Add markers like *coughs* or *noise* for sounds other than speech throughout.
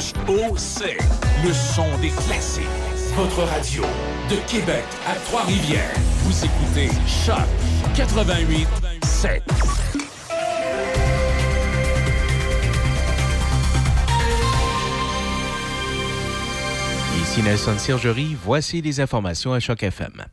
C-H-O-C. Le son des classiques. Votre radio de Québec à Trois-Rivières. Vous écoutez Choc 88 7. Ici Nelson Sergerie, voici les informations à Choc FM.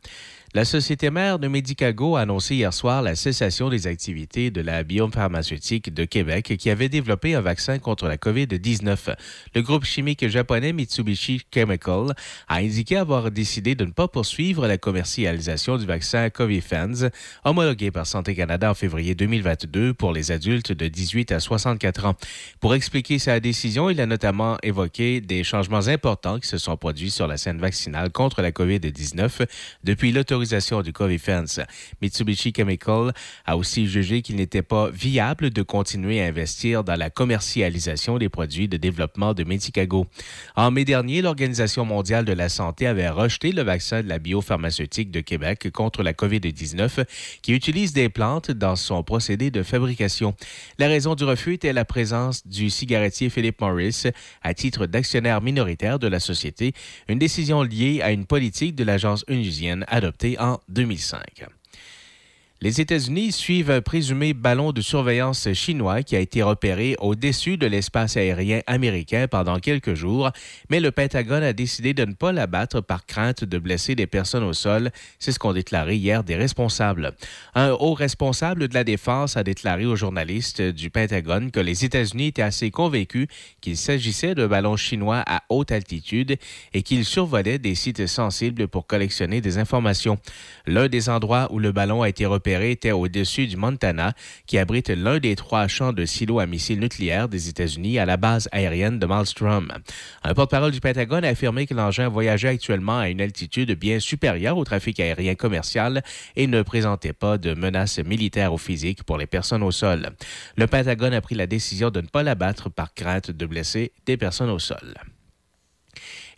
La société mère de Medicago a annoncé hier soir la cessation des activités de la biopharmaceutique de Québec qui avait développé un vaccin contre la COVID-19. Le groupe chimique japonais Mitsubishi Chemical a indiqué avoir décidé de ne pas poursuivre la commercialisation du vaccin Covifans, homologué par Santé Canada en février 2022 pour les adultes de 18 à 64 ans. Pour expliquer sa décision, il a notamment évoqué des changements importants qui se sont produits sur la scène vaccinale contre la COVID-19 depuis l'autorisation du Covifence. Mitsubishi Chemical a aussi jugé qu'il n'était pas viable de continuer à investir dans la commercialisation des produits de développement de Medicago. En mai dernier, l'Organisation mondiale de la santé avait rejeté le vaccin de la biopharmaceutique de Québec contre la COVID-19 qui utilise des plantes dans son procédé de fabrication. La raison du refus était la présence du cigarettier Philip Morris à titre d'actionnaire minoritaire de la société, une décision liée à une politique de l'agence onusienne adoptée en 2005. Les États-Unis suivent un présumé ballon de surveillance chinois qui a été repéré au-dessus de l'espace aérien américain pendant quelques jours, mais le Pentagone a décidé de ne pas l'abattre par crainte de blesser des personnes au sol. C'est ce qu'ont déclaré hier des responsables. Un haut responsable de la défense a déclaré aux journalistes du Pentagone que les États-Unis étaient assez convaincus qu'il s'agissait de ballons chinois à haute altitude et qu'ils survolaient des sites sensibles pour collectionner des informations. L'un des endroits où le ballon a été repéré était au-dessus du Montana, qui abrite l'un des trois champs de silos à missiles nucléaires des États-Unis à la base aérienne de Malmstrom. Un porte-parole du Pentagone a affirmé que l'engin voyageait actuellement à une altitude bien supérieure au trafic aérien commercial et ne présentait pas de menaces militaires ou physiques pour les personnes au sol. Le Pentagone a pris la décision de ne pas l'abattre par crainte de blesser des personnes au sol.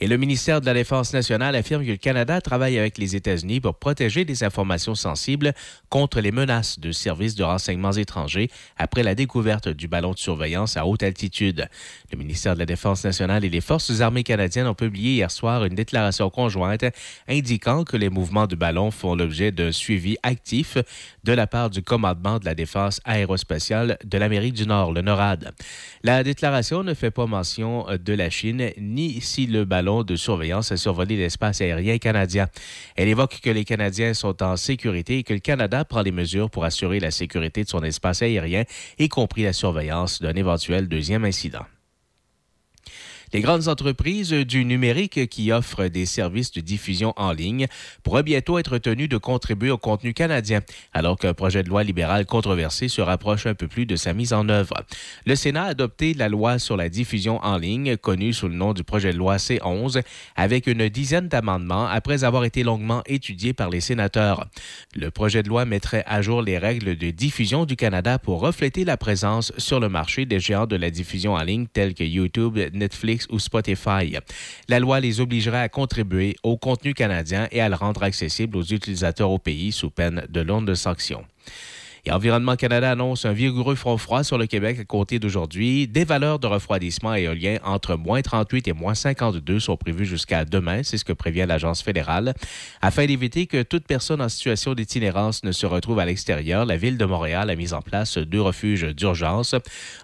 Et le ministère de la Défense nationale affirme que le Canada travaille avec les États-Unis pour protéger des informations sensibles contre les menaces de services de renseignements étrangers après la découverte du ballon de surveillance à haute altitude. Le ministère de la Défense nationale et les Forces armées canadiennes ont publié hier soir une déclaration conjointe indiquant que les mouvements du ballon font l'objet d'un suivi actif de la part du commandement de la défense aérospatiale de l'Amérique du Nord, le NORAD. La déclaration ne fait pas mention de la Chine ni si le ballon de surveillance a survolé l'espace aérien canadien. Elle évoque que les Canadiens sont en sécurité et que le Canada prend les mesures pour assurer la sécurité de son espace aérien, y compris la surveillance d'un éventuel deuxième incident. Les grandes entreprises du numérique qui offrent des services de diffusion en ligne pourraient bientôt être tenues de contribuer au contenu canadien, alors qu'un projet de loi libéral controversé se rapproche un peu plus de sa mise en œuvre. Le Sénat a adopté la loi sur la diffusion en ligne, connue sous le nom du projet de loi C11, avec une dizaine d'amendements après avoir été longuement étudié par les sénateurs. Le projet de loi mettrait à jour les règles de diffusion du Canada pour refléter la présence sur le marché des géants de la diffusion en ligne tels que YouTube, Netflix, ou Spotify. La loi les obligerait à contribuer au contenu canadien et à le rendre accessible aux utilisateurs au pays sous peine de longues sanctions. Et Environnement Canada annonce un vigoureux front froid sur le Québec à compter d'aujourd'hui. Des valeurs de refroidissement éolien entre moins 38 et moins 52 sont prévues jusqu'à demain, c'est ce que prévient l'Agence fédérale. Afin d'éviter que toute personne en situation d'itinérance ne se retrouve à l'extérieur, la Ville de Montréal a mis en place deux refuges d'urgence.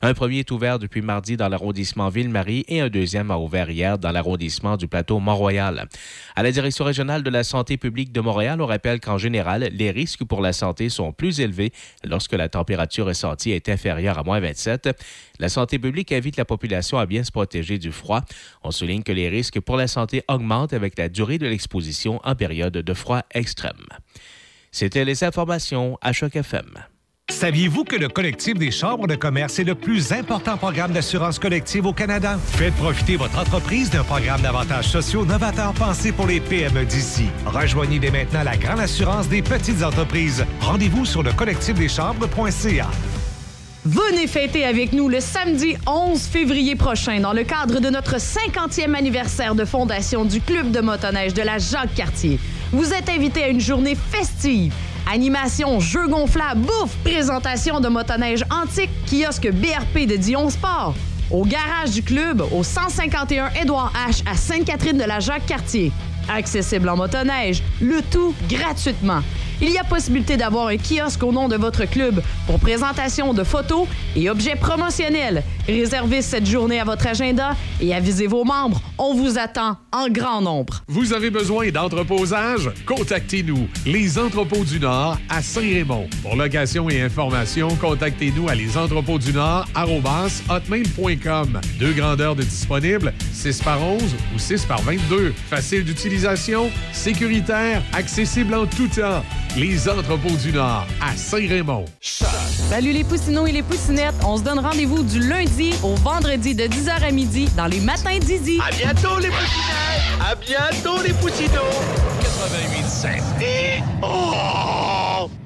Un premier est ouvert depuis mardi dans l'arrondissement Ville-Marie et un deuxième a ouvert hier dans l'arrondissement du plateau Mont-Royal. À la Direction régionale de la santé publique de Montréal, on rappelle qu'en général, les risques pour la santé sont plus élevés lorsque la température ressentie est inférieure à moins 27. La santé publique invite la population à bien se protéger du froid. On souligne que les risques pour la santé augmentent avec la durée de l'exposition en période de froid extrême. C'était les informations à Choc FM. Saviez-vous que le collectif des chambres de commerce est le plus important programme d'assurance collective au Canada? Faites profiter votre entreprise d'un programme d'avantages sociaux novateurs pensé pour les PME d'ici. Rejoignez dès maintenant la grande assurance des petites entreprises. Rendez-vous sur le collectifdeschambres.ca. Venez fêter avec nous le samedi 11 février prochain dans le cadre de notre 50e anniversaire de fondation du Club de motoneige de la Jacques-Cartier. Vous êtes invité à une journée festive Animation, jeux gonflables, bouffe, présentation de motoneige antique, kiosque BRP de Dion Sport. au garage du club, au 151 Édouard H à Sainte-Catherine de la Jacques-Cartier. Accessible en motoneige, le tout gratuitement. Il y a possibilité d'avoir un kiosque au nom de votre club pour présentation de photos et objets promotionnels. Réservez cette journée à votre agenda et avisez vos membres. On vous attend en grand nombre. Vous avez besoin d'entreposage? Contactez-nous. Les Entrepôts du Nord à Saint-Raymond. Pour location et information, contactez-nous à lesentrepôtsdunord.hotmail.com. Deux grandeurs de disponibles, 6 par 11 ou 6 par 22. Facile sécuritaire, accessible en tout temps. Les Entrepôts du Nord à Saint-Raymond. Salut les poussinots et les poussinettes. On se donne rendez-vous du lundi au vendredi de 10h à midi dans les matins d'Izzy. À bientôt les poussinettes! À bientôt les poussinots! 88.7. Oh!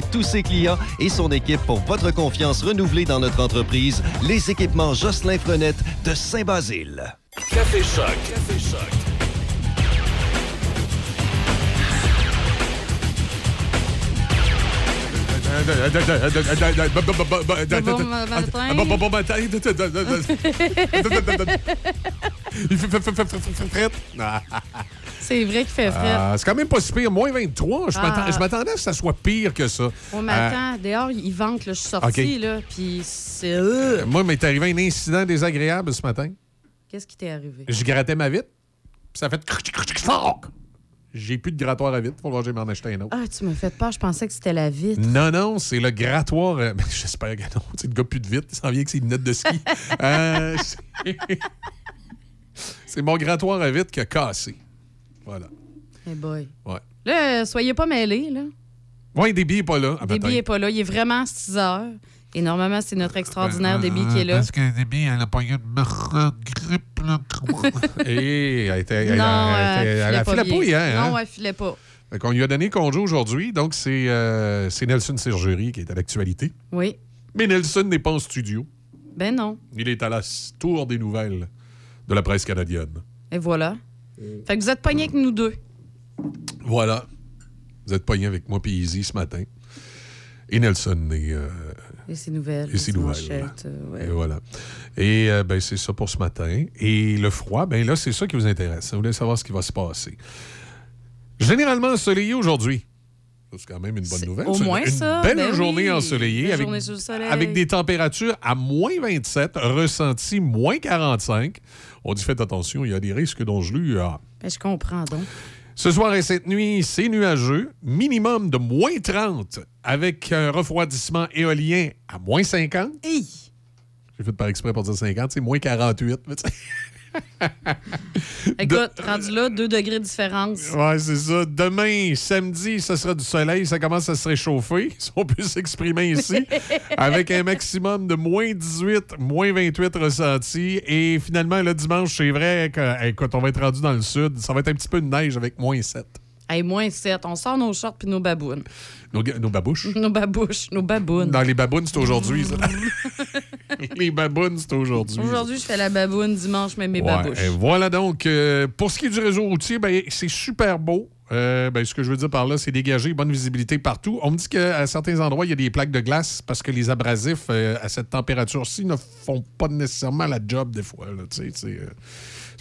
tous ses clients et son équipe pour votre confiance renouvelée dans notre entreprise. Les équipements Jocelyn Frenette de Saint-Basile. Café Choc. Café Choc. Bon matin. Il fait- fait- fait- C'est vrai qu'il fait frais. ah, C'est quand même pas si pire. Moins 23. Je m'attend- Ah. je m'attendais à ce que ça soit pire que ça. Oh, mais attends, dehors, il vente, là, je suis sortie, là, puis c'est... Euh, moi, m'est arrivé un incident désagréable ce matin. Qu'est-ce qui t'est arrivé? Je grattais ma vitre, puis ça a fait! J'ai plus de grattoir à vitre. Faut voir que vais m'en acheter un autre. Ah, tu m'as fait peur, je pensais que c'était la vitre. Non, non, c'est le grattoir. euh, *laughs* J'espère que non. C'est le gars plus de vite. Il s'en vient avec ses lunettes de ski. *laughs* Euh, c'est- *laughs* c'est mon grattoir à vitre qui a cassé. Voilà. Eh boy. Ouais. Là, euh, soyez pas mêlés, là. Ouais, Déby n'est pas là. Ah, Déby peut-être. est pas là, il est vraiment 6 heures. Et normalement, c'est notre extraordinaire Ben, Déby qui est là. Parce que Déby, elle a pas eu de grippe. Là. *laughs* Et elle, était, elle, non, elle, euh, elle filait pas hier. Non, hein? elle filait pas. Fait qu'on lui a donné congé aujourd'hui. Donc, c'est euh, c'est Nelson Sergerie qui est à l'actualité. Oui. Mais Nelson n'est pas en studio. Ben non. Il est à la tour des nouvelles de la presse canadienne. Et voilà. Mm. Fait que vous êtes pognés avec nous deux. Voilà. Vous êtes pogné avec moi puis Easy ce matin. Et Nelson est... euh, Et ses nouvelles. Et ses les nouvelles. euh, ouais. Et voilà. Et euh, ben, c'est ça pour ce matin. Et le froid, ben là, c'est ça qui vous intéresse. Vous voulez savoir ce qui va se passer. Généralement ensoleillé aujourd'hui. Ça, C'est quand même une bonne nouvelle. au moins une, une ça, belle ben journée oui. ensoleillée Belle avec, journée sous le soleil. avec des températures à moins 27, ressenti moins 45. On dit faites attention, il y a des risques d'engelure. Ah. Ben, je comprends donc. Ce soir et cette nuit, c'est nuageux. Minimum de moins 30 avec un refroidissement éolien à moins 50. Hey! J'ai fait par exprès pour dire 50, c'est moins 48. *laughs* Écoute, rendu là, 2 degrés de différence. Ouais, c'est ça. Demain, samedi, ça sera du soleil, ça commence à se réchauffer, *laughs* si on peut s'exprimer ici, avec un maximum de moins 18, moins 28 ressentis. Et finalement, le dimanche, c'est vrai que, écoute, on va être rendu dans le sud, ça va être un petit peu de neige avec moins 7. Hey, moins 7. On sort nos shorts puis nos babounes. Nos babouches. Nos babouches, nos babounes. Dans les babounes, c'est aujourd'hui, ça. *laughs* *laughs* les babounes, c'est aujourd'hui. Aujourd'hui, je fais la baboune. Dimanche, mets mes Ouais, babouches. et voilà donc. euh, pour ce qui est du réseau routier, ben, c'est super beau. Euh, ben, ce que je veux dire par là, c'est dégagé, bonne visibilité partout. On me dit qu'à certains endroits, il y a des plaques de glace parce que les abrasifs euh, à cette température-ci ne font pas nécessairement la job des fois. c'est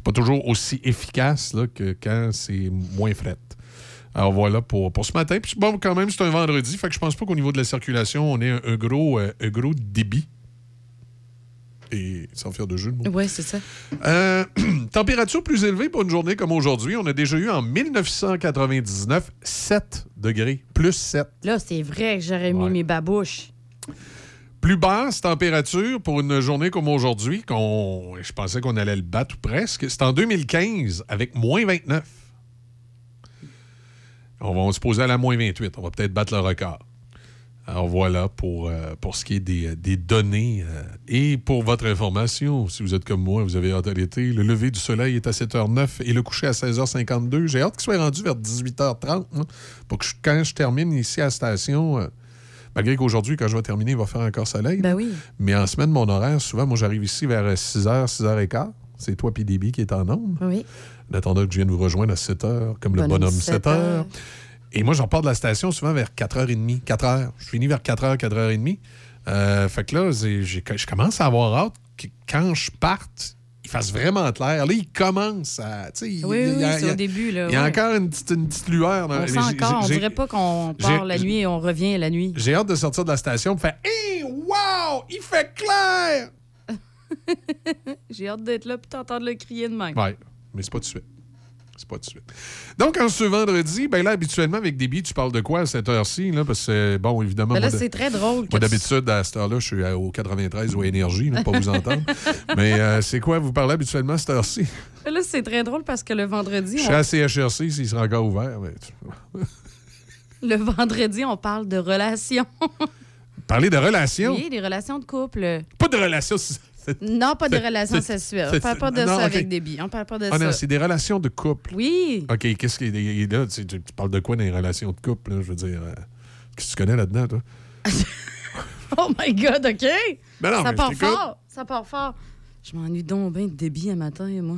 pas toujours aussi efficace là, que quand c'est moins fret. Alors voilà pour, pour ce matin. Puis bon, quand même, c'est un vendredi, fait que je pense pas qu'au niveau de la circulation, on ait un, un gros, euh, un gros débit. Et sans faire de jeu de mots. Oui, c'est ça. Euh, *clears throat* température plus élevée pour une journée comme aujourd'hui. On a déjà eu en 1999 7 degrés, plus 7. Là, c'est vrai que j'aurais mis Ouais. mes babouches. Plus basse température pour une journée comme aujourd'hui, qu'on, je pensais qu'on allait le battre ou presque. C'est en 2015 avec moins 29. On va se poser à la moins 28. On va peut-être battre le record. Alors voilà pour, euh, pour ce qui est des, des données. euh, et pour votre information, si vous êtes comme moi, vous avez hâte à l'été, le lever du soleil est à 7h09 et le coucher à 16h52. J'ai hâte qu'il soit rendu vers 18h30 hein, pour que je- quand je termine ici à la station, euh, malgré qu'aujourd'hui, quand je vais terminer, il va faire encore soleil. Ben oui. Mais en semaine, mon horaire, souvent, moi, j'arrive ici vers 6h, 6h15. C'est toi, PDB, qui est en onde. Oui. En attendant que je vienne vous rejoindre à 7 h, comme le Bonhomme bonhomme 7 7 h. Et moi, j'en pars de la station souvent vers 4h30, 4h. Je finis vers 4h, 4h30. Euh, fait que là, je commence à avoir hâte que quand je parte, il fasse vraiment clair. Là, il commence à. Oui, oui, c'est au début. Là, Il y a ouais. encore une petite, une petite lueur. dans- On sent encore, on dirait pas qu'on part la nuit et on revient la nuit. J'ai hâte de sortir de la station et faire Hey, wow, il fait clair! *laughs* J'ai hâte d'être là puis t'entendre le crier de même. Ouais, mais c'est pas tout de suite. C'est pas tout de suite. Donc, en ce vendredi, ben là, habituellement, avec Déby, tu parles de quoi à cette heure-ci? Là? Parce que, bon, évidemment, Ben là, c'est très drôle. moi, tu- d'habitude, à cette heure-là, je suis au 93 ou à Énergie, là, pas vous *laughs* entendre. mais euh, c'est quoi vous parlez habituellement à cette heure-ci? Ben Là, c'est très drôle parce que le vendredi, Je on- suis à CHRC s'il sera encore ouvert. Mais... le vendredi, on parle de relations. Parler de relations? Oui, des relations de couple. Pas de relations. Non, pas de relations sexuelles. On c'est- parle pas de non, ça avec des billes. On parle pas de Ah ça. non, c'est des relations de couple. Oui. OK, qu'est-ce qui est là? Tu, parles de quoi dans les relations de couple? là? Je veux dire, euh, qu'est-ce que tu connais là-dedans, toi? *laughs* Oh my God, OK? Ben non, ça part fort. Ça part fort. Je m'ennuie donc bien de débit un matin, moi.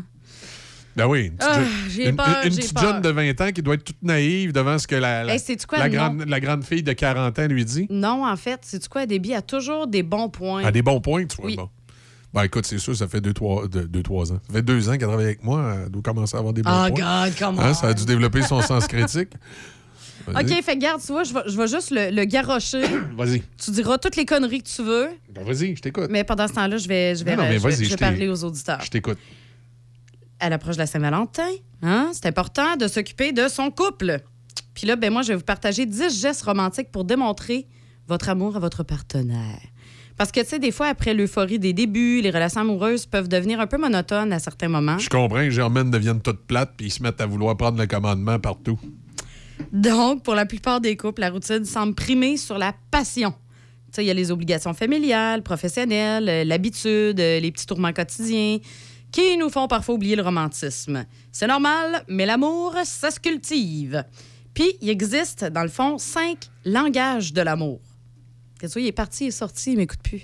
Ben oui, une petite, Ah, jeune- j'ai une- peur, une j'ai petite peur. jeune de 20 ans qui doit être toute naïve devant ce que la, la, Hey, sais-tu quoi? la Non? grande, la grande fille de 40 ans lui dit? Non, en fait, c'est quoi? Débit a toujours des bons points. À des bons points, tu vois. Oui. Bon. Ben écoute, c'est sûr, ça fait 2-3 deux, deux, trois ans. Ça fait deux ans qu'elle travaille avec moi. Elle doit commencer à avoir des bons Oh points. God, comment? Hein, ça a dû développer son *laughs* sens critique. OK, fait garde, tu vois, je vais, je vais juste le, le garrocher. *coughs* Vas-y. tu diras toutes les conneries que tu veux, Ben, vas-y, je t'écoute. mais pendant ce temps-là, je vais, je vais, Non, non, mais je vais- je parler aux auditeurs. Je t'écoute. à l'approche de la Saint-Valentin, hein, c'est important de s'occuper de son couple. Puis là, ben moi, je vais vous partager 10 gestes romantiques pour démontrer votre amour à votre partenaire. Parce que, tu sais, des fois, après l'euphorie des débuts, les relations amoureuses peuvent devenir un peu monotones à certains moments. Je comprends que Germaine devienne toute plate puis ils se mettent à vouloir prendre le commandement partout. Donc, pour la plupart des couples, la routine semble primer sur la passion. Tu sais, il y a les obligations familiales, professionnelles, euh, l'habitude, euh, les petits tourments quotidiens qui nous font parfois oublier le romantisme. C'est normal, mais l'amour, ça se cultive. Puis, il existe, dans le fond, cinq langages de l'amour. Il est parti, il est sorti, il m'écoute plus.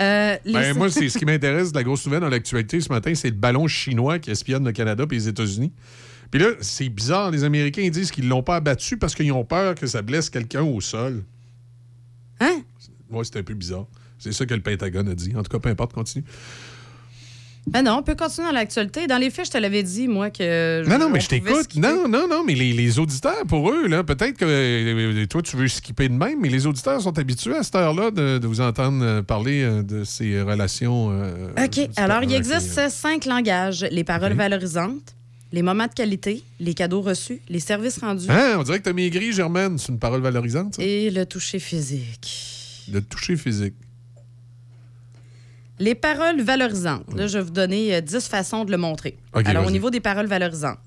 Euh, les- Ben, *laughs* moi, c'est ce qui m'intéresse de la grosse nouvelle dans l'actualité ce matin, c'est le ballon chinois qui espionne le Canada et les États-Unis. Puis là, c'est bizarre. Les Américains ils disent qu'ils l'ont pas abattu parce qu'ils ont peur que ça blesse quelqu'un au sol. Hein? Moi, c'est un peu bizarre. C'est ça que le Pentagone a dit. En tout cas, peu importe, continue. Ben non, on peut continuer dans l'actualité. Dans les faits, je te l'avais dit, moi, que... Non, non, mais je t'écoute. Non, non, non, mais les, les auditeurs, pour eux, là, peut-être que euh, toi, tu veux skipper de même, mais les auditeurs sont habitués à cette heure-là de, de vous entendre euh, parler euh, de ces relations. euh, OK. Alors, il existe cinq langages les paroles valorisantes, les moments de qualité, les cadeaux reçus, les services rendus Hein, on dirait que t'as maigri, Germaine. C'est une parole valorisante, ça? et le toucher physique. Le toucher physique. Les paroles valorisantes. Là, je vais vous donner euh, 10 façons de le montrer. Alors, au niveau des paroles valorisantes,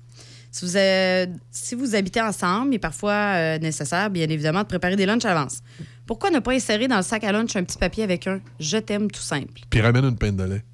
si vous, euh, si vous habitez ensemble, il est parfois euh, nécessaire, bien évidemment, de préparer des lunchs à l'avance. Pourquoi ne pas insérer dans le sac à lunch un petit papier avec un « Je t'aime » tout simple? Puis ramène une peine de lait.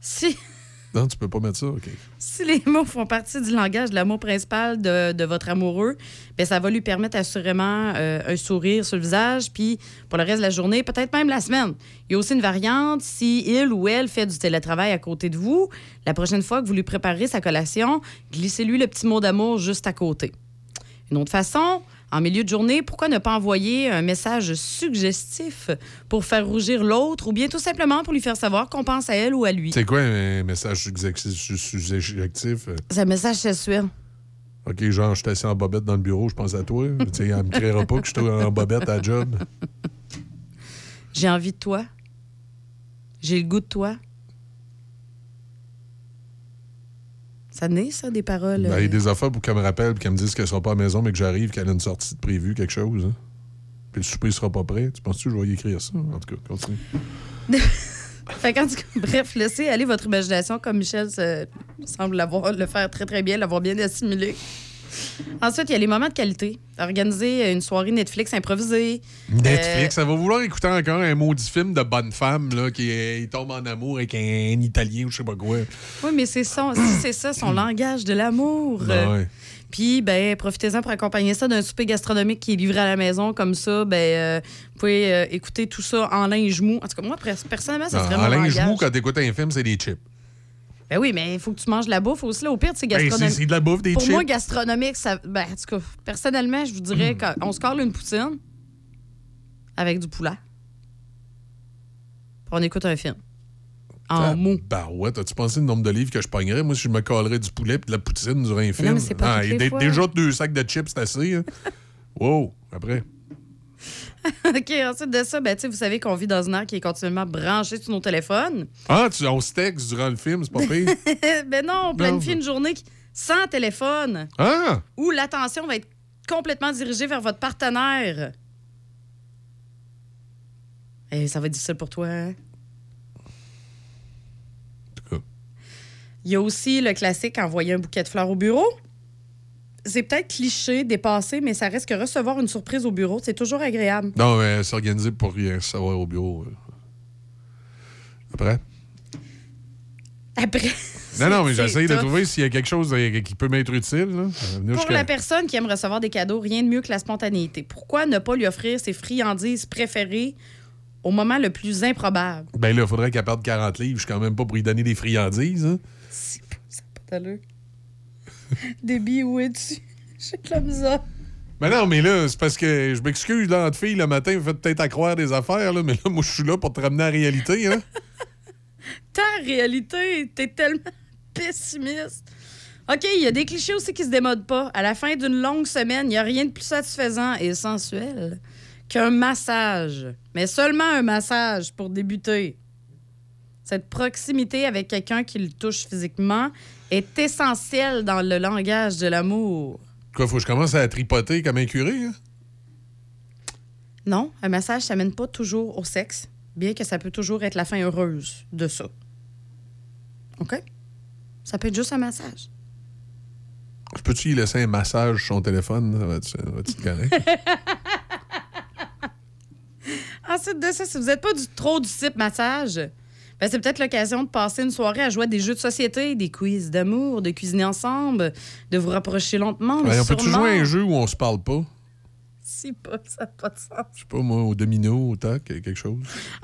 Si, *laughs* Non, tu peux pas mettre ça, OK. Si les mots font partie du langage de l'amour principal de, de votre amoureux, bien, ça va lui permettre assurément euh, un sourire sur le visage, puis pour le reste de la journée, peut-être même la semaine. Il y a aussi une variante, si il ou elle fait du télétravail à côté de vous, la prochaine fois que vous lui préparez sa collation, glissez-lui le petit mot d'amour juste à côté. Une autre façon, en milieu de journée, pourquoi ne pas envoyer un message suggestif pour faire rougir l'autre ou bien tout simplement pour lui faire savoir qu'on pense à elle ou à lui? C'est quoi un message euh? C'est un message sexuel. OK, genre, je suis assis en bobette dans le bureau, je pense à toi. tu sais, elle me créera pas que je suis en bobette à job. J'ai envie de toi. J'ai le goût de toi. Ça naît, ça, des paroles. Ben, il y euh, a des affaires pour qu'elle me rappelle, qu'elle me dise qu'elle sera pas à la maison, mais que j'arrive, qu'elle a une sortie de prévue, quelque chose. hein. Puis le souper sera pas prêt. Tu penses-tu que je vais y écrire ça? En tout cas, continue. *laughs* Fait qu'en tout cas, bref, laissez aller votre imagination comme Michel se- semble l'avoir- le faire très, très bien, l'avoir bien assimilé. Ensuite, il y a les moments de qualité. Organiser une soirée Netflix improvisée. Netflix, ça va vouloir écouter encore un maudit film de bonne femme là, qui est- tombe en amour avec un, Italien ou je sais pas quoi. Oui, mais c'est son, si c'est ça, son langage de l'amour. Ah ouais. Puis, ben, profitez-en pour accompagner ça d'un souper gastronomique qui est livré à la maison. Comme ça, ben, euh, vous pouvez euh, écouter tout ça en linge mou. En tout cas, moi, pers- personnellement, ça Non, serait en linge mou, quand t'écoutes un film, c'est des chips. Ben oui, mais il faut que tu manges de la bouffe aussi. Là. Au pire, c'est Ben, c'est gastronomique. c'est de la bouffe, des Pour chips. moi, gastronomique, ça. Ben, en tout cas, personnellement, je vous dirais qu'on se colle une poutine avec du poulet. Puis on écoute un film. En mou. Bah ouais, t'as-tu pensé le nombre de livres que je pognerais? Moi, si je me collerais du poulet et de la poutine durant un film. mais c'est pas Ah, et. Déjà deux sacs de chips, c'est assez. hein. *laughs* wow, après. *laughs* OK, ensuite de ça, ben, tu sais, vous savez qu'on vit dans une ère qui est continuellement branchée sur nos téléphones. Ah, tu, on se texte durant le film, c'est pas pire. *laughs* ben non, on planifie une journée sans téléphone, ah! où l'attention va être complètement dirigée vers votre partenaire. Et ça va être difficile pour toi. hein? tout cas. Il y a aussi le classique envoyer un bouquet de fleurs au bureau. C'est peut-être cliché, dépassé, mais ça reste que recevoir une surprise au bureau, c'est toujours agréable. Non, mais s'organiser pour rien savoir au bureau. euh. Après? Après. Non, non, mais *laughs* j'essaye de trouver s'il y a quelque chose euh, qui peut m'être utile. Là. Pour la personne qui aime recevoir des cadeaux, rien de mieux que la spontanéité. Pourquoi ne pas lui offrir ses friandises préférées au moment le plus improbable? Ben là, il faudrait qu'elle perde 40 livres. Je suis quand même pas pour lui donner des friandises. hein. C'est pas ça, pas Déby, où es-tu? J'ai de la misère. Mais non, mais là, c'est parce que je m'excuse, là, entre filles, le matin, vous faites peut-être à croire des affaires, là, mais là, moi, je suis là pour te ramener à la réalité, hein. *laughs* Ta réalité, t'es tellement *laughs* pessimiste. OK, il y a des clichés aussi qui se démodent pas. À la fin d'une longue semaine, il n'y a rien de plus satisfaisant et sensuel qu'un massage. Mais seulement un massage pour débuter. Cette proximité avec quelqu'un qui le touche physiquement est essentielle dans le langage de l'amour. Quoi, faut que je commence à tripoter comme un curé, hein? Non, un massage, ça mène pas toujours au sexe, bien que ça peut toujours être la fin heureuse de ça. OK? Ça peut être juste un massage. Je peux-tu y laisser un massage sur son téléphone? Ça va-tu va-tu être correct? *laughs* Ensuite de ça, si vous n'êtes pas du, trop du type massage, ben c'est peut-être l'occasion de passer une soirée à jouer à des jeux de société, des quiz d'amour, de cuisiner ensemble, de vous rapprocher lentement. on peut-tu jouer à un jeu où on se parle pas? Si pas, ça n'a pas de sens. Je sais pas, moi, au domino, au tac, quelque chose.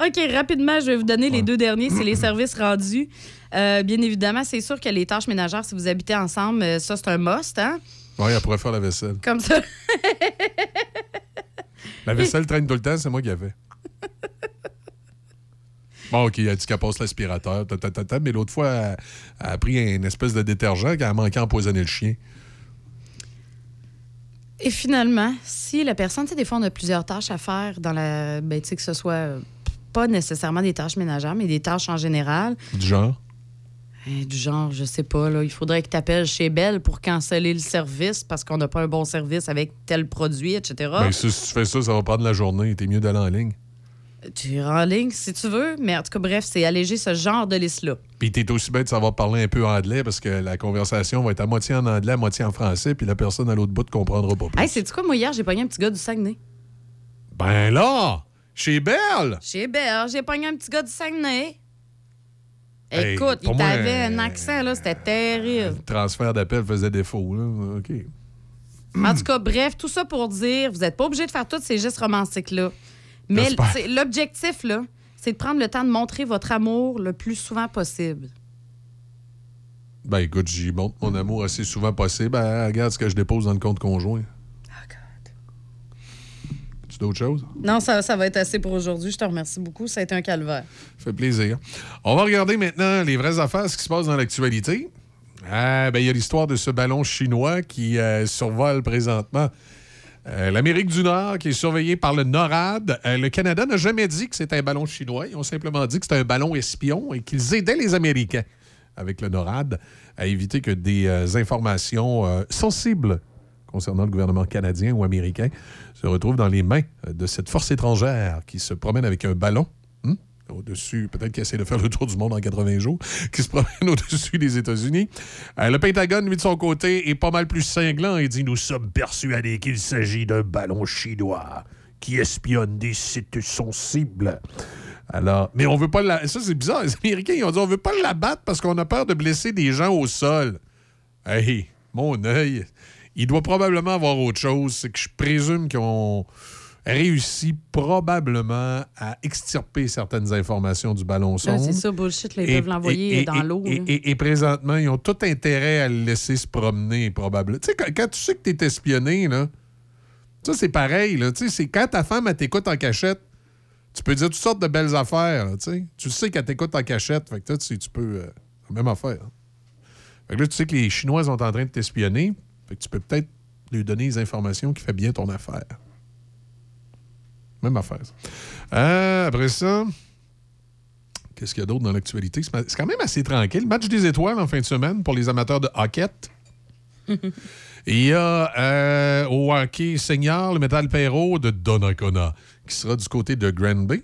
OK, rapidement, je vais vous donner les deux derniers. C'est les *clears throat* services rendus. Euh, bien évidemment, c'est sûr que les tâches ménagères, si vous habitez ensemble, euh, ça, c'est un must, hein? Ouais, elle pourrait faire la vaisselle. Comme ça. La vaisselle traîne tout le temps, c'est moi qui l'ai fait. *laughs* Bon, OK, elle a dit qu'elle passe l'aspirateur, ta, ta, ta, ta, mais l'autre fois, elle, elle a pris une espèce de détergent qu'elle a manqué empoisonner le chien. Et finalement, si la personne, tu sais, des fois, on a plusieurs tâches à faire dans la. Ben, tu sais, que ce soit euh, pas nécessairement des tâches ménagères, mais des tâches en général. Du genre? Hein, du genre, je sais pas, là, il faudrait que tu appelles chez Belle pour canceller le service parce qu'on n'a pas un bon service avec tel produit, etc. Ben, si, si tu fais ça, ça va prendre la journée. T'es mieux d'aller en ligne. Tu iras en ligne si tu veux, mais en tout cas, bref, c'est alléger ce genre de liste-là. Puis t'es aussi bien de savoir parler un peu anglais parce que la conversation va être à moitié en anglais, à moitié en français, puis la personne à l'autre bout ne comprendra pas plus. Hey, c'est quoi, moi, hier, j'ai pogné un petit gars du Saguenay. Ben là, chez Belle! Chez Belle, j'ai pogné un petit gars du Saguenay. Hey, Écoute, il moi, avait euh, un accent, là, c'était terrible. Le transfert d'appel faisait défaut, là. OK. En tout cas, bref, tout ça pour dire, vous n'êtes pas obligé de faire tous ces gestes romantiques-là. Mais l'objectif, là, c'est de prendre le temps de montrer votre amour le plus souvent possible. Ben écoute, j'y montre mon amour assez souvent possible. Ben, regarde ce que je dépose dans le compte conjoint. Tu d'autres choses? Non, ça, ça va être assez pour aujourd'hui. Je te remercie beaucoup. Ça a été un calvaire. fait plaisir. On va regarder maintenant les vraies affaires, ce qui se passe dans l'actualité. Ah, ben, il y a l'histoire de ce ballon chinois qui euh, survole présentement euh, l'Amérique du Nord, qui est surveillé par le NORAD. Euh, le Canada n'a jamais dit que c'était un ballon chinois. Ils ont simplement dit que c'était un ballon espion et qu'ils aidaient les Américains avec le NORAD à éviter que des euh, informations sensibles concernant le gouvernement canadien ou américain se retrouvent dans les mains de cette force étrangère qui se promène avec un ballon. Hmm? Au-dessus, peut-être qu'il essaie de faire le tour du monde en 80 jours, *laughs* qui se promène au-dessus des États-Unis. Euh, le Pentagone, lui, de son côté, est pas mal plus cinglant et dit Nous sommes persuadés qu'il s'agit d'un ballon chinois qui espionne des sites sensibles. Alors, mais on veut pas la... Ça, c'est bizarre. Les Américains, ils ont dit on veut pas l'abattre parce qu'on a peur de blesser des gens au sol. Hey, mon œil. Il doit probablement avoir autre chose. C'est que je présume qu'ils ont réussi probablement à extirper certaines informations du ballon Là, sonde. c'est ça, bullshit. là, ils Et- peuvent l'envoyer dans l'eau. Et, là. présentement, ils ont tout intérêt à le laisser se promener, probablement. Tu sais, quand, quand tu sais que tu es espionné, là, ça, c'est pareil. Là, tu sais, c'est quand ta femme, elle t'écoute en cachette, tu peux dire toutes sortes de belles affaires. là, tu sais. Tu sais qu'elle t'écoute en cachette. Fait que toi, tu, tu peux. euh, même affaire. hein. Fait que là, tu sais que les Chinois sont en train de t'espionner. Fait que tu peux peut-être lui donner les informations qui fait bien ton affaire. Même affaire. Euh, après ça. Qu'est-ce qu'il y a d'autre dans l'actualité? C'est c'est quand même assez tranquille. Match des étoiles en fin de semaine pour les amateurs de hockey. *laughs* Il y a euh, au hockey senior le Metal Perro de Donnacona qui sera du côté de Granby.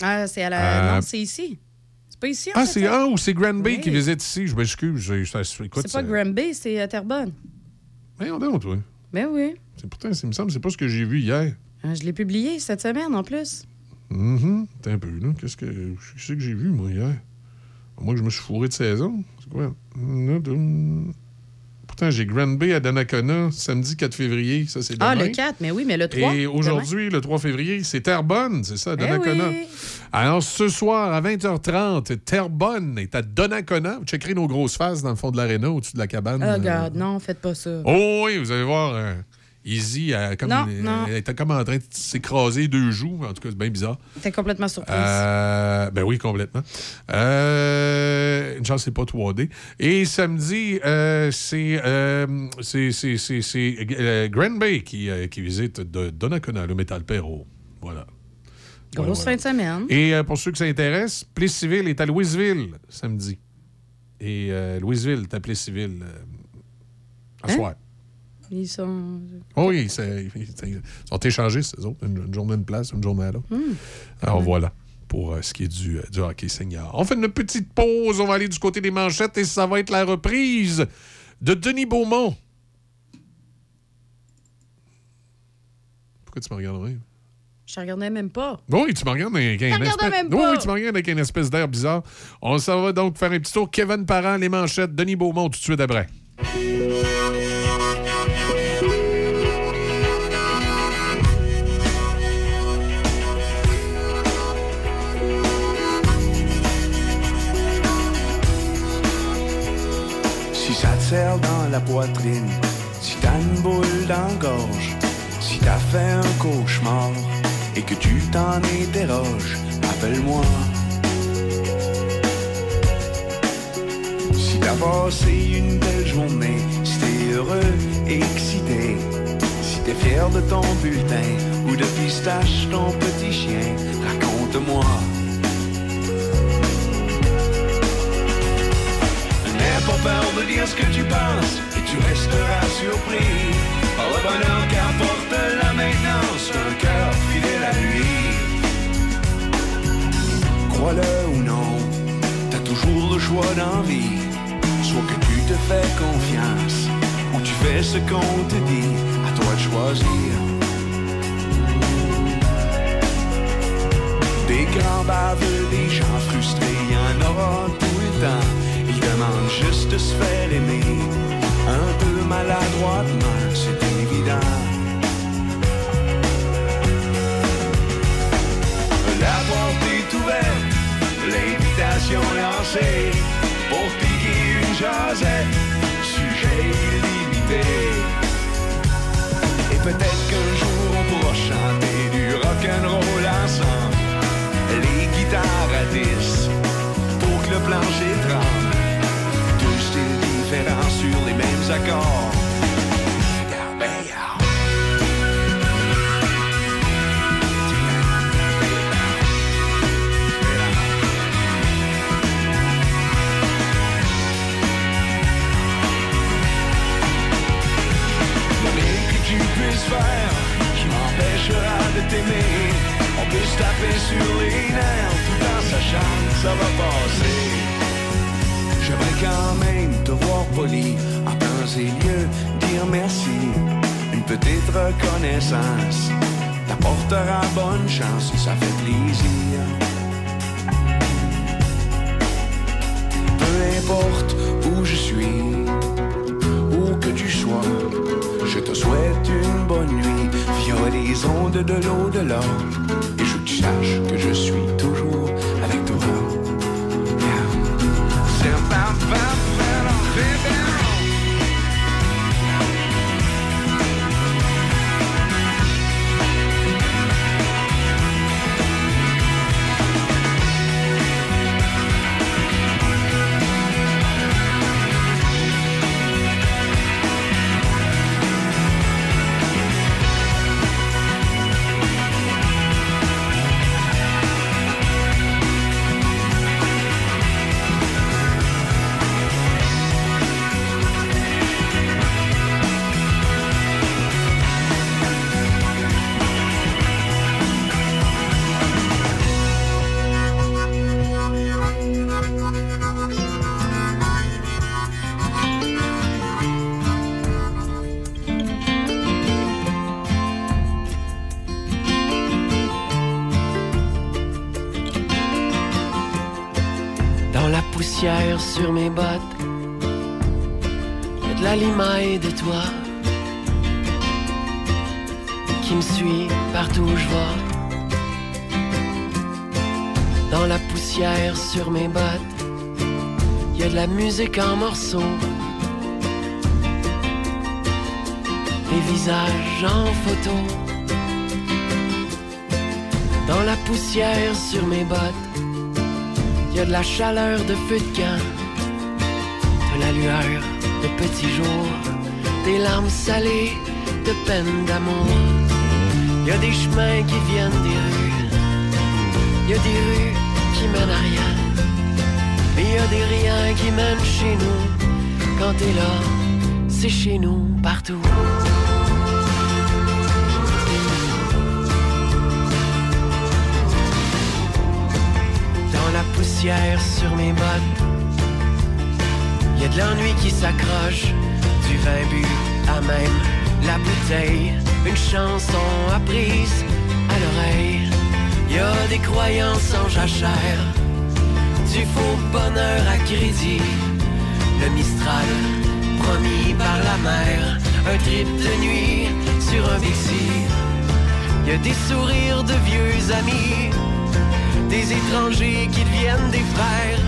Ah, c'est à la. Euh, Non, c'est ici. C'est pas ici, en Ah, c'est ah, ou c'est Granby Oui. qui visite ici. Je m'excuse. C'est pas ça- Granby, c'est à Terrebonne. Voyons donc, toi. Ben oui. C'est pourtant, il me semble, c'est pas ce que j'ai vu hier. Ah, Je l'ai publié cette semaine, en plus. Mhm. T'es un peu, là. Qu'est-ce que, qu'est-ce que j'ai vu, moi, hier? Moi, je me suis fourré de saison. C'est quoi? Pourtant, j'ai Granby à Donnacona, samedi 4 février. Ça, c'est Ah, demain. le 4, mais oui, mais le 3. Et aujourd'hui, le 3 février, c'est Terrebonne, c'est ça, à Eh Donnacona. oui. Alors, ce soir, à 20h30, Terrebonne est à Donnacona. Vous checkerez nos grosses faces dans le fond de l'aréna, au-dessus de la cabane. Ah, Euh, regarde, non, faites pas ça. Oh oui, vous allez voir. euh, Izzy, elle, comme, Non, non. elle était comme en train de s'écraser deux joues. En tout cas, c'est bien bizarre. T'es complètement surprise. Euh, ben oui, complètement. Euh, une chance, c'est pas 3D. Et samedi, euh, c'est euh, c'est- c'est- c'est- c'est, euh, qui, euh, qui visite de Donnacona, le Métal Perro. Voilà. Grosse voilà. fin de semaine. Et pour ceux que ça intéresse, Plessisville est à Louisville samedi. Et Louisville est à Plessisville à Hein? soir. Ils sont. Oh oui, ils sont échangés, ces autres. Une, une journée, une place, une journée à l'autre. Hmm. Alors voilà, pour euh, ce qui est du, euh, du hockey senior. On fait une petite pause, on va aller du côté des manchettes et ça va être la reprise de Denis Beaumont. Pourquoi tu me regardes de même? Je te regardais même pas. Oui, tu me regardes avec un espèce... même pas. oui, tu me regardes avec une espèce d'air bizarre. On s'en va donc faire un petit tour. Kevin Parent, les manchettes, Denis Beaumont tout de suite après. La poitrine, si t'as une boule dans la gorge, si t'as fait un cauchemar et que tu t'en interroges, appelle-moi. Si t'as passé une belle journée, si t'es heureux et excité, si t'es fier de ton bulletin ou de pistache ton petit chien, raconte-moi. N'aie pas peur de dire ce que tu penses tu resteras surpris par le bonheur qu'apporte la maintenance d'un cœur fidèle à lui. Crois-le ou non, t'as toujours le choix d'envie. Soit que tu te fais confiance ou tu fais ce qu'on te dit, à toi de choisir. Des grands baveux, des gens frustrés, y en aura tout le temps. Ils demandent juste de se faire aimer, un peu maladroitement, c'est évident. La porte est ouverte, l'invitation lancée, pour piquer une jasette, sujet illimité. Et peut-être qu'un jour on pourra chanter du rock'n'roll faire, je m'empêchera de t'aimer. On peut se taper sur les nerfs tout temps s'acharne, ça va passer. J'aimerais quand même te voir poli, lieu, dire merci. Une petite reconnaissance t'apportera bonne chance, ça fait plaisir. Peu importe où je suis, où que tu sois, je te souhaite une bonne nuit via les ondes de l'au-delà. Et je tu saches que je suis toujours en morceaux. Des visages en photo. Dans la poussière sur mes bottes, y de la chaleur de feu de camp, de la lueur de petits jours, des larmes salées de peine d'amour. Y a des chemins qui viennent des rues, y a des rues qui mènent à rien, mais y a des riens qui mènent chez nous. Quand t'es là, c'est chez nous partout. Dans la poussière sur mes bottes, y a de l'ennui qui s'accroche, du vin bu à même la bouteille, une chanson apprise à l'oreille. Y a des croyances en jachère, du faux bonheur à crédit, le Mistral promis par la mer, un trip de nuit sur un Bixi. Y a des sourires de vieux amis, des étrangers qui deviennent des frères.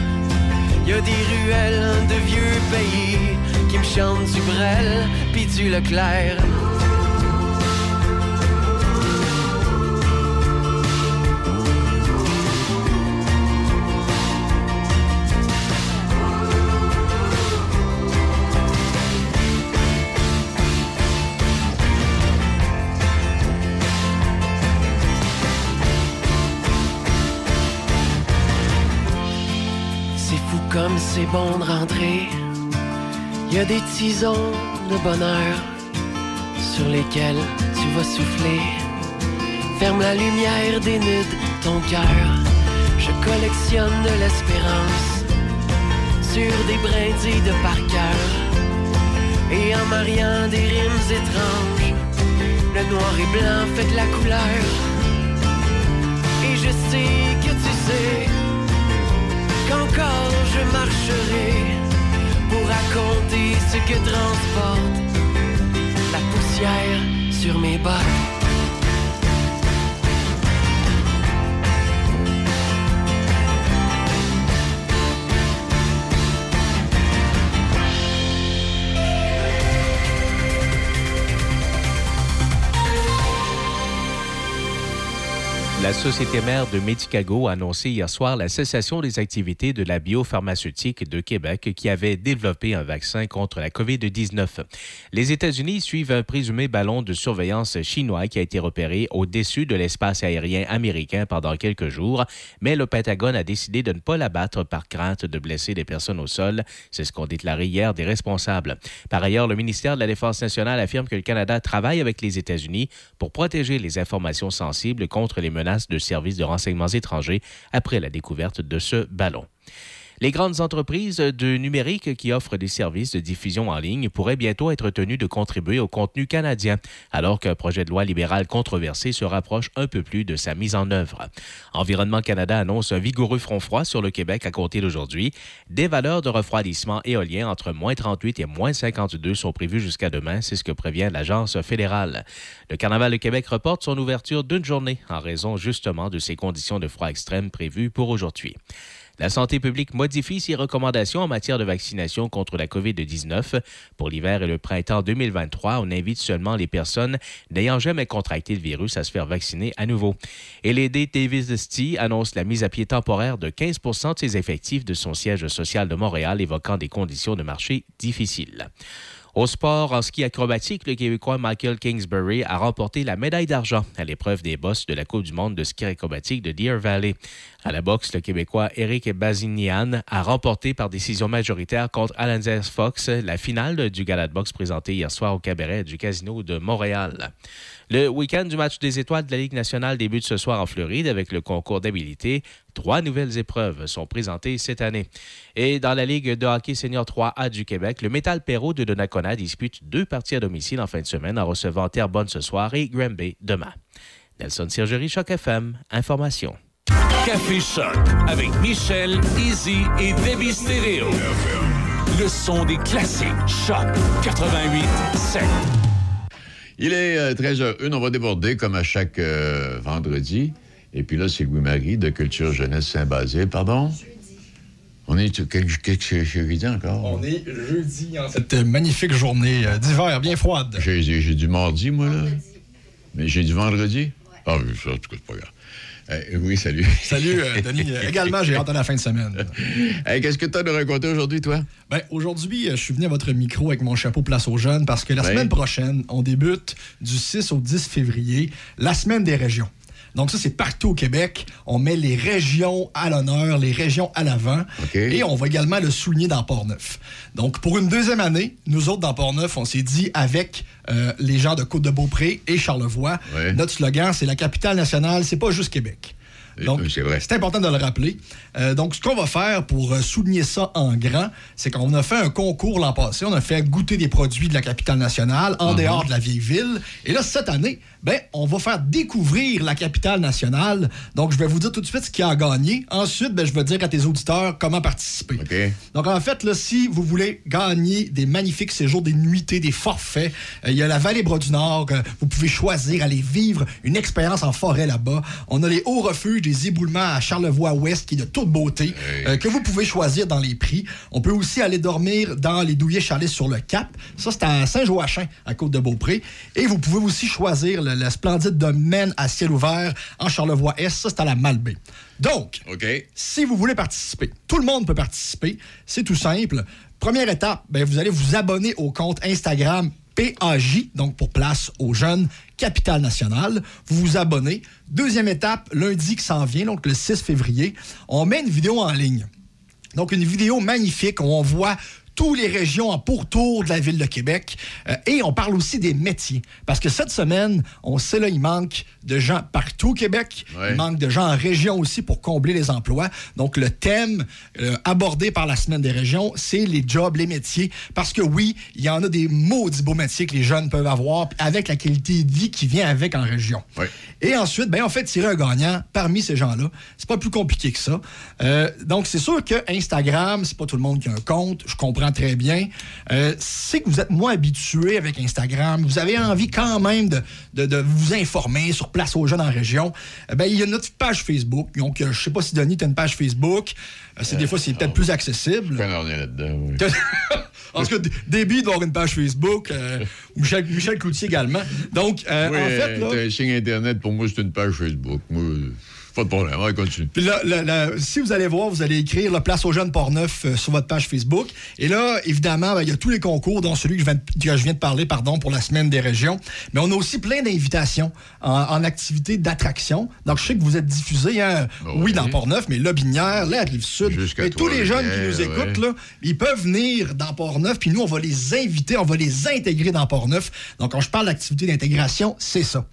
Y a des ruelles de vieux pays qui me chantent du Brel puis du Leclerc. C'est bon de rentrer. Y a des tisons de bonheur sur lesquels tu vas souffler. Ferme la lumière, dénude ton cœur. Je collectionne de l'espérance sur des brindilles de par cœur. Et en mariant des rimes étranges, le noir et blanc fait la couleur. Et je sais que tu sais qu'encore je marcherai pour raconter ce que transporte la poussière sur mes bottes. La société mère de Medicago a annoncé hier soir la cessation des activités de la biopharmaceutique de Québec qui avait développé un vaccin contre la COVID-19. Les États-Unis suivent un présumé ballon de surveillance chinois qui a été repéré au-dessus de l'espace aérien américain pendant quelques jours, mais le Pentagone a décidé de ne pas l'abattre par crainte de blesser des personnes au sol. C'est ce qu'ont déclaré hier des responsables. Par ailleurs, le ministère de la Défense nationale affirme que le Canada travaille avec les États-Unis pour protéger les informations sensibles contre les menaces de services de renseignements étrangers après la découverte de ce ballon. Les grandes entreprises de numérique qui offrent des services de diffusion en ligne pourraient bientôt être tenues de contribuer au contenu canadien, alors qu'un projet de loi libéral controversé se rapproche un peu plus de sa mise en œuvre. Environnement Canada annonce un vigoureux front froid sur le Québec à compter d'aujourd'hui. Des valeurs de refroidissement éolien entre moins 38 et moins 52 sont prévues jusqu'à demain, c'est ce que prévient l'Agence fédérale. Le Carnaval de Québec reporte son ouverture d'une journée en raison justement de ces conditions de froid extrême prévues pour aujourd'hui. La santé publique modifie ses recommandations en matière de vaccination contre la COVID-19. Pour l'hiver et le printemps 2023, on invite seulement les personnes n'ayant jamais contracté le virus à se faire vacciner à nouveau. Et l'aider Davis annonce la mise à pied temporaire de 15 de ses effectifs de son siège social de Montréal, évoquant des conditions de marché difficiles. Au sport, en ski acrobatique, le Québécois Michael Kingsbury a remporté la médaille d'argent à l'épreuve des bosses de la Coupe du monde de ski acrobatique de Deer Valley. À la boxe, le Québécois Eric Bazinian a remporté par décision majoritaire contre Alan Fox la finale du gala de boxe présenté hier soir au cabaret du Casino de Montréal. Le week-end du match des étoiles de la Ligue nationale débute ce soir en Floride avec le concours d'habilité. Trois nouvelles épreuves sont présentées cette année. Et dans la Ligue de hockey senior 3A du Québec, le Métal Perrault de Donnacona dispute deux parties à domicile en fin de semaine en recevant Terrebonne ce soir et Granby demain. Nelson Sergerie, Choc FM, Information. Café Choc avec Michel, Easy et Debbie Stereo. Le son des classiques. Choc 88 7. Il est 13h01, on va déborder comme à chaque euh, vendredi. Et puis là, c'est Louis-Marie de Culture Jeunesse Saint-Basile. Pardon? On est quel jeudi encore? On est jeudi en cette magnifique journée euh, d'hiver bien froide. J'ai du mardi, moi, là. Mais j'ai du vendredi? Ah oui, ça, en tout cas, c'est pas grave. Euh, oui, salut. Salut, euh, *laughs* Denis. Également, j'ai hâte à la fin de semaine. Qu'est-ce que tu as de raconter aujourd'hui, toi? Ben, aujourd'hui, je suis venu à votre micro avec mon chapeau place aux jeunes parce que la semaine prochaine, on débute du 6 au 10 février, la semaine des régions. Donc ça, c'est partout au Québec. On met les régions à l'honneur, les régions à l'avant. Et on va également le souligner dans Port-Neuf. Donc pour une deuxième année, nous autres dans Port-Neuf, on s'est dit avec euh, les gens de Côte-de-Beaupré et Charlevoix, notre slogan, c'est la capitale nationale, c'est pas juste Québec. Donc, c'est important de le rappeler. Euh, donc, ce qu'on va faire pour euh, souligner ça en grand, c'est qu'on a fait un concours l'an passé. On a fait goûter des produits de la capitale nationale en uh-huh. dehors de la vieille ville. Et là, cette année, ben, on va faire découvrir la capitale nationale. Donc, je vais vous dire tout de suite ce qui a gagné. Ensuite, ben, je vais dire à tes auditeurs comment participer. Donc, en fait, là, si vous voulez gagner des magnifiques séjours, des nuitées, des forfaits, euh, il y a la vallée Bras du Nord. vous pouvez choisir, aller vivre une expérience en forêt là-bas. On a les hauts refuges des éboulements à Charlevoix-Ouest qui est de toute beauté, euh, que vous pouvez choisir dans les prix. On peut aussi aller dormir dans les douillets chalets sur le Cap. Ça, c'est à Saint-Joachim, à Côte-de-Beaupré. Et vous pouvez aussi choisir le, splendide domaine à ciel ouvert en Charlevoix-Est. Ça, c'est à la Malbaie. Donc, si vous voulez participer, tout le monde peut participer. C'est tout simple. Première étape, ben, vous allez vous abonner au compte Instagram PAJ, donc pour place aux jeunes, Capitale Nationale. Vous vous abonnez. Deuxième étape, lundi qui s'en vient, donc le 6 février, on met une vidéo en ligne. Donc une vidéo magnifique où on voit toutes les régions en pourtour de la ville de Québec. Euh, et on parle aussi des métiers. Parce que cette semaine, on sait là, il manque de gens partout au Québec. Il manque de gens en région aussi pour combler les emplois. Donc, le thème euh, abordé par la semaine des régions, c'est les jobs, les métiers. Parce que oui, il y en a des maudits beaux métiers que les jeunes peuvent avoir avec la qualité de vie qui vient avec en région. Et ensuite, ben, on fait tirer un gagnant parmi ces gens-là. C'est pas plus compliqué que ça. Euh, donc, c'est sûr que Instagram, c'est pas tout le monde qui a un compte. Je comprends très bien. Euh, c'est que vous êtes moins habitué avec Instagram. Vous avez envie quand même de, vous informer sur Place aux jeunes en région. Ben, il y a notre page Facebook. Donc, euh, je sais pas si Denis, tu as une page Facebook. Euh, c'est des fois, c'est peut-être plus accessible. *laughs* En tout cas, Débit doit avoir une page Facebook. *laughs* Michel, Michel Coutier également. Donc, en fait. Là, un signe Internet, pour moi, c'est une page Facebook. Moi, pas de problème, on continue. Puis là, si vous allez voir, vous allez écrire la Place aux jeunes Port-Neuf euh, sur votre page Facebook. Et là, évidemment, ben, il y a tous les concours, dont celui que je, viens de, parler, pardon, pour la semaine des régions. Mais on a aussi plein d'invitations en, activité d'attraction. Donc, je sais que vous êtes diffusés, hein, ah oui. dans Port-Neuf, mais là, Binière, la Rive-Sud. Et tous les jeunes qui nous écoutent, là, ils peuvent venir dans Port-Neuf, puis nous, on va les inviter, on va les intégrer dans Port-Neuf. Donc, quand je parle d'activité d'intégration, c'est ça.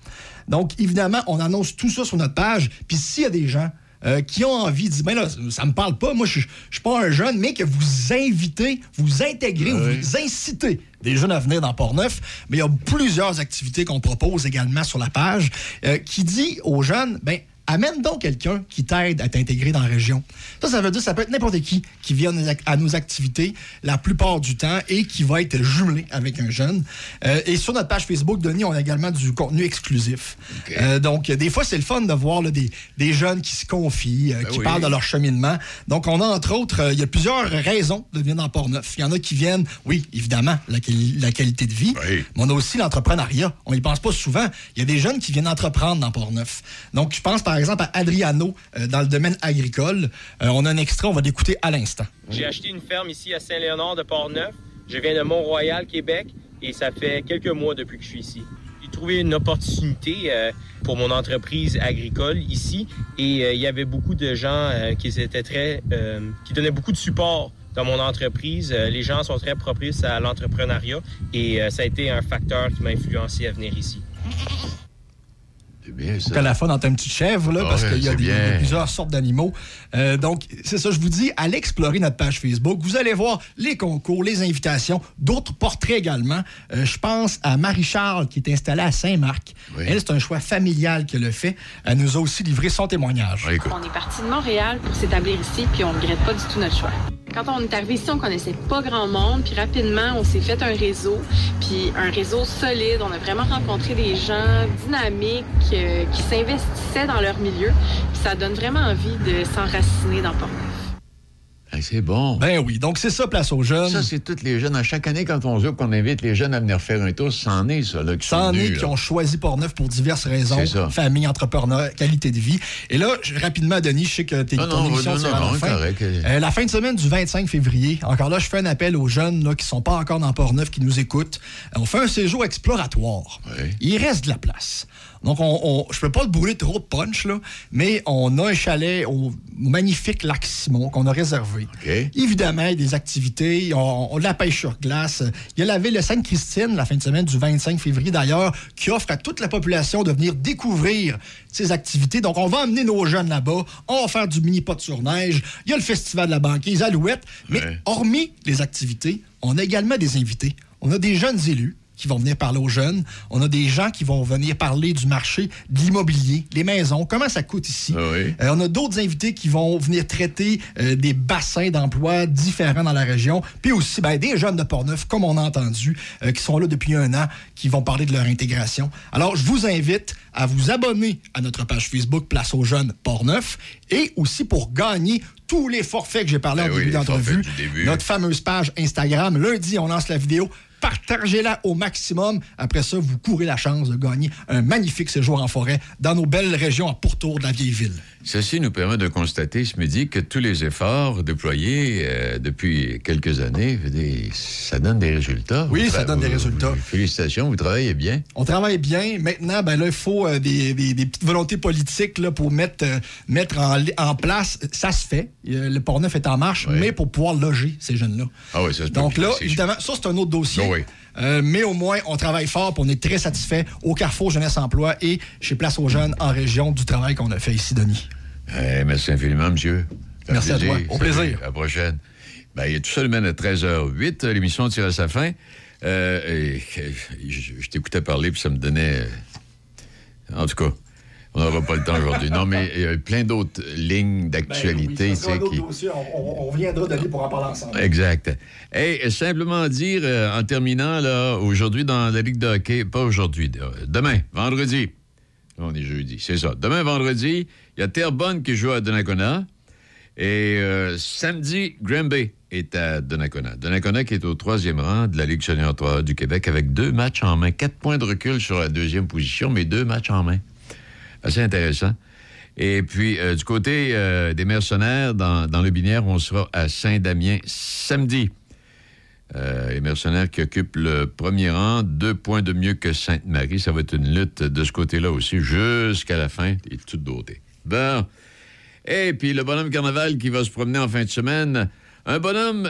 Donc, évidemment, on annonce tout ça sur notre page. Puis s'il y a des gens euh, qui ont envie de dire, ben là, ça me parle pas, moi, je suis pas un jeune, mais que vous invitez, vous intégrez, vous incitez des jeunes à venir dans Port-Neuf. Mais il y a plusieurs activités qu'on propose également sur la page euh, qui dit aux jeunes, ben amène donc quelqu'un qui t'aide à t'intégrer dans la région. Ça, ça veut dire que ça peut être n'importe qui qui vient à nos activités la plupart du temps et qui va être jumelé avec un jeune. Euh, et sur notre page Facebook, Denis, on a également du contenu exclusif. Euh, donc, des fois, c'est le fun de voir là, des, des jeunes qui se confient, euh, qui oui. parlent de leur cheminement. Donc, on a entre autres, il y a plusieurs raisons de venir dans Port-Neuf. Il y en a qui viennent, oui, évidemment, la, quali- la qualité de vie, mais on a aussi l'entrepreneuriat. On y pense pas souvent. Il y a des jeunes qui viennent entreprendre dans Port-Neuf. Donc, je pense par exemple à Adriano euh, dans le domaine agricole. Euh, on a un extrait, on va l'écouter à l'instant. J'ai acheté une ferme ici à Saint-Léonard de Port-Neuf. Je viens de Mont-Royal, Québec, et ça fait quelques mois depuis que je suis ici. J'ai trouvé une opportunité euh, pour mon entreprise agricole ici, et il y avait beaucoup de gens qui étaient très, qui donnaient beaucoup de support dans mon entreprise. Les gens sont très propices à l'entrepreneuriat, et ça a été un facteur qui m'a influencé à venir ici. C'est bien Donc, à la fois dans une petite chèvre, là, Ah parce qu'il y a plusieurs sortes d'animaux. Euh, donc, c'est ça, je vous dis, allez explorer notre page Facebook. Vous allez voir les concours, les invitations, d'autres portraits également. Euh, je pense à Marie-Charles, qui est installée à Saint-Marc. Elle, c'est un choix familial qu'elle a fait. Elle nous a aussi livré son témoignage. On est parti de Montréal pour s'établir ici, puis on ne regrette pas du tout notre choix. Quand on est arrivé ici, on connaissait pas grand monde, puis rapidement, on s'est fait un réseau, puis un réseau solide. On a vraiment rencontré des gens dynamiques euh, qui s'investissaient dans leur milieu, puis ça donne vraiment envie de s'enraciner dans Port-Neuf. Hey, c'est bon. Ben oui, donc c'est ça, place aux jeunes. Ça, c'est tous les jeunes. À chaque année, quand on joue, qu'on invite les jeunes à venir faire un tour, c'en est, ça, là, qui sont C'en est venus, qui là. ont choisi Port-Neuf pour diverses raisons. C'est ça. Famille, entrepreneur, qualité de vie. Et là, je- rapidement, Denis, je sais que t'es Non, ton non, émission non, la non, fin. correct. Euh, la fin de semaine du 25 février, encore là, je fais un appel aux jeunes là, qui sont pas encore dans Port-Neuf, qui nous écoutent. Euh, On fait un séjour exploratoire. Il reste de la place. Donc, on, on- je peux pas le brûler trop de punch, là, mais on a un chalet au magnifique lac Simon qu'on a réservé. Évidemment, il y a des activités, on, on a de la pêche sur glace. Il y a la ville de Sainte-Christine, la fin de semaine du 25 février d'ailleurs, qui offre à toute la population de venir découvrir ces activités. Donc, on va emmener nos jeunes là-bas, on va faire du mini-pot sur neige, il y a le festival de la banquise, Alouette, mais hormis les activités, on a également des invités. On a des jeunes élus qui vont venir parler aux jeunes. On a des gens qui vont venir parler du marché de l'immobilier, les maisons, comment ça coûte ici? Euh, on a d'autres invités qui vont venir traiter euh, des bassins d'emploi différents dans la région. Puis aussi ben, des jeunes de Portneuf, comme on a entendu, euh, qui sont là depuis un an, qui vont parler de leur intégration. Alors, je vous invite à vous abonner à notre page Facebook Place aux jeunes Portneuf et aussi pour gagner tous les forfaits que j'ai parlé Ben en début d'entrevue. Notre fameuse page Instagram. Lundi, on lance la vidéo. Partagez-la au maximum. Après ça, vous courez la chance de gagner un magnifique séjour en forêt dans nos belles régions à pourtour de la vieille ville. Ceci nous permet de constater ce midi que tous les efforts déployés euh, depuis quelques années, je ça donne des résultats. Oui, ça donne des résultats. vous- Félicitations, vous travaillez bien. On travaille bien. Maintenant, ben là, il faut euh, des, des- des petites volontés politiques là, pour mettre, euh, mettre en, place. Ça se fait. Le Port-Neuf est en marche, mais pour pouvoir loger ces jeunes-là. Ah oui, ça se Donc là, évidemment, ça, c'est un autre dossier. Ah oui. Euh, mais au moins, on travaille fort, puis on est très satisfait au Carrefour Jeunesse Emploi et chez Place aux Jeunes en région du travail qu'on a fait ici, Denis. Eh, merci infiniment, monsieur. Ça Merci à toi. Au plaisir. À la prochaine. Ben, il est tout seulement à 13h08. L'émission tire à sa fin. Euh, et, euh, je, je t'écoutais parler, puis ça me donnait. euh, En tout cas, on n'aura pas le temps aujourd'hui. Non, mais il y a plein d'autres lignes d'actualité. tu sais, qui... on, reviendra, Denis, pour en parler ensemble. Exact. Et simplement dire, euh, en terminant, là, aujourd'hui dans la Ligue de hockey, pas aujourd'hui, euh, demain, vendredi. On est jeudi, c'est ça. Demain, vendredi, il y a Terrebonne qui joue à Donnacona. Et euh, samedi, Granby est à Donnacona. Donnacona qui est au troisième rang de la Ligue senior 3 du Québec avec deux matchs en main. Quatre points de recul sur la deuxième position, mais deux matchs en main. Assez intéressant. Et puis, euh, du côté euh, des mercenaires, dans, le binaire, on sera à Saint-Damien samedi. Euh, les mercenaires qui occupent le premier rang, deux points de mieux que Sainte-Marie. Ça va être une lutte de ce côté-là aussi jusqu'à la fin et tout doté. Bon. Et puis le bonhomme carnaval qui va se promener en fin de semaine. Un bonhomme,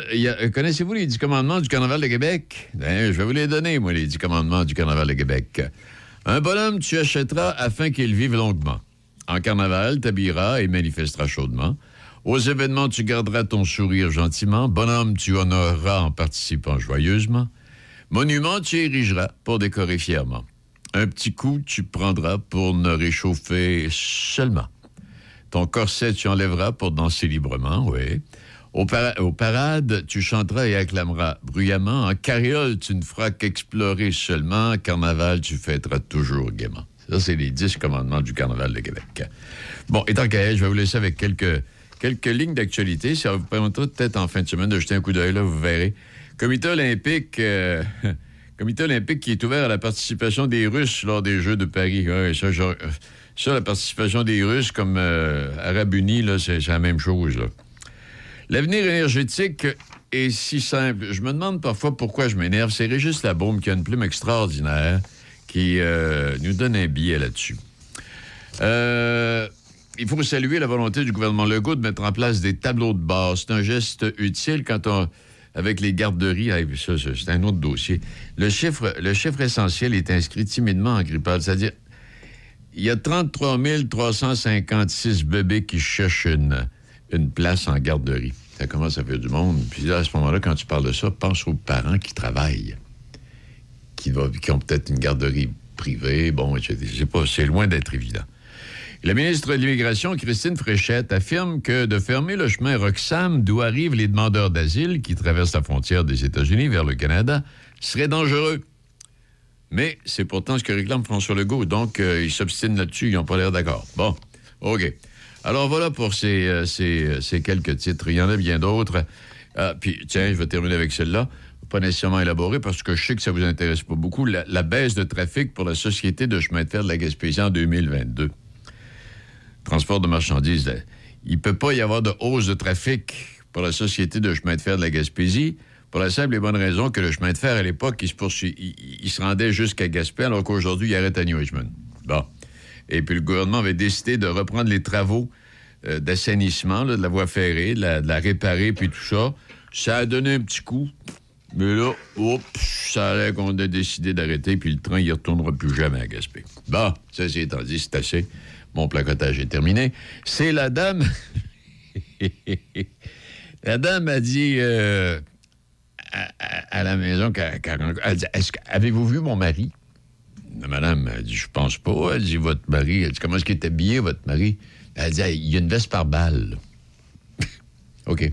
connaissez-vous les dix commandements du carnaval de Québec? Ben, je vais vous les donner, moi, les dix commandements du carnaval de Québec. Un bonhomme, tu achèteras afin qu'il vive longuement. En carnaval, t'habilleras et manifesteras chaudement. Aux événements, tu garderas ton sourire gentiment. Bonhomme, tu honoreras en participant joyeusement. Monument, tu érigeras pour décorer fièrement. Un petit coup, tu prendras pour ne réchauffer seulement. Ton corset, tu enlèveras pour danser librement, oui. Au, para- aux parades, tu chanteras et acclameras bruyamment. En carriole, tu ne feras qu'explorer seulement. Carnaval, tu fêteras toujours gaiement. Ça, c'est les dix commandements du Carnaval de Québec. Bon, et tant qu'à je vais vous laisser avec quelques, quelques lignes d'actualité. Ça vous permettra peut-être en fin de semaine de jeter un coup d'œil, là, vous verrez. Comité olympique... euh, *laughs* Comité olympique qui est ouvert à la participation des Russes lors des Jeux de Paris. Ça, la participation des Russes comme euh, Arabes Unis, c'est la même chose. L'avenir énergétique est si simple. Je me demande parfois pourquoi je m'énerve. C'est Régis Labaume qui a une plume extraordinaire qui euh, nous donne un billet là-dessus. Euh, il faut saluer la volonté du gouvernement Legault de mettre en place des tableaux de bord. C'est un geste utile quand on. Avec les garderies, c'est un autre dossier. Le chiffre, le chiffre essentiel est inscrit timidement en grippal, c'est-à-dire il y a 33 356 bébés qui cherchent une, une place en garderie. Ça commence à faire du monde. Puis là, à ce moment-là, quand tu parles de ça, pense aux parents qui travaillent, qui, ont peut-être une garderie privée. Bon, etc. Je sais pas, c'est loin d'être évident. La ministre de l'Immigration, Christine Fréchette, affirme que de fermer le chemin Roxham, d'où arrivent les demandeurs d'asile qui traversent la frontière des États-Unis vers le Canada, serait dangereux. Mais c'est pourtant ce que réclame François Legault. Donc, euh, ils s'obstinent là-dessus. Ils n'ont pas l'air d'accord. Bon, OK. Alors, voilà pour ces, euh, euh, ces quelques titres. Il y en a bien d'autres. Ah, puis, tiens, je vais terminer avec celle-là. Pas nécessairement élaborée parce que je sais que ça vous intéresse pas beaucoup. La, baisse de trafic pour la Société de chemin de fer de la Gaspésie en 2022. Transport de marchandises. là. Il peut pas y avoir de hausse de trafic pour la Société de chemin de fer de la Gaspésie pour la simple et bonne raison que le chemin de fer, à l'époque, il se, poursuit- se rendait jusqu'à Gaspé, alors qu'aujourd'hui, il arrête à New Richmond. Bon. Et puis, le gouvernement avait décidé de reprendre les travaux euh, d'assainissement de la voie ferrée, de la, réparer, puis tout ça. Ça a donné un petit coup. Mais là, oups, ça a l'air qu'on a décidé d'arrêter, puis le train, il retournera plus jamais à Gaspé. Bon, ça, c'est étant dit, c'est assez. Mon placotage est terminé. C'est la dame. *laughs* la dame a dit euh, à, la maison elle dit, Avez-vous vu mon mari? La madame a dit Je pense pas. Elle dit Votre mari. Elle dit Comment est-ce qu'il est habillé, votre mari? Elle dit Il y a une veste par balle. *laughs* OK.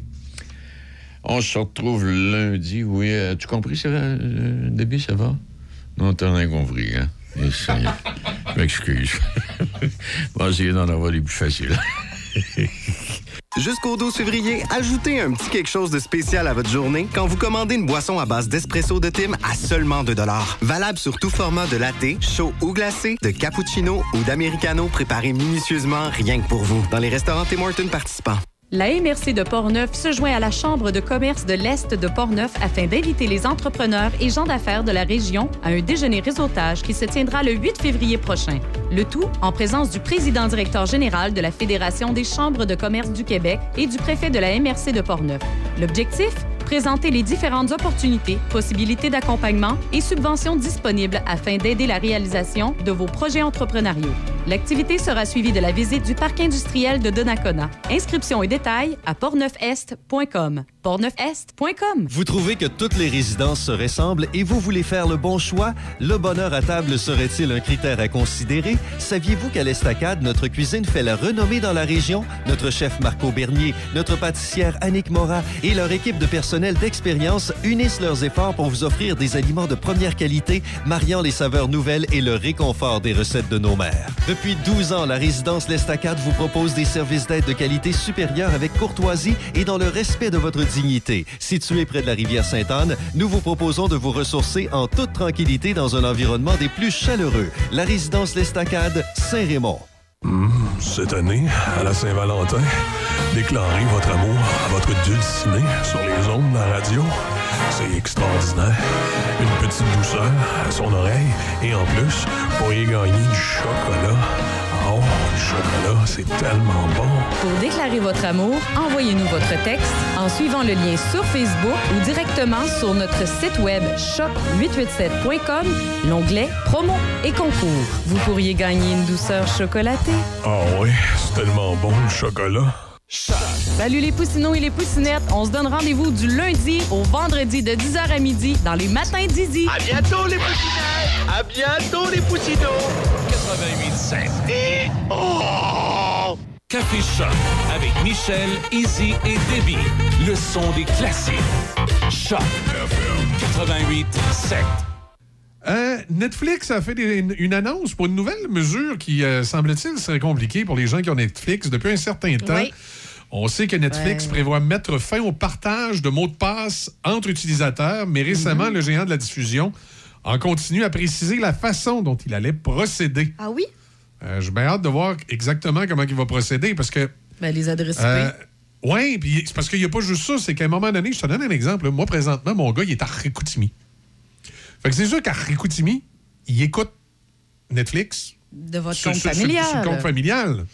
On se retrouve lundi. Oui, as-tu compris, ça va, euh, Debbie, ça va? Non, t'as rien compris, hein? *laughs* Je m'excuse. *laughs* On va essayer d'en avoir les plus faciles. Jusqu'au 12 février, ajoutez un petit quelque chose de spécial à votre journée quand vous commandez une boisson à base d'espresso de Tim à seulement 2 Valable sur tout format de latte, chaud ou glacé, de cappuccino ou d'americano préparé minutieusement rien que pour vous dans les restaurants Tim Hortons participants. La MRC de Portneuf se joint à la Chambre de commerce de l'Est de Portneuf afin d'inviter les entrepreneurs et gens d'affaires de la région à un déjeuner réseautage qui se tiendra le 8 février prochain. Le tout en présence du président directeur général de la Fédération des chambres de commerce du Québec et du préfet de la MRC de Portneuf. L'objectif? Présenter les différentes opportunités, possibilités d'accompagnement et subventions disponibles afin d'aider la réalisation de vos projets entrepreneuriaux. L'activité sera suivie de la visite du parc industriel de Donnacona. Inscriptions et détails à portneufest.com. portneufest.com. Vous trouvez que toutes les résidences se ressemblent et vous voulez faire le bon choix? Le bonheur à table serait-il un critère à considérer? Saviez-vous qu'à l'Estacade, notre cuisine fait la renommée dans la région? Notre chef Marco Bernier, notre pâtissière Annick Mora et leur équipe de personnel d'expérience unissent leurs efforts pour vous offrir des aliments de première qualité, mariant les saveurs nouvelles et le réconfort des recettes de nos mères. Depuis 12 ans, la résidence L'Estacade vous propose des services d'aide de qualité supérieure avec courtoisie et dans le respect de votre dignité. Situé près de la rivière Sainte-Anne, nous vous proposons de vous ressourcer en toute tranquillité dans un environnement des plus chaleureux. La résidence L'Estacade, Saint-Raymond. Cette année, à la Saint-Valentin, déclarez votre amour à votre dulciné sur les ondes de la radio. C'est extraordinaire. Une petite douceur à son oreille et en plus, vous pourriez gagner du chocolat. Oh, le chocolat, c'est tellement bon. Pour déclarer votre amour, envoyez-nous votre texte en suivant le lien sur Facebook ou directement sur notre site web shop887.com, l'onglet Promo et concours. Vous pourriez gagner une douceur chocolatée. Ah oui, c'est tellement bon, le chocolat. Salut les poussinots et les poussinettes. On se donne rendez-vous du lundi au vendredi de 10h à midi dans les matins d'Idi. À bientôt les poussinettes! À bientôt les poussinots! 88.7. Oh! Café Choc avec Michel, Izzy et Debbie. Le son des classiques. Choc 88.7. Euh, Netflix a fait des- une, une annonce pour une nouvelle mesure qui, euh, semble-t-il, serait compliquée pour les gens qui ont Netflix depuis un certain temps. Oui. On sait que Netflix Ouais. prévoit mettre fin au partage de mots de passe entre utilisateurs, mais récemment, Mhm. le géant de la diffusion en continue à préciser la façon dont il allait procéder. Ah oui? Euh, J'ai bien hâte de voir exactement comment il va procéder parce que. Ben, les adresses Euh, IP. oui, puis c'est parce qu'il n'y a pas juste ça, c'est qu'à un moment donné, je te donne un exemple. Moi, présentement, mon gars, il est à Rikoutimi. Fait que c'est sûr qu'à Rikoutimi, il écoute Netflix de votre sur, compte sur- sur- familial. sur le compte familial.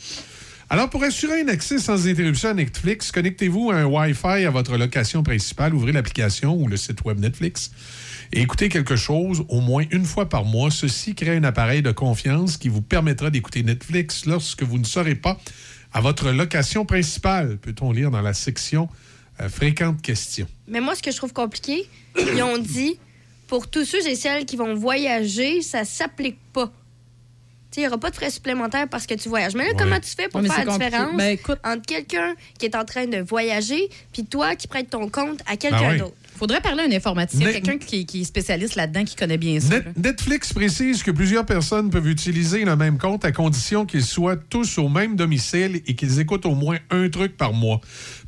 Alors, pour assurer un accès sans interruption à Netflix, connectez-vous à un Wi-Fi à votre location principale, ouvrez l'application ou le site web Netflix et écoutez quelque chose au moins une fois par mois. Ceci crée un appareil de confiance qui vous permettra d'écouter Netflix lorsque vous ne serez pas à votre location principale, peut-on lire dans la section euh, fréquentes questions. Mais moi, ce que je trouve compliqué, ils ont dit pour tous ceux et celles qui vont voyager, ça s'applique pas. Il n'y aura pas de frais supplémentaires parce que tu voyages. Mais là, Ouais. comment tu fais pour Ouais, faire la compliqué. différence Ben, entre quelqu'un qui est en train de voyager puis toi qui prêtes ton compte à quelqu'un oui. d'autre? Faudrait parler à un informaticien, quelqu'un qui, qui est spécialiste là-dedans, qui connaît bien ça. Net- Netflix précise que plusieurs personnes peuvent utiliser le même compte à condition qu'ils soient tous au même domicile et qu'ils écoutent au moins un truc par mois.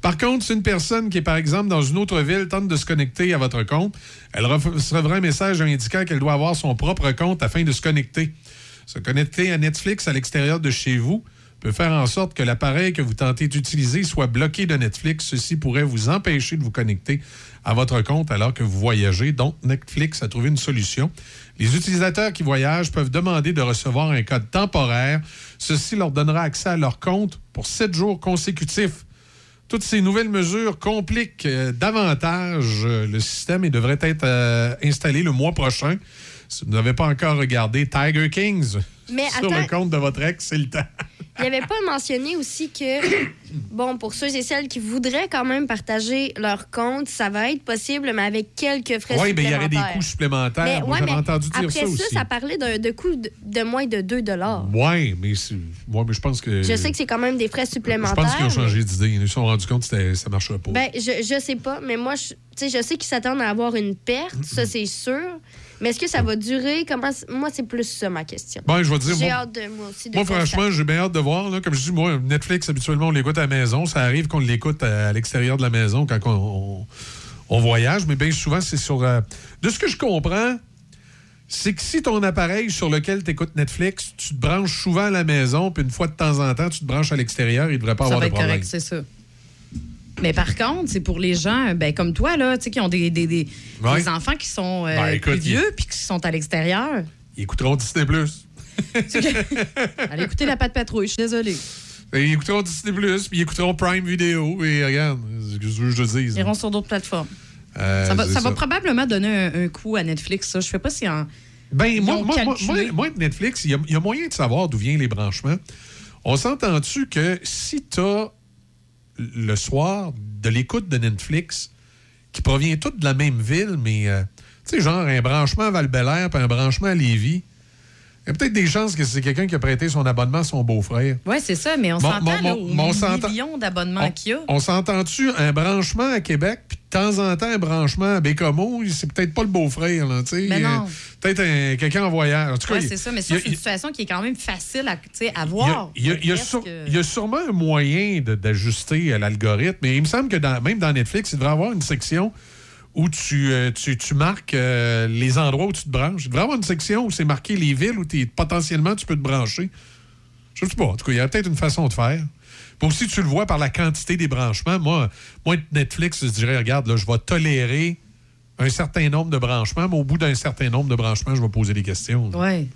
Par contre, si une personne qui est par exemple dans une autre ville tente de se connecter à votre compte, elle recevra un message indiquant qu'elle doit avoir son propre compte afin de se connecter. Se connecter à Netflix à l'extérieur de chez vous peut faire en sorte que l'appareil que vous tentez d'utiliser soit bloqué de Netflix. Ceci pourrait vous empêcher de vous connecter à votre compte alors que vous voyagez. Donc, Netflix a trouvé une solution. Les utilisateurs qui voyagent peuvent demander de recevoir un code temporaire. Ceci leur donnera accès à leur compte pour sept jours consécutifs. Toutes ces nouvelles mesures compliquent euh, davantage euh, le système et devraient être euh, installées le mois prochain. Si vous n'avez pas encore regardé Tiger Kings Mais *laughs* sur attends. le compte de votre ex, c'est le temps. *laughs* Il n'y avait pas mentionné aussi que, *coughs* bon, pour ceux et celles qui voudraient quand même partager leur compte, ça va être possible, mais avec quelques frais Oui, mais il y aurait des supplémentaires. coûts supplémentaires. Mais, Moi, ouais, j'avais mais entendu dire après ça ça, aussi. ça parlait d'un de coût de, de moins de 2 Oui, mais, ouais, mais je pense que. Je sais que c'est quand même des frais Je supplémentaires. pense qu'ils ont mais- changé d'idée. Ils se sont rendus compte que ça ne marcherait pas. Ben, je, je sais pas, mais moi, je, tu sais, je sais qu'ils s'attendent à avoir une perte, ça, c'est sûr. Mais est-ce que ça va durer? Comment... Moi, c'est plus ça, ma question. Ben, je vais te dire, J'ai moi- hâte de, moi aussi, de Moi, franchement, j'ai bien hâte de voir. là. Comme je dis, moi, Netflix, habituellement, on l'écoute à la maison. Ça arrive qu'on l'écoute à, à l'extérieur de la maison quand on, on- on voyage, mais bien souvent, c'est sur. euh, De ce que je comprends, c'est que si ton appareil sur lequel tu écoutes Netflix, tu te branches souvent à la maison, puis une fois de temps en temps, tu te branches à l'extérieur, il ne devrait pas ça avoir va de être problème. correct, c'est ça. Mais par contre, c'est pour les gens ben, comme toi, là, qui ont des, des, des- Ouais. des enfants qui sont euh, Ben, écoute, plus vieux puis qui sont à l'extérieur. Ils écouteront Disney+. *laughs* Allez écouter la patte patrouille, je suis désolée. Et Ils écouteront Disney+, puis ils écouteront Prime Video, et regarde, ce que je te. Ils iront sur d'autres plateformes. Euh, ça va, ça va probablement donner un, un coup à Netflix, ça. Je sais pas si en. Ben, moi, moi, moi, Netflix, il y, y a moyen de savoir d'où viennent les branchements. On s'entend-tu que si tu as le soir de l'écoute de Netflix qui provient toutes de la même ville, mais euh, tu sais, genre un branchement à val puis un branchement à Lévis, il y a peut-être des chances que c'est quelqu'un qui a prêté son abonnement à son beau-frère. Oui, c'est ça, mais on s'entend s'entend- millions d'abonnements qu'il y a. On s'entend-tu un branchement à Québec, puis de temps en temps un branchement à Bécomo, c'est peut-être pas le beau-frère, là, tu sais. Non. Euh, Peut-être un- quelqu'un en voyage. En tout cas, Ouais, c'est ça, mais ça, c'est une situation qui est quand même facile à, voir. Il y, a, il y a Reste sur- que- il y a sûrement un moyen d'ajuster euh, l'algorithme, mais il me semble que dans- même dans Netflix, il devrait y avoir une section où tu, euh, tu, tu marques euh, les endroits où tu te branches. Il devrait avoir une section où c'est marqué les villes où t'es- potentiellement tu peux te brancher. Je sais pas. En tout cas, il y a peut-être une façon de faire. Puis aussi, tu le vois par la quantité des branchements. Moi, moi Netflix, je dirais, regarde, là, je vais tolérer un certain nombre de branchements, mais au bout d'un certain nombre de branchements, je vais poser des questions. Ouais.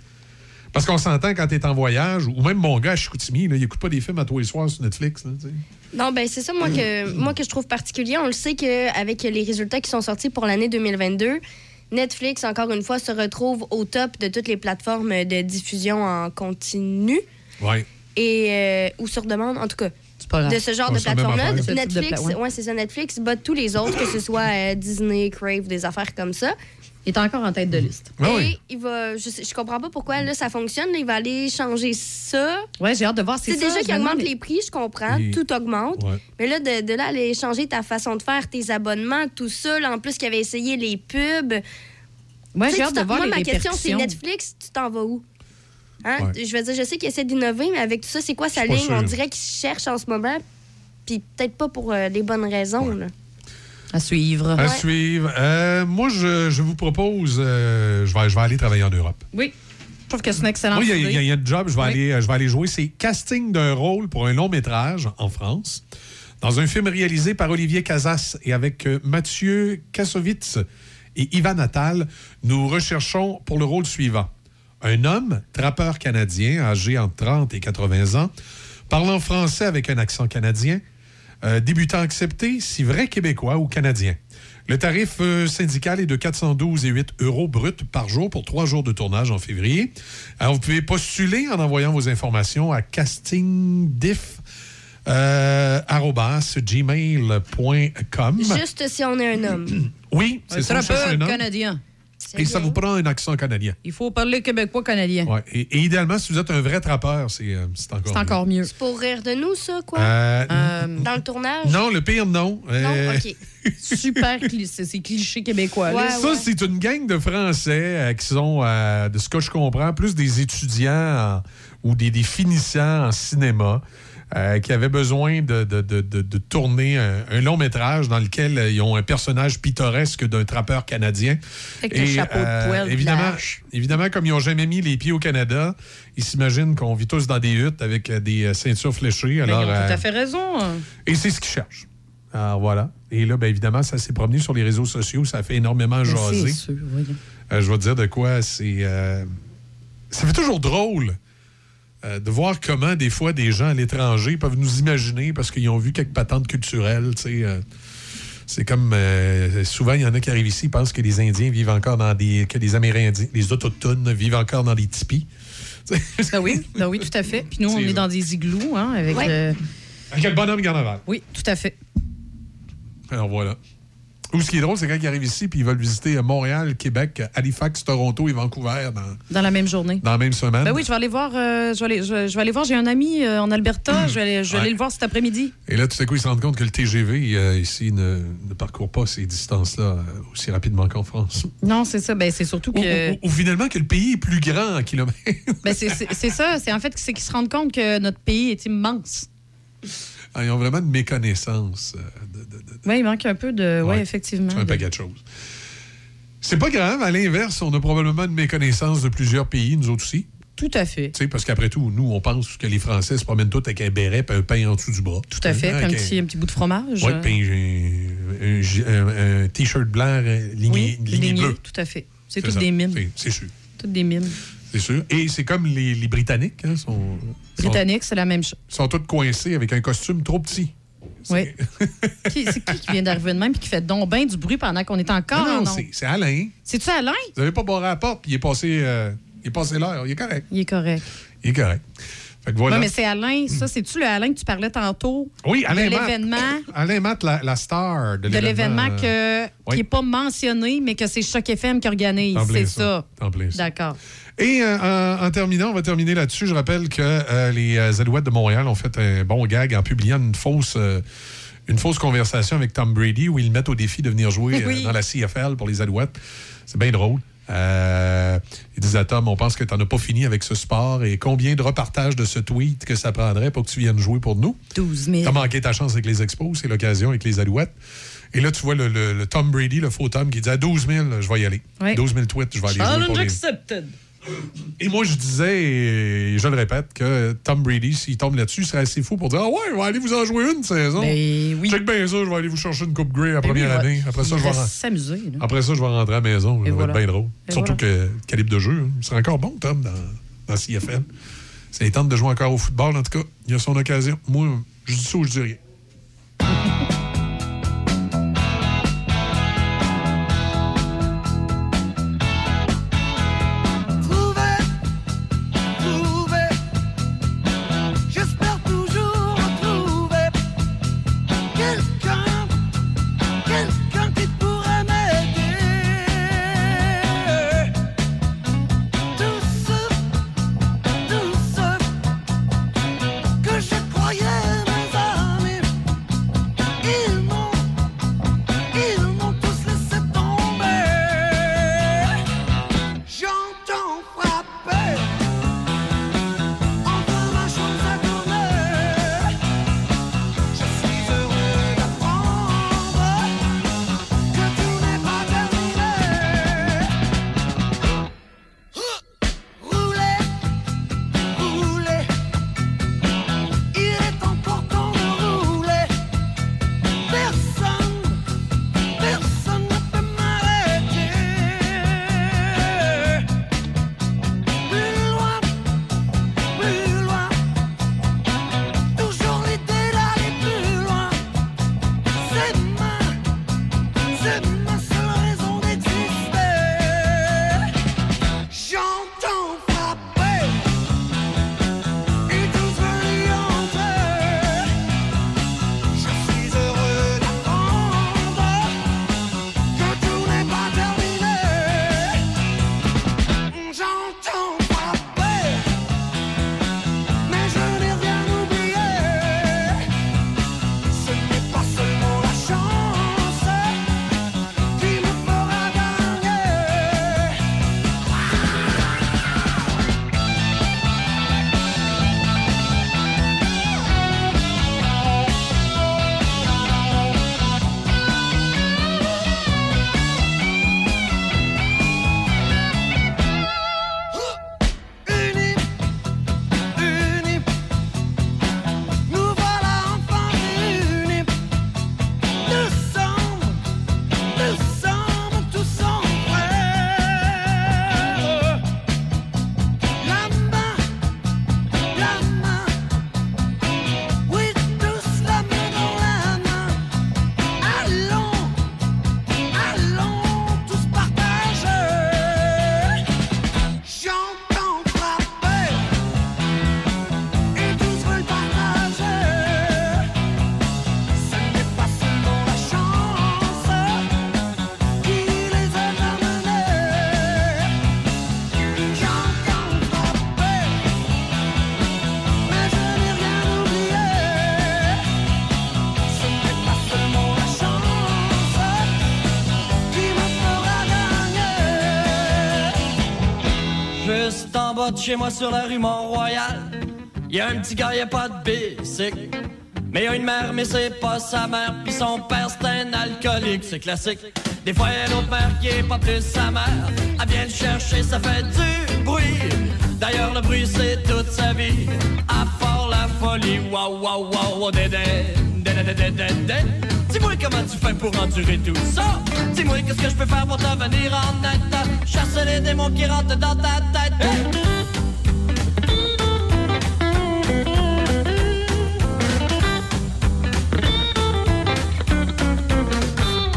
Parce qu'on s'entend quand t'es en voyage, ou même mon gars à Chicoutimi, là, il écoute pas des films à tous les soirs sur Netflix. là, tu. Non, ben c'est ça, moi que, moi que je trouve particulier. On le sait qu'avec les résultats qui sont sortis pour l'année 2022, Netflix, encore une fois, se retrouve au top de toutes les plateformes de diffusion en continu Ouais. et euh, ou sur demande, en tout cas. pas. De ce genre de plateforme-là, de Netflix, pla- ouais. ouais, c'est ça, Netflix bat tous les autres, que ce soit euh, Disney, Crave, des affaires comme ça. Il est encore en tête de liste. et il va, je, je comprends pas pourquoi là ça fonctionne. là, il va aller changer ça. Ouais, j'ai hâte de voir. C'est C'est ça, déjà qu'il me augmente les prix, je comprends. Tout augmente. Ouais. Mais là, de, de là, aller changer ta façon de faire, tes abonnements, tout ça, là, en plus qu'il avait essayé les pubs. Sais, j'ai hâte de voir Moi, les ma question, c'est. Netflix, tu t'en vas où? Hein? Ouais. Je veux dire, je sais qu'il essaie d'innover, mais avec tout ça, c'est quoi sa ligne? On dirait qu'il cherche en ce moment, puis peut-être pas pour euh, les bonnes raisons. là. À suivre. À suivre. Euh, moi, je, je vous propose, euh, je, vais, je vais aller travailler en Europe. Oui. Je trouve que c'est une excellente Moi, il y, a- idée. il y a- il y a un job, je vais, Oui. aller, je vais aller jouer. C'est casting d'un rôle pour un long métrage en France, dans un film réalisé par Olivier Casas et avec euh, Mathieu Kassovitz et Ivan Attal. Nous recherchons pour le rôle suivant un homme, trappeur canadien, âgé entre 30 et 80 ans, parlant français avec un accent canadien, euh, débutant accepté, si vrai québécois ou canadien. Le tarif euh, syndical est de 412,8 euros brut par jour pour trois jours de tournage en février. Alors, vous pouvez postuler en envoyant vos informations à castingdiff. euh, gmail.com. Juste si on est un homme. Oui, c'est Un ça, trappeur un homme. canadien. Et ça vous prend un accent canadien. Il faut parler québécois canadien. Ouais. Et, et idéalement, si vous êtes un vrai trappeur, c'est euh, c'est encore C'est encore mieux. C'est pour rire de nous, ça, quoi? Euh, Dans le tournage? Non, le pire, non. Non, Euh, *laughs* OK. Super cliché, c'est cliché québécois. là. ça, c'est une gang de Français euh, qui sont, euh, de ce que je comprends, plus des étudiants en- ou des, des finissants en cinéma euh, qui avaient besoin de, de- de- de- tourner un, un long métrage dans lequel euh, ils ont un personnage pittoresque d'un trappeur canadien. Avec le chapeau de poêle évidemment, évidemment, comme ils n'ont jamais mis les pieds au Canada, ils s'imaginent qu'on vit tous dans des huttes avec euh, des euh, ceintures fléchées. Ben, Alors, ils ont tout euh, à fait raison. et c'est ce qu'ils cherchent. Alors voilà. Et là, bien évidemment, ça s'est promené sur les réseaux sociaux. Ça a fait énormément Ben, jaser. Sûr. Euh, je vais te dire de quoi c'est. euh, Ça fait toujours drôle euh, de voir comment, des fois, des gens à l'étranger peuvent nous imaginer parce qu'ils ont vu quelques patentes culturelles. euh, c'est comme. euh, souvent, il y en a qui arrivent ici, ils pensent que les Indiens vivent encore dans des. que les Amérindiens, les Autochtones vivent encore dans des tipis. *laughs* Ben oui, ben oui, tout à fait. Puis nous, on est dans des igloos, hein, avec Ouais. le- Avec le bonhomme carnaval. Oui, tout à fait. Alors voilà. Ou ce qui est drôle, c'est quand ils arrivent ici puis ils veulent visiter Montréal, Québec, Halifax, Toronto et Vancouver dans, Dans la même journée. dans la même semaine. Ben oui, je vais aller voir. euh, je, vais aller, je, je vais aller voir. J'ai un ami euh, en Alberta. Je vais aller, je vais Ouais. aller le voir cet après-midi. Et là, tout à coup, ils se rendent compte que le TGV euh, ici ne, ne parcourt pas ces distances-là aussi rapidement qu'en France. Non, c'est ça. Ben c'est surtout Ou, que. ou- ou finalement que le pays est plus grand en kilomètres. Ben c'est ça. C'est en fait c'est qu'ils se rendent compte que notre pays est immense. Ils ont vraiment une méconnaissance euh, de, de- de- Oui, il manque un peu de. Oui, Ouais. effectivement. sur un paquet de choses. C'est pas grave. À l'inverse, on a probablement une méconnaissance de plusieurs pays, nous autres aussi. Tout à fait. Tu sais, parce qu'après tout, nous, on pense que les Français se promènent tous avec un béret et un pain en dessous du bras. Tout à fait. Hein, un petit, un petit bout de fromage. Puis un, un- un- un t-shirt blanc euh, ligné, oui, ligné ligné, bleu. Tout à fait. C'est C'est toutes ça. des mines. C'est- C'est sûr. Toutes des mines. C'est sûr. Et c'est comme les, les Britanniques, hein, sont, Britanniques, c'est la même chose. sont tous coincés avec un costume trop petit. Oui. *laughs* Qui- c'est qui qui vient d'arriver de même et qui fait donc bien du bruit pendant qu'on est encore non, non, en c'est- ondes? c'est Alain. C'est-tu Alain? Vous n'avez pas barré à la porte, puis il est passé, euh, il est passé l'heure. Il est correct. Il est correct. Il est correct. Fait que voilà. Ouais, mais c'est Alain. Ça, c'est-tu le Alain que tu parlais tantôt? oui, Alain de l'événement. *coughs* Alain Matt, la, la star de De l'événement euh, que- oui. qui n'est pas mentionné, mais que c'est Choc FM qui organise. C'est ça. Ça. D'accord. Et euh, en, en terminant, on va terminer là-dessus. Je rappelle que euh, les euh, Alouettes de Montréal ont fait un bon gag en publiant une fausse, euh, une fausse conversation avec Tom Brady où ils le mettent au défi de venir jouer euh, Oui. dans la CFL pour les Alouettes. C'est bien drôle. Euh, il disait à Tom, on pense que tu n'en as pas fini avec ce sport et combien de repartages de ce tweet que ça prendrait pour que tu viennes jouer pour nous? 12 000. T'as manqué ta chance avec les expos, c'est l'occasion avec les Alouettes. Et là, tu vois le, le- le Tom Brady, le faux Tom, qui dit à 12 000, je vais y aller. Oui. 12 000 tweets, je vais aller jouer Challenge pour les... accepted. Et moi, je disais, et je le répète, que Tom Brady, s'il tombe là-dessus, serait assez fou pour dire Ah ouais, je vais aller vous en jouer une saison. Ben oui. Check bien ça, je vais aller vous chercher une Coupe Grey la Ben première année. Après ça, je vais s'amuser. Après ça, je vais rentrer à la maison. Ça va être bien drôle. Et Surtout voilà. que calibre de jeu, hein. il serait encore bon, Tom, dans dans CFL. Ça tente de jouer encore au football, en tout cas. Il y a son occasion. Moi, je dis ça ou je dis rien. De chez moi sur la rue Mont-Royal, y a un petit gars, y a pas de bicycle. Mais y a une mère, mais c'est pas sa mère, puis son père c'est un alcoolique, c'est classique. Des fois y a l'autre mère qui est pas plus sa mère, elle vient le chercher, ça fait du bruit. D'ailleurs le bruit c'est toute sa vie, à part la folie, waouh waouh waouh, dédé dédé. Dis-moi comment tu fais pour endurer tout ça. Dis-moi qu'est-ce que je peux faire pour te venir en aide, chasser les démons qui rentrent dans ta tête.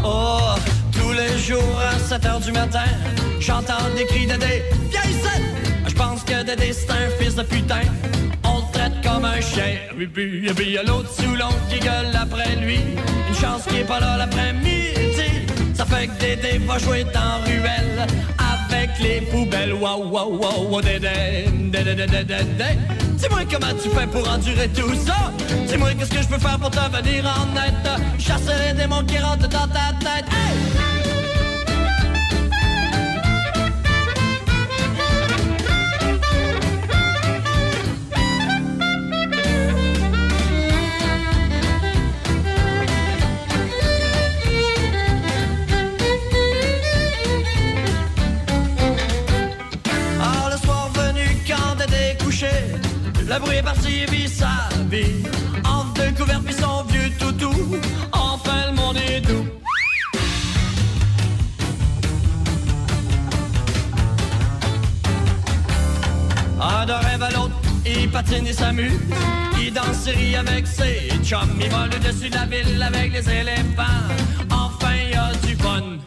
Oh, tous les jours à 7 heures du matin, j'entends des cris de. Viens ici! Je pense que Dédé c'est un fils de putain. On le traite comme un chien. Et puis, et puis y a l'autre sous l'oncle qui gueule après lui. Chance qu'il est pas là l'après-midi. Ça fait que Dédé va jouer dans ruelle avec les poubelles. Waouh, waouh, waouh, Dédé, Dédé, Dédé, Dédé. Dis-moi comment tu fais pour endurer tout ça. Dis-moi qu'est-ce que je peux faire pour te venir en aide. Chasser les démons qui rentrent dans ta tête. Le bruit est parti et vit sa vie En découvert puis son vieux toutou Enfin le monde est doux Ah d'un rêve à l'autre, il patine et s'amuse. Il danse et avec ses chums. Il vole au-dessus de la ville avec les éléphants. Enfin, il y a du fun.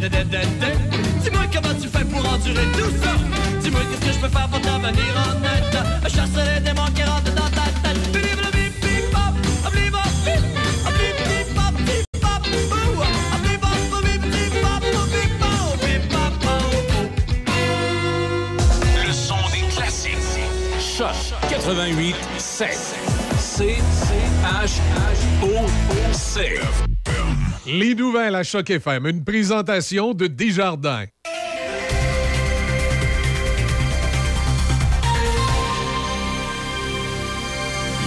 Dis-moi comment tu fais pour endurer tout ça. Dis-moi qu'est-ce que je peux faire pour t'avenir en aide. Chasser les démons qui rentrent dans ta tête. Le son des classiques. Choc 88 7. C H H O O C. Les nouvelles à Choc FM, une présentation de Desjardins.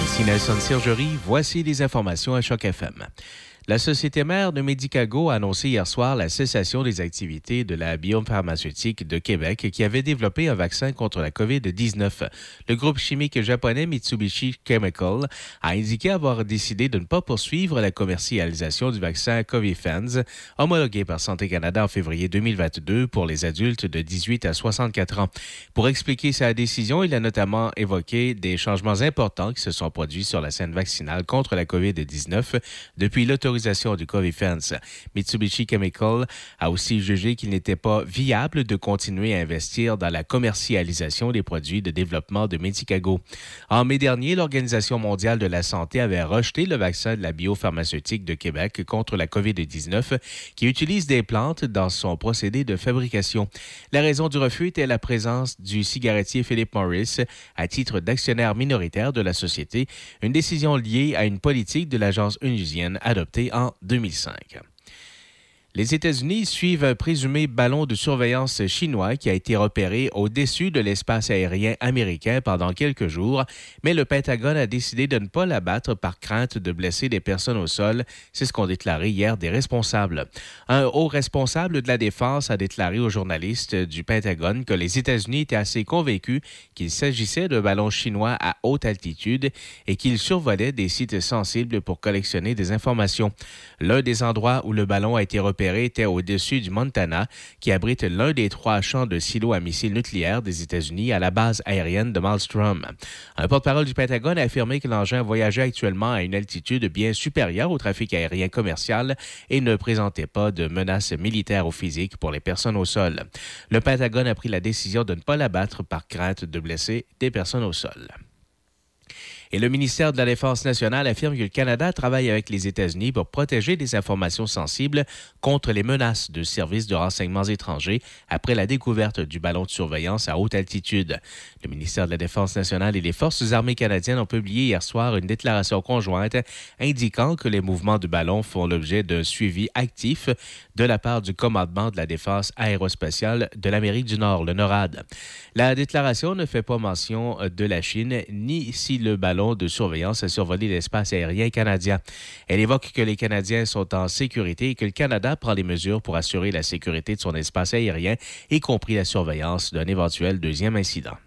Ici Nelson Sergerie, voici les informations à Choc FM. La société mère de Medicago a annoncé hier soir la cessation des activités de la biopharmaceutique de Québec qui avait développé un vaccin contre la COVID-19. Le groupe chimique japonais Mitsubishi Chemical a indiqué avoir décidé de ne pas poursuivre la commercialisation du vaccin Covifenz, homologué par Santé Canada en février 2022 pour les adultes de 18 à 64 ans. Pour expliquer sa décision, il a notamment évoqué des changements importants qui se sont produits sur la scène vaccinale contre la COVID-19 depuis l'autorisation du Covifenz. Mitsubishi Chemical a aussi jugé qu'il n'était pas viable de continuer à investir dans la commercialisation des produits de développement de Medicago. En mai dernier, l'Organisation mondiale de la santé avait rejeté le vaccin de la biopharmaceutique de Québec contre la COVID-19 qui utilise des plantes dans son procédé de fabrication. La raison du refus était la présence du cigarettier Philip Morris à titre d'actionnaire minoritaire de la société, une décision liée à une politique de l'agence onusienne adoptée en 2005. Les États-Unis suivent un présumé ballon de surveillance chinois qui a été repéré au-dessus de l'espace aérien américain pendant quelques jours, mais le Pentagone a décidé de ne pas l'abattre par crainte de blesser des personnes au sol. C'est ce qu'ont déclaré hier des responsables. Un haut responsable de la défense a déclaré aux journalistes du Pentagone que les États-Unis étaient assez convaincus qu'il s'agissait de ballons chinois à haute altitude et qu'ils survolaient des sites sensibles pour collectionner des informations. L'un des endroits où le ballon a été repéré était au-dessus du Montana, qui abrite l'un des trois champs de silos à missiles nucléaires des États-Unis à la base aérienne de Malmstrom. Un porte-parole du Pentagone a affirmé que l'engin voyageait actuellement à une altitude bien supérieure au trafic aérien commercial et ne présentait pas de menaces militaires ou physiques pour les personnes au sol. Le Pentagone a pris la décision de ne pas l'abattre par crainte de blesser des personnes au sol. Et le ministère de la Défense nationale affirme que le Canada travaille avec les États-Unis pour protéger des informations sensibles contre les menaces de services de renseignements étrangers après la découverte du ballon de surveillance à haute altitude. Le ministère de la Défense nationale et les Forces armées canadiennes ont publié hier soir une déclaration conjointe indiquant que les mouvements du ballon font l'objet d'un suivi actif de la part du commandement de la défense aérospatiale de l'Amérique du Nord, le NORAD. La déclaration ne fait pas mention de la Chine ni si le ballon de surveillance a survolé l'espace aérien canadien. Elle évoque que les Canadiens sont en sécurité et que le Canada prend des mesures pour assurer la sécurité de son espace aérien, y compris la surveillance d'un éventuel deuxième incident.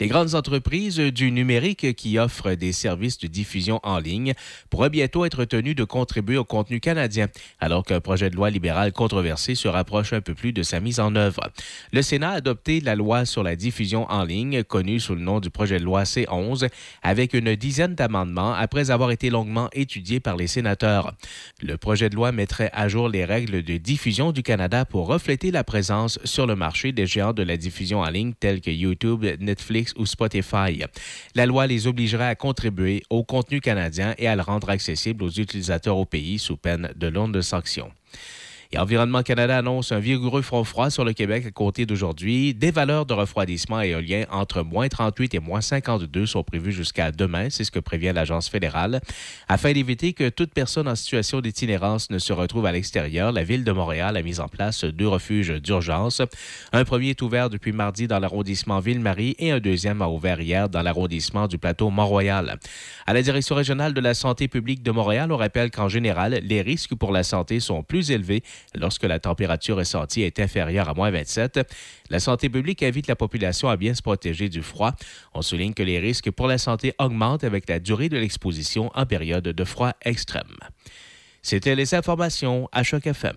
Les grandes entreprises du numérique qui offrent des services de diffusion en ligne pourraient bientôt être tenues de contribuer au contenu canadien, alors qu'un projet de loi libéral controversé se rapproche un peu plus de sa mise en œuvre. Le Sénat a adopté la loi sur la diffusion en ligne, connue sous le nom du projet de loi C11, avec une dizaine d'amendements après avoir été longuement étudié par les sénateurs. Le projet de loi mettrait à jour les règles de diffusion du Canada pour refléter la présence sur le marché des géants de la diffusion en ligne tels que YouTube, Netflix, ou Spotify. La loi les obligerait à contribuer au contenu canadien et à le rendre accessible aux utilisateurs au pays sous peine de lourdes sanctions. Et Environnement Canada annonce un vigoureux front froid sur le Québec à compter d'aujourd'hui. Des valeurs de refroidissement éolien entre moins 38 et moins 52 sont prévues jusqu'à demain, c'est ce que prévient l'Agence fédérale. Afin d'éviter que toute personne en situation d'itinérance ne se retrouve à l'extérieur, la Ville de Montréal a mis en place deux refuges d'urgence. Un premier est ouvert depuis mardi dans l'arrondissement Ville-Marie et un deuxième a ouvert hier dans l'arrondissement du plateau Mont-Royal. À la Direction régionale de la santé publique de Montréal, on rappelle qu'en général, les risques pour la santé sont plus élevés lorsque la température ressentie est inférieure à moins 27. La santé publique invite la population à bien se protéger du froid. On souligne que les risques pour la santé augmentent avec la durée de l'exposition en période de froid extrême. C'était les informations à Choc FM.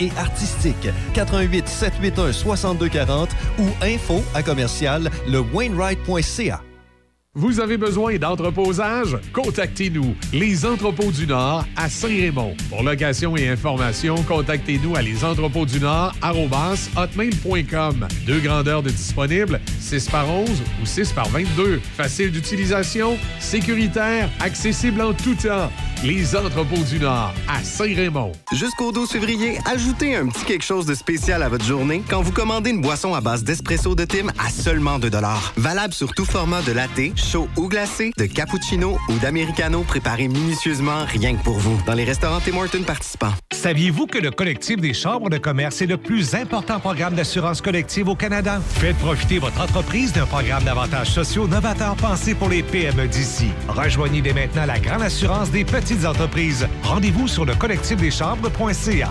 et artistique. 88 781 6240 ou info à commercial lewainwright.ca. Vous avez besoin d'entreposage? Contactez-nous, Les Entrepôts du Nord à Saint-Raymond. Pour location et information, contactez-nous à lesentrepôtsdunord.hotmail.com. Deux grandeurs de disponibles, 6 par 11 ou 6 par 22. Facile d'utilisation, sécuritaire, accessible en tout temps. Les Entrepôts du Nord à Saint-Raymond. Jusqu'au 12 février, ajoutez un petit quelque chose de spécial à votre journée quand vous commandez une boisson à base d'espresso de Tim à seulement 2 Valable sur tout format de latte, chaud ou glacé, de cappuccino ou d'americano préparé minutieusement rien que pour vous dans les restaurants Tim Hortons participants. Saviez-vous que le collectif des chambres de commerce est le plus important programme d'assurance collective au Canada? Faites profiter votre entreprise d'un programme d'avantages sociaux novateurs pensé pour les PME d'ici. Rejoignez dès maintenant la grande assurance des petites entreprises. Rendez-vous sur le collectifdeschambres.ca.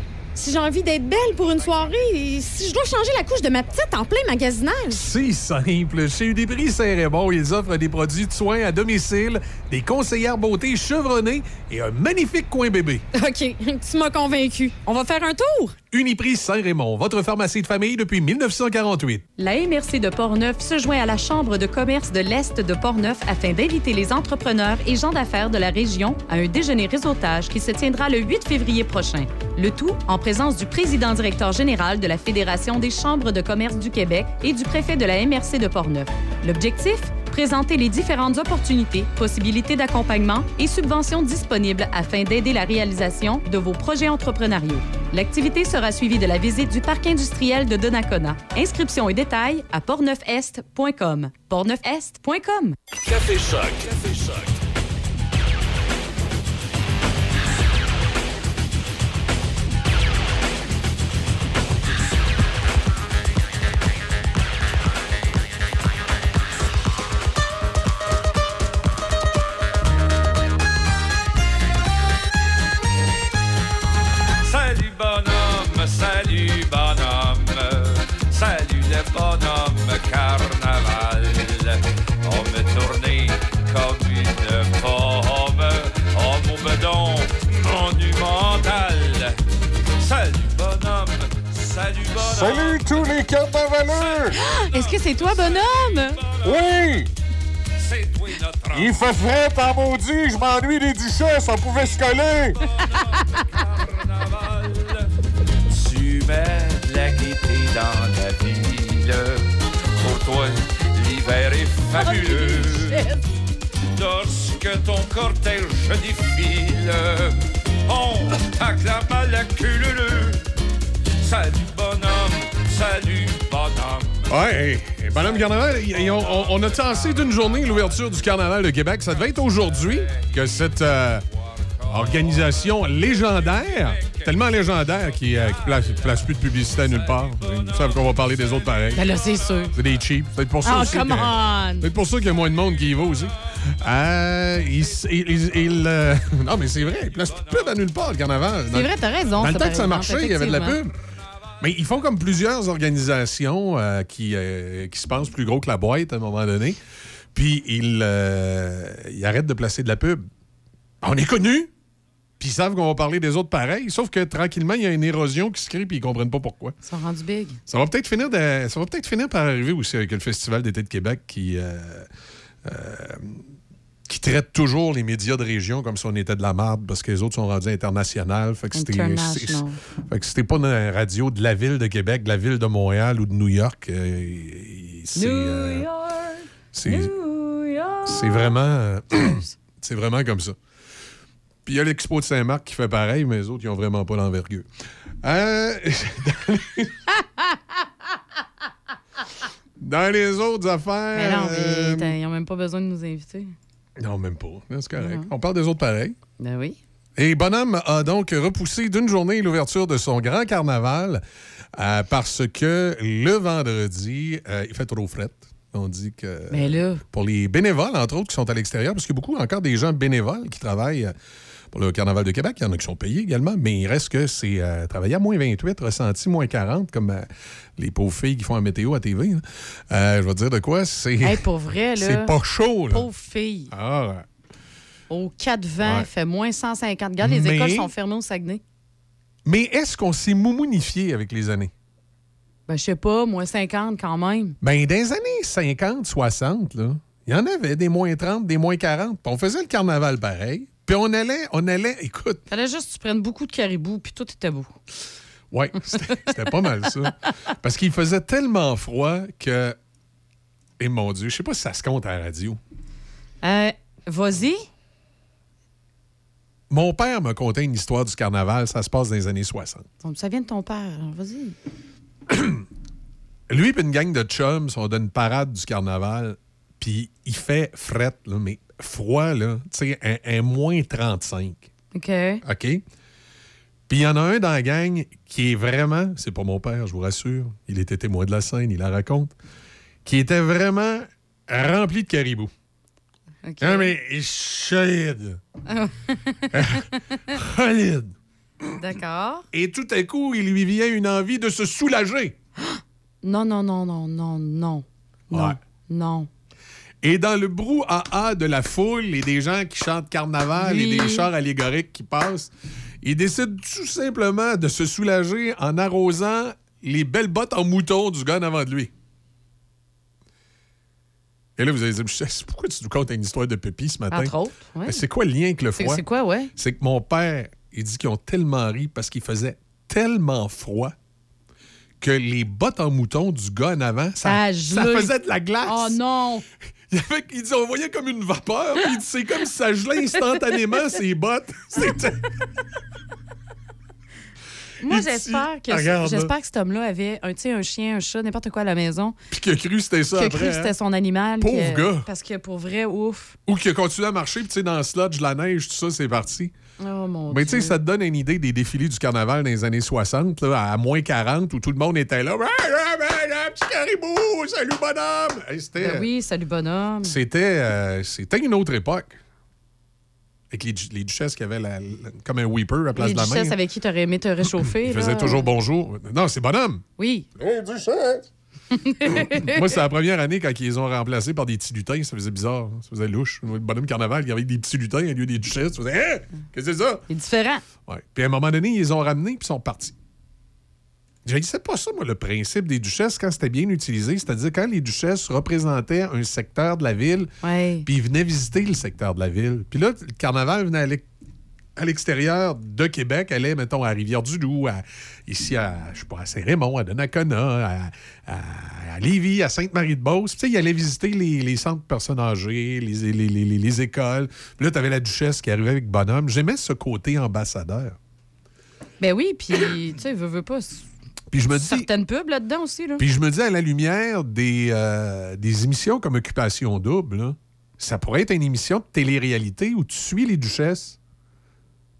si j'ai envie d'être belle pour une soirée, si je dois changer la couche de ma petite en plein magasinage. C'est simple. Chez Uniprix Saint-Raymond, ils offrent des produits de soins à domicile, des conseillères beauté chevronnées et un magnifique coin bébé. OK, tu m'as convaincu. On va faire un tour? Uniprix Saint-Raymond, votre pharmacie de famille depuis 1948. La MRC de Portneuf se joint à la Chambre de commerce de l'Est de Portneuf afin d'inviter les entrepreneurs et gens d'affaires de la région à un déjeuner réseautage qui se tiendra le 8 février prochain. Le tout en présence du président directeur général de la Fédération des chambres de commerce du Québec et du préfet de la MRC de Portneuf. L'objectif? Présenter les différentes opportunités, possibilités d'accompagnement et subventions disponibles afin d'aider la réalisation de vos projets entrepreneuriaux. L'activité sera suivie de la visite du parc industriel de Donnacona. Inscriptions et détails à portneufest.com. portneufest.com. Café Choc. Café Choc. Salut tous les carnavaleux! *gasps* Est-ce que c'est toi, bonhomme? Oui! C'est toi notre Il fait frais en maudit, je m'ennuie des duchesses, on pouvait se coller! *laughs* Tu mets la gaieté dans la ville. Pour toi, l'hiver est fabuleux. Lorsque ton cortège défile, on t'acclame à la culule. Salut bonhomme, salut bonhomme. Ouais, et Madame Carnaval, on, on- on a tassé d'une journée l'ouverture du Carnaval de Québec. Ça devait être aujourd'hui que cette euh, organisation légendaire, tellement légendaire qui, euh, qui place, plus de publicité à nulle part. Ils savent qu'on va parler des autres pareils. Ben là, c'est sûr. C'est des cheap. C'est peut-être pour ça Oh, aussi come que- on! c'est pour ça qu'il y a moins de monde qui y va aussi. Euh, il, s- il- il- il, euh, *laughs* non, mais c'est vrai, il place plus de pub à nulle part, le carnaval. C'est vrai, t'as raison, Dans le temps que ça marchait, il y avait de la pub. Mais ils font comme plusieurs organisations euh, qui, euh, qui se pensent plus gros que la boîte à un moment donné. Puis ils, euh, ils arrêtent de placer de la pub. On est connus, puis ils savent qu'on va parler des autres pareils. Sauf que tranquillement, il y a une érosion qui se crée, puis ils comprennent pas pourquoi. Ils sont rendus big. Ça va peut-être finir, de- ça va peut-être finir par arriver aussi avec le Festival d'été de Québec qui, euh, qui traite toujours les médias de région comme si on était de la marde parce que les autres sont rendus internationaux. Fait que c'était- pas une radio de la ville de Québec, de la ville de Montréal ou de New York. euh, c'est, euh, c'est- c'est vraiment, *coughs* c'est vraiment comme ça. Puis il y a l'Expo de Saint-Marc qui fait pareil, mais les autres, ils ont vraiment pas l'envergure. Euh, *laughs* Dans les autres affaires. Mais non, mais euh, ils n'ont même pas besoin de nous inviter. Non, même pas. C'est correct. On parle des autres pareils. Ben oui. Et Bonhomme a donc repoussé d'une journée l'ouverture de son grand carnaval euh, parce que le vendredi, euh, il fait trop fret. On dit que. Mais là. Pour les bénévoles, entre autres, qui sont à l'extérieur, parce qu'il y a beaucoup encore des gens bénévoles qui travaillent pour le Carnaval de Québec. Il y en a qui sont payés également, mais il reste que c'est euh, travailler à moins 28, ressenti moins 40, comme euh, les pauvres filles qui font un météo à TV. là. Euh, je vais te dire de quoi, c'est. Hey, pour vrai, *laughs* là. C'est pas chaud, là. Pauvre fille. Ah, ouais. Au 4 vent, Ouais. il fait moins 150. Regarde, les Mais- écoles sont fermées au Saguenay. Mais est-ce qu'on s'est moumounifié avec les années? Ben, je sais pas, moins 50 quand même. Ben, dans les années 50, 60, là, il y en avait des moins 30, des moins 40. Puis on faisait le carnaval pareil. Puis on allait, on allait, écoute, Fallait juste que tu prennes beaucoup de caribou, puis tout était beau. ouais, *laughs* c'était pas mal ça. Parce qu'il faisait tellement froid que. Et mon Dieu, je sais pas si ça se compte à la radio. Euh, vas-y. Mon père m'a conté une histoire du carnaval, ça se passe dans les années 60. Donc, Ça vient de ton père. alors Vas-y. *clears throat* Lui et une gang de chums sont dans une parade du carnaval, puis il fait fret, là, mais froid, là, tu sais, un, un moins 35. OK. OK? Puis il y en a un dans la gang qui est vraiment, c'est pas mon père, je vous rassure, il était témoin de la scène, il la raconte, qui était vraiment rempli de caribou. OK. Non, mais solide. *laughs* Solide. D'accord. Et tout à coup, il lui vient une envie de se soulager. Non, *gasps* non, non, non, non, non. Non. Ouais. Non. Et dans le brouhaha de la foule et des gens qui chantent carnaval Oui. et des chars allégoriques qui passent, il décide tout simplement de se soulager en arrosant les belles bottes en mouton du gars en avant de lui. Et là, vous allez dire, pourquoi tu nous contes une histoire de Pépi ce matin? Entre autres, ouais. C'est quoi le lien avec le froid? c'est quoi, ouais? C'est que mon père, il dit qu'ils ont tellement ri parce qu'il faisait tellement froid que les bottes en mouton du gars en avant, ça, faisait de la glace. Oh non! Il, avait- il dit, on voyait comme une vapeur, puis c'est comme si ça gelait instantanément *laughs* ses bottes. C'était... Moi, j'espère que, j'espère que cet homme-là avait un, un chien, un chat, n'importe quoi à la maison. Puis qu'il a cru que c'était ça Qui a cru que hein. c'était son animal. Pauvre que- gars. Parce que pour vrai, ouf. Ou qu'il a continué à marcher, puis tu sais, dans le sludge, la neige, tout ça, c'est parti. Oh mon Mais tu sais, ça te donne une idée des défilés du carnaval dans les années 60, là, à moins 40, où tout le monde était là. Petit caribou, salut bonhomme! Hey, c'était, Ben oui, salut bonhomme. c'était, euh, c'était une autre époque. Avec les, du- les duchesses qui avaient la- la- comme un weeper à place Les de la main. duchesses avec qui t'aurais aimé te réchauffer. Ils faisaient toujours bonjour. Non, c'est bonhomme. Oui. Hey, duchesse! *laughs* Moi, c'est la première année quand ils les ont remplacés par des petits lutins. Ça faisait bizarre. hein. Ça faisait louche. Le bonhomme carnaval, il y avait des petits lutins au lieu des duchesses. Tu faisais, Hein? Qu'est-ce que c'est ça? Il est différent. Ouais. Puis à un moment donné, ils les ont ramenés puis ils sont partis. Je ne sais pas ça, moi, le principe des duchesses, quand c'était bien utilisé. C'est-à-dire quand les duchesses représentaient un secteur de la ville, Ouais. puis ils venaient visiter le secteur de la ville. Puis là, le carnaval venait à l'ex- à l'extérieur de Québec, allait, mettons, à Rivière-du-Loup, à- ici à, je sais pas, à Saint-Raymond, à Donnacona, à, à, à Lévis, à Sainte-Marie-de-Beauce. Puis, tu sais, il allait visiter les, les centres de personnes âgées, les, les, les- les- les écoles. Puis là, tu avais la duchesse qui arrivait avec bonhomme. J'aimais ce côté ambassadeur. Ben oui, puis, tu sais, veux, veux pas. Puis je me dis, Certaines pubs là-dedans aussi, là. Puis je me dis, à la lumière des, euh, des émissions comme Occupation Double, là, ça pourrait être une émission de télé-réalité où tu suis les duchesses.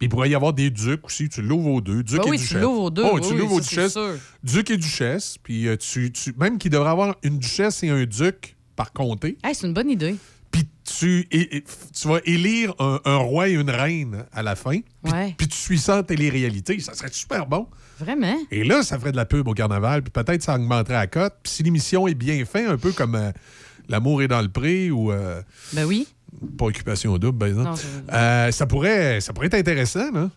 Puis il pourrait y avoir des ducs aussi. Tu l'ouvres aux deux. Duc Ben et oui, tu duchesse. l'ouvres aux deux. Oh, Oui, tu oui, l'ouvres aux duchesses. Duc et duchesse. Puis euh, tu, tu- même qu'il devrait avoir une duchesse et un duc par comté. Hey, c'est une bonne idée. Puis tu, tu vas élire un, un roi et une reine à la fin. Puis, Ouais. puis tu suis ça télé-réalité. Ça serait super bon. Vraiment? Et là, ça ferait de la pub au carnaval, puis peut-être ça augmenterait la cote. Puis si l'émission est bien faite, un peu comme euh, L'amour est dans le pré ou euh, Ben oui. Pas Occupation double, exemple, Non, euh, ça, pourrait, ça pourrait être intéressant. Là.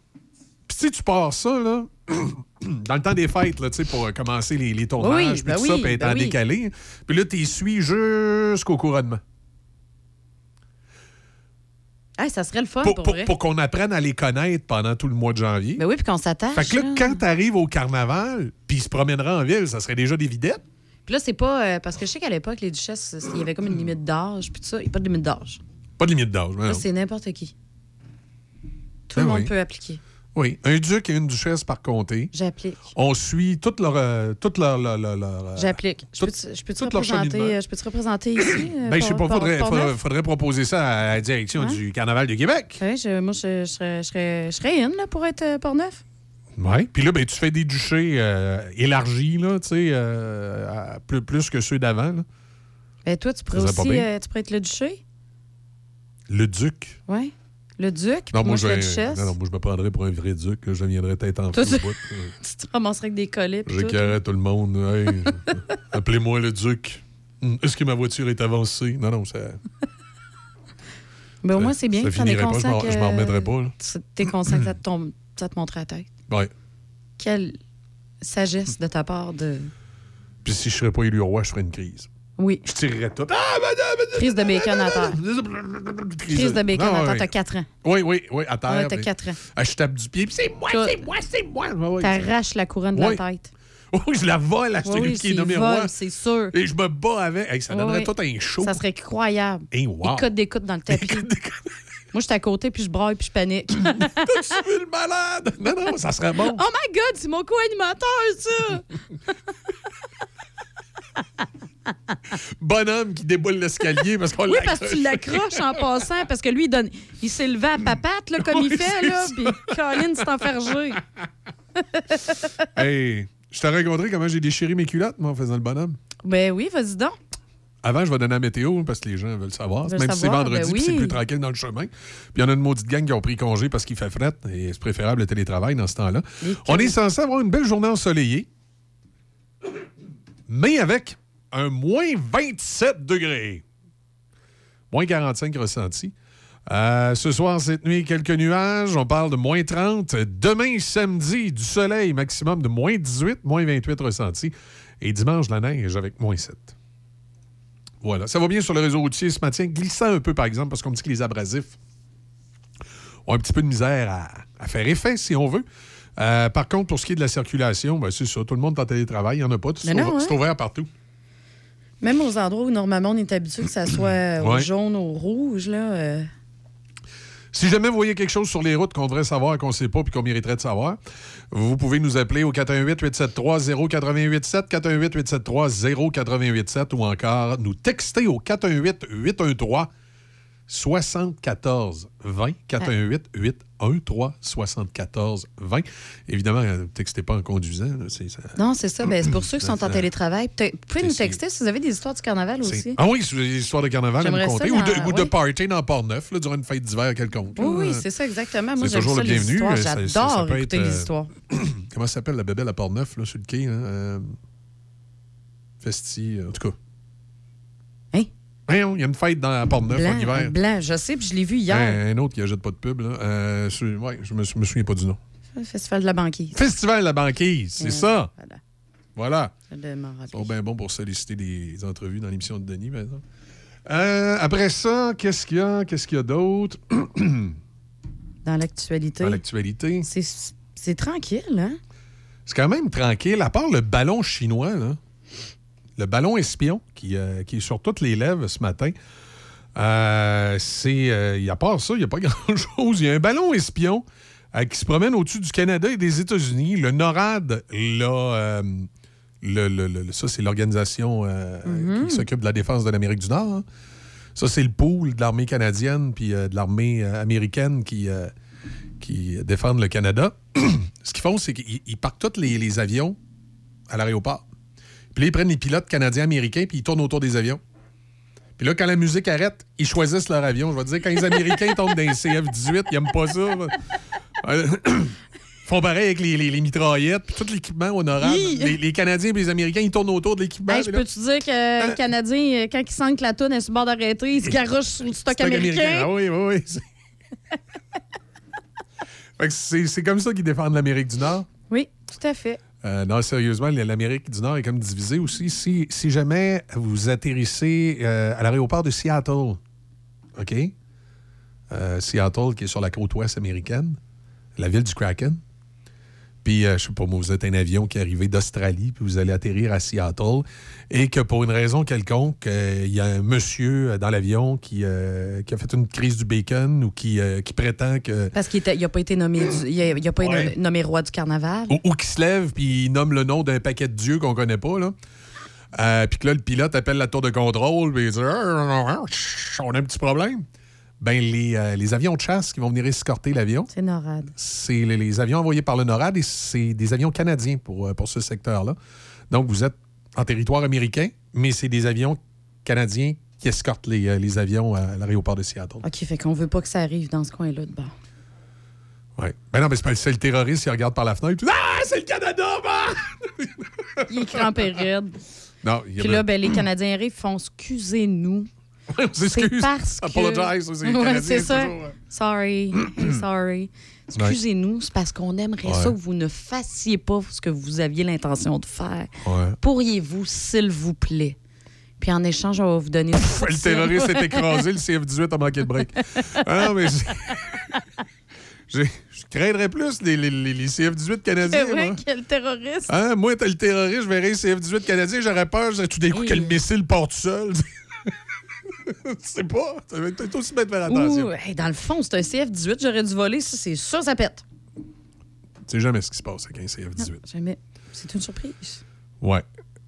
Puis si tu pars ça, là, *clears throat* dans le temps des fêtes, là, tu sais, pour commencer les, les tournages, Oui, puis ben tout ça, puis être ben en oui. décalé. Puis là, tu suis jusqu'au couronnement. Hey, ça serait le fun Pour, pour, pour- qu'on apprenne à les connaître pendant tout le mois de janvier. Ben oui, puis qu'on s'attache. Fait que là, là. quand t'arrives au carnaval, puis ils se promèneraient en ville, ça serait déjà des videttes. Puis là, c'est pas. euh, parce que je sais qu'à l'époque, les duchesses, il y avait comme une limite d'âge, puis tout ça. Il n'y a pas de limite d'âge. Pas de limite d'âge. non. c'est n'importe qui. Tout Ben le monde oui. peut appliquer. Oui, un duc et une duchesse par comté. J'applique. On suit toute leur. euh, toute leur, leur- leur- leur, euh, J'applique. Je tout leur représenter, euh, je peux-tu représenter ici? *coughs* euh, Ben, je sais pas, faudrait, Port- faudrait, proposer ça à la direction Hein? du Carnaval de Québec. Ouais, je- moi, je, je serais, je, serais, je serais in là, pour être euh, Port-Neuf. Oui. Puis là, ben, tu fais des duchés euh, élargis, là, tu sais, euh, plus, plus que ceux d'avant. Ben, toi, tu pourrais aussi tu pourrais être le duché. Le duc. Oui. Le duc. Non, moi, moi, je duchesse. non, non, moi, je me prendrais pour un vrai duc. Je viendrais tête en fou. *laughs* tu- te ramasserais avec des collets. puis tout. J'écœurais tout le monde. Hey, *laughs* Appelez-moi le duc. Hum, Est-ce que ma voiture est avancée? Non, non, ça. Ben, au moins, c'est bien ça que t'en es pas, je m'en- m'en remettrais pas, T'es conscient *clears throat* que ça te, tombe, ça te montre à la tête. Ouais. Quelle sagesse de ta part de... Puis si je serais pas élu roi, je ferais une crise. Oui. Je tirerais tout. Ah, Crise de bacon à terre. Crise de bacon à terre. T'as 4 ans. Oui, oui, oui, à terre. Ouais, t'as puis- quatre ans. Ah, je tape du pied, puis c'est moi, c'est moi, c'est moi. T'arraches la couronne de la tête. *laughs* Oui, je la vole à celui oui, qui est nommé vol, roi. c'est sûr. Et je me bats avec. Hey, ça donnerait tout un show. Ça serait incroyable. Hey, wow. Des codes d'écoute dans le tapis. *laughs* Moi, je suis à côté, puis je braille, puis je panique. *laughs* tu veux le malade? Non, non, ça serait bon. Oh my God, c'est mon co-animateur, ça! Bonhomme qui déboule l'escalier parce qu'on Oui, parce que tu l'accroche. l'accroches en passant, parce que lui, il, donne... il s'est levé à papate, là, comme Oui, il fait, là, puis Colin s'est enfergé. Hey, je t'ai rencontré comment j'ai déchiré mes culottes, moi, en faisant le bonhomme? Ben oui, vas-y donc. Avant, je vais donner la météo parce que les gens veulent savoir. Veulent Même si c'est vendredi, ben c'est plus tranquille dans le chemin. Puis il y en a une maudite gang qui ont pris congé parce qu'il fait fret et c'est préférable le télétravail dans ce temps-là. On est censé avoir une belle journée ensoleillée, mais avec un moins 27 degrés. Moins 45 ressentis. Euh, ce soir, cette nuit, quelques nuages. On parle de moins 30. Demain, samedi, du soleil, maximum de moins 18, moins 28 ressentis. Et dimanche, la neige avec moins 7. Voilà. Ça va bien sur le réseau routier ce matin, glissant un peu, par exemple, parce qu'on me dit que les abrasifs ont un petit peu de misère à, à faire effet, si on veut. Euh, par contre, pour ce qui est de la circulation, ben, c'est ça. Tout le monde est en télétravail. Il n'y en a pas. C'est ouvert- c'est hein? ouvert partout. Même aux endroits où normalement on est habitué que ça soit au Ouais. jaune, au rouge, là. euh, Si jamais vous voyez quelque chose sur les routes qu'on devrait savoir, qu'on ne sait pas puis qu'on mériterait de savoir, vous pouvez nous appeler au 418-873-0887, 418-873-0887 ou encore nous texter au 418-813 74 20 418 813 74 20 Évidemment, ne textez pas en conduisant. là, c'est ça. Non, c'est ça. Ben, c'est pour ceux qui sont en télétravail. Vous pouvez nous texter si vous avez des histoires du carnaval aussi. Ah oui, c'est des histoires de carnaval à ça compter. Ou de, ou de oui. party dans Port-Neuf, là, durant une fête d'hiver quelconque. Oui, oui, c'est ça, exactement. Moi, C'est toujours ça, le bienvenu. Euh, J'adore écouter être, les euh, histoires. *coughs* Comment ça s'appelle la bébelle à Port-Neuf, là, sur le quai? Hein? Euh, Festi, en tout cas. Il y a une fête dans à Port-Neuf en hiver. blanc, je sais, puis je l'ai vu hier. Un, un autre qui achète pas de pub. Là. Euh, sur- ouais, je me, je me souviens pas du nom. Festival de la banquise. Festival de la banquise, c'est Euh, ça. Voilà. Voilà. Je. Ils sont bien bons pour solliciter des entrevues dans l'émission de Denis, par exemple. Euh, après ça, qu'est-ce qu'il y a? Qu'est-ce qu'il y a d'autre? *clears throat* Dans l'actualité. Dans l'actualité. C'est c'est tranquille, hein? C'est quand même tranquille, à part le ballon chinois, là. Le ballon espion qui, euh, qui est sur toutes les lèvres ce matin. Euh, c'est, euh, à part ça, il n'y a pas *laughs* grand-chose. Il y a un ballon espion euh, qui se promène au-dessus du Canada et des États-Unis. Le NORAD, là, euh, le, le- le- ça, c'est l'organisation Mhm. qui s'occupe de la défense de l'Amérique du Nord. hein. Ça, c'est le pool de l'armée canadienne puis de l'armée américaine qui, qui défendent le Canada. *clears throat* Ce qu'ils font, c'est qu'ils ils partent tous les, les avions à l'aéroport. Puis là, ils prennent les pilotes canadiens-américains puis ils tournent autour des avions. Puis là, quand la musique arrête, ils choisissent leur avion. Je vais te dire, quand les Américains *laughs* tombent dans les CF-18, ils n'aiment pas ça. Euh, Ils *clears throat* font pareil avec les, les- les mitraillettes, puis tout l'équipement honorable. Les, les Canadiens et les Américains, ils tournent autour de l'équipement. Hey, je peux-tu dire que les Canadiens, euh, quand ils sentent que la toune est sur le bord d'arrêter, ils se *laughs* garochent sur le stock stock américain. Ah oui, oui, oui. *laughs* C'est comme ça qu'ils défendent l'Amérique du Nord. Oui, tout à fait. Euh, non, sérieusement, l'Amérique du Nord est comme divisée aussi. Si, si jamais vous atterrissez euh, à l'aéroport de Seattle, OK? Euh, Seattle, qui est sur la côte ouest américaine, la ville du Kraken. Puis, euh, je sais pas, moi, vous êtes un avion qui est arrivé d'Australie, puis vous allez atterrir à Seattle, et que pour une raison quelconque, euh, il y a un monsieur euh, dans l'avion qui, euh, qui a fait une crise du bacon ou qui, euh, qui prétend que. Parce qu'il n'a pas été nommé, du- il a, il a pas été Ouais. nommé roi du carnaval. Ou, ou qui se lève puis il nomme le nom d'un paquet de dieux qu'on connaît pas, là. Euh, puis que là, le pilote appelle la tour de contrôle puis il dit On a un petit problème. Ben, les, euh, les avions de chasse qui vont venir escorter l'avion, C'est NORAD. c'est les, les avions envoyés par le NORAD et c'est des avions canadiens pour, euh, pour ce secteur-là. Donc, vous êtes en territoire américain, mais c'est des avions canadiens qui escortent les, euh, les avions à l'aéroport de Seattle. OK, fait qu'on veut pas que ça arrive dans ce coin-là de bord. Ouais. Ben non, mais c'est le terroriste qui regarde par la fenêtre. Ah, c'est le Canada, bah! Il est crampé raide. Non, il y a Puis là, ben, les Canadiens arrivent, font excusez-nous. *laughs* on s'excuse. parce que... Apologize Ouais, Canadiens, c'est ça. toujours, ouais. Sorry. *clears throat* Sorry. Excusez-nous, c'est parce qu'on aimerait ça que vous ne fassiez pas ce que vous aviez l'intention de faire. Ouais. Pourriez-vous, s'il vous plaît? Puis en échange, on va vous donner... *laughs* une Le terroriste est écrasé, le CF-18 a manqué de break. *laughs* Ah non, mais je craindrais plus les, les- les- les CF-18 canadiens. C'est vrai qu'il y a le terroriste. Hein, moi, t'as le terroriste, je verrais le CF-18 canadien, j'aurais peur tout d'un coup que le missile part tout seul. *laughs* Je sais pas. Ça va peut-être aussi bien de faire attention. Ouh, hey, dans le fond, c'est un CF-18, j'aurais dû voler, ça, c'est sûr, ça pète. Tu sais jamais ce qui se passe avec un CF-18. Jamais. C'est une surprise. Ouais.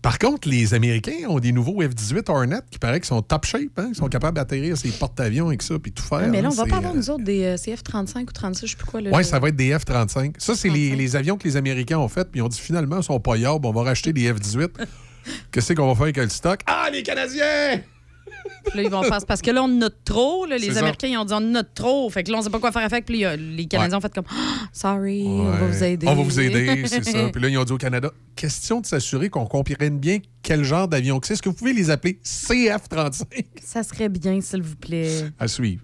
Par contre, les Américains ont des nouveaux F-18 Hornet qui paraît qu'ils sont top shape. Hein? Ils sont capables d'atterrir ces porte-avions avec ça puis tout faire. Ah, mais là, hein. on va pas avoir, euh, nous autres, des euh, CF-35 ou 36, je sais plus quoi. Le... Oui, ça va être des F-35. Ça, c'est les, les avions que les Américains ont fait, puis ils ont dit finalement, ils sont pas yarbes, on va racheter des F-18. *laughs* Qu'est-ce qu'on va faire avec le stock? Ah, les Canadiens! Puis là, ils vont faire. Parce que là, on a trop. là, les ça. Américains, ils ont dit on a trop. Fait que là, on sait pas quoi faire avec. Puis là, les Canadiens ont fait comme Ah, Sorry, on va Ouais. vous aider. On va vous aider, c'est ça. *laughs* Puis là, ils ont dit au Canada, question de s'assurer qu'on comprenne bien quel genre d'avion que c'est. Est-ce que vous pouvez les appeler CF-35 Ça serait bien, s'il vous plaît. à suivre?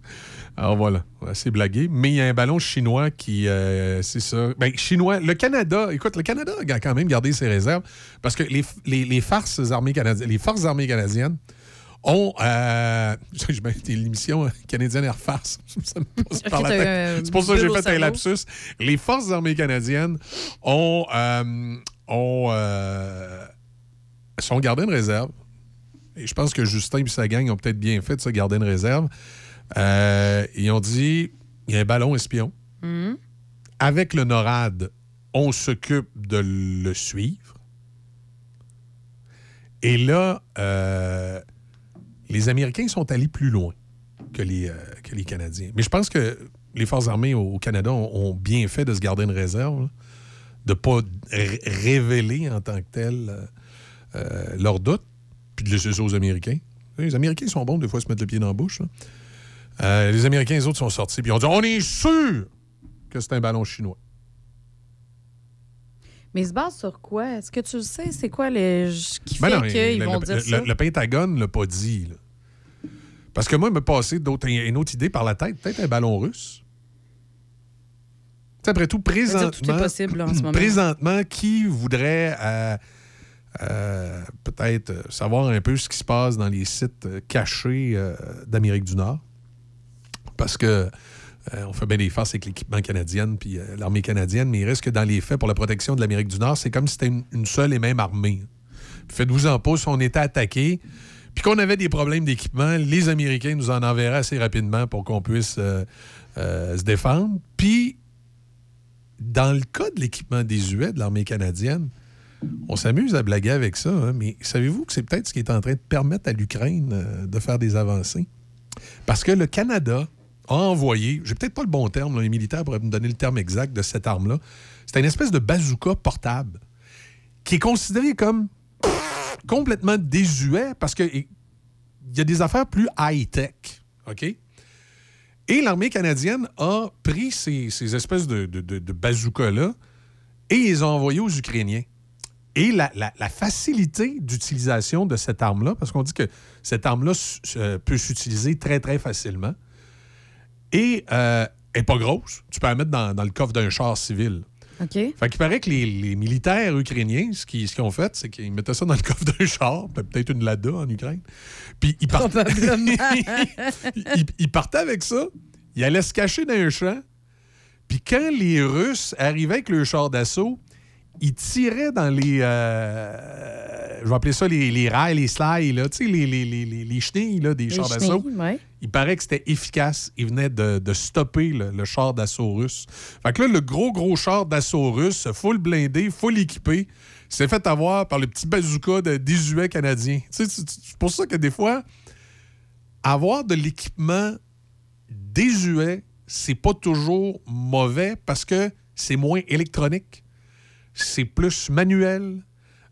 Alors voilà, c'est blagué. Mais il y a un ballon chinois qui, euh, c'est ça. Ben, chinois, le Canada, écoute, le Canada a quand même gardé ses réserves parce que les, les, les forces armées canadiennes, les forces armées canadiennes ont, euh, *laughs* je mets l'émission canadienne Air *laughs* un C'est pour ça que j'ai fait un lapsus. Les forces armées canadiennes ont, euh, ont euh, sont gardées une réserve. Et je pense que Justin et sa gang ont peut-être bien fait de se garder une réserve. Euh, ils ont dit il y a un ballon espion. Hmm. Avec le NORAD, on s'occupe de le suivre. Et là, euh, les Américains sont allés plus loin que les, euh, que les Canadiens. Mais je pense que les Forces armées au, Canada ont, ont bien fait de se garder une réserve, là, de ne pas ré- révéler en tant que tel euh, euh, leurs doutes, puis de laisser ça aux Américains. Les Américains sont bons des fois à se mettre le pied dans la bouche. là. Euh, les Américains, les autres, sont sortis, puis ils ont dit on est sûr que c'est un ballon chinois. Mais ils se basent sur quoi? Est-ce que tu le sais? C'est quoi le... qui Ben fait qu'ils le, vont le- dire le- ça? le Pentagone ne l'a pas dit. là. Parce que moi, il m'a passé d'autres- une autre idée par la tête, peut-être un ballon russe. Tu sais, après tout, présentement, tout est possible là, en ce moment. présentement, qui voudrait euh, euh, peut-être euh, savoir un peu ce qui se passe dans les sites cachés euh, d'Amérique du Nord? Parce que euh, on fait bien des farces avec l'équipement canadien puis euh, l'armée canadienne, mais il reste que dans les faits, pour la protection de l'Amérique du Nord, c'est comme si c'était une, une seule et même armée. Puis Faites-vous en pas, si on était attaqué, puis qu'on avait des problèmes d'équipement, les Américains nous en enverraient assez rapidement pour qu'on puisse euh, euh, se défendre. Puis, dans le cas de l'équipement désuet de l'armée canadienne, on s'amuse à blaguer avec ça, hein, mais savez-vous que c'est peut-être ce qui est en train de permettre à l'Ukraine euh, de faire des avancées? Parce que le Canada a envoyé, j'ai peut-être pas le bon terme, là, les militaires pourraient me donner le terme exact de cette arme-là. C'est une espèce de bazooka portable qui est considéré comme complètement désuet parce que il y a des affaires plus high-tech. OK? Et l'armée canadienne a pris ces, ces espèces de, bazookas-là et les a envoyés aux Ukrainiens. Et la, facilité d'utilisation de cette arme-là, parce qu'on dit que cette arme-là euh, peut s'utiliser très, très facilement, et euh, elle n'est pas grosse. Tu peux la mettre dans le coffre d'un char civil. OK. Fait qu'il paraît que les, les militaires ukrainiens, ce qu'ils ce ont fait, c'est qu'ils mettaient ça dans le coffre d'un char, pe- peut-être une Lada en Ukraine. Puis ils partaient, *laughs* ils, ils partaient avec ça, ils allaient se cacher dans un champ. Puis quand les Russes arrivaient avec le char d'assaut, ils tiraient dans les. euh, je vais appeler ça les, les rails, les slides, là, tu sais, les, les, les, les, les chenilles là, des chars d'assaut. ouais. Il paraît que c'était efficace. Il venait de, de stopper le, le char d'assaut russe. Fait que là, le gros, gros char d'assaut russe, full blindé, full équipé, s'est fait avoir par le petit bazooka de désuet canadien. Tu sais, c'est c'est pour ça que des fois, avoir de l'équipement désuet, c'est pas toujours mauvais parce que c'est moins électronique, c'est plus manuel.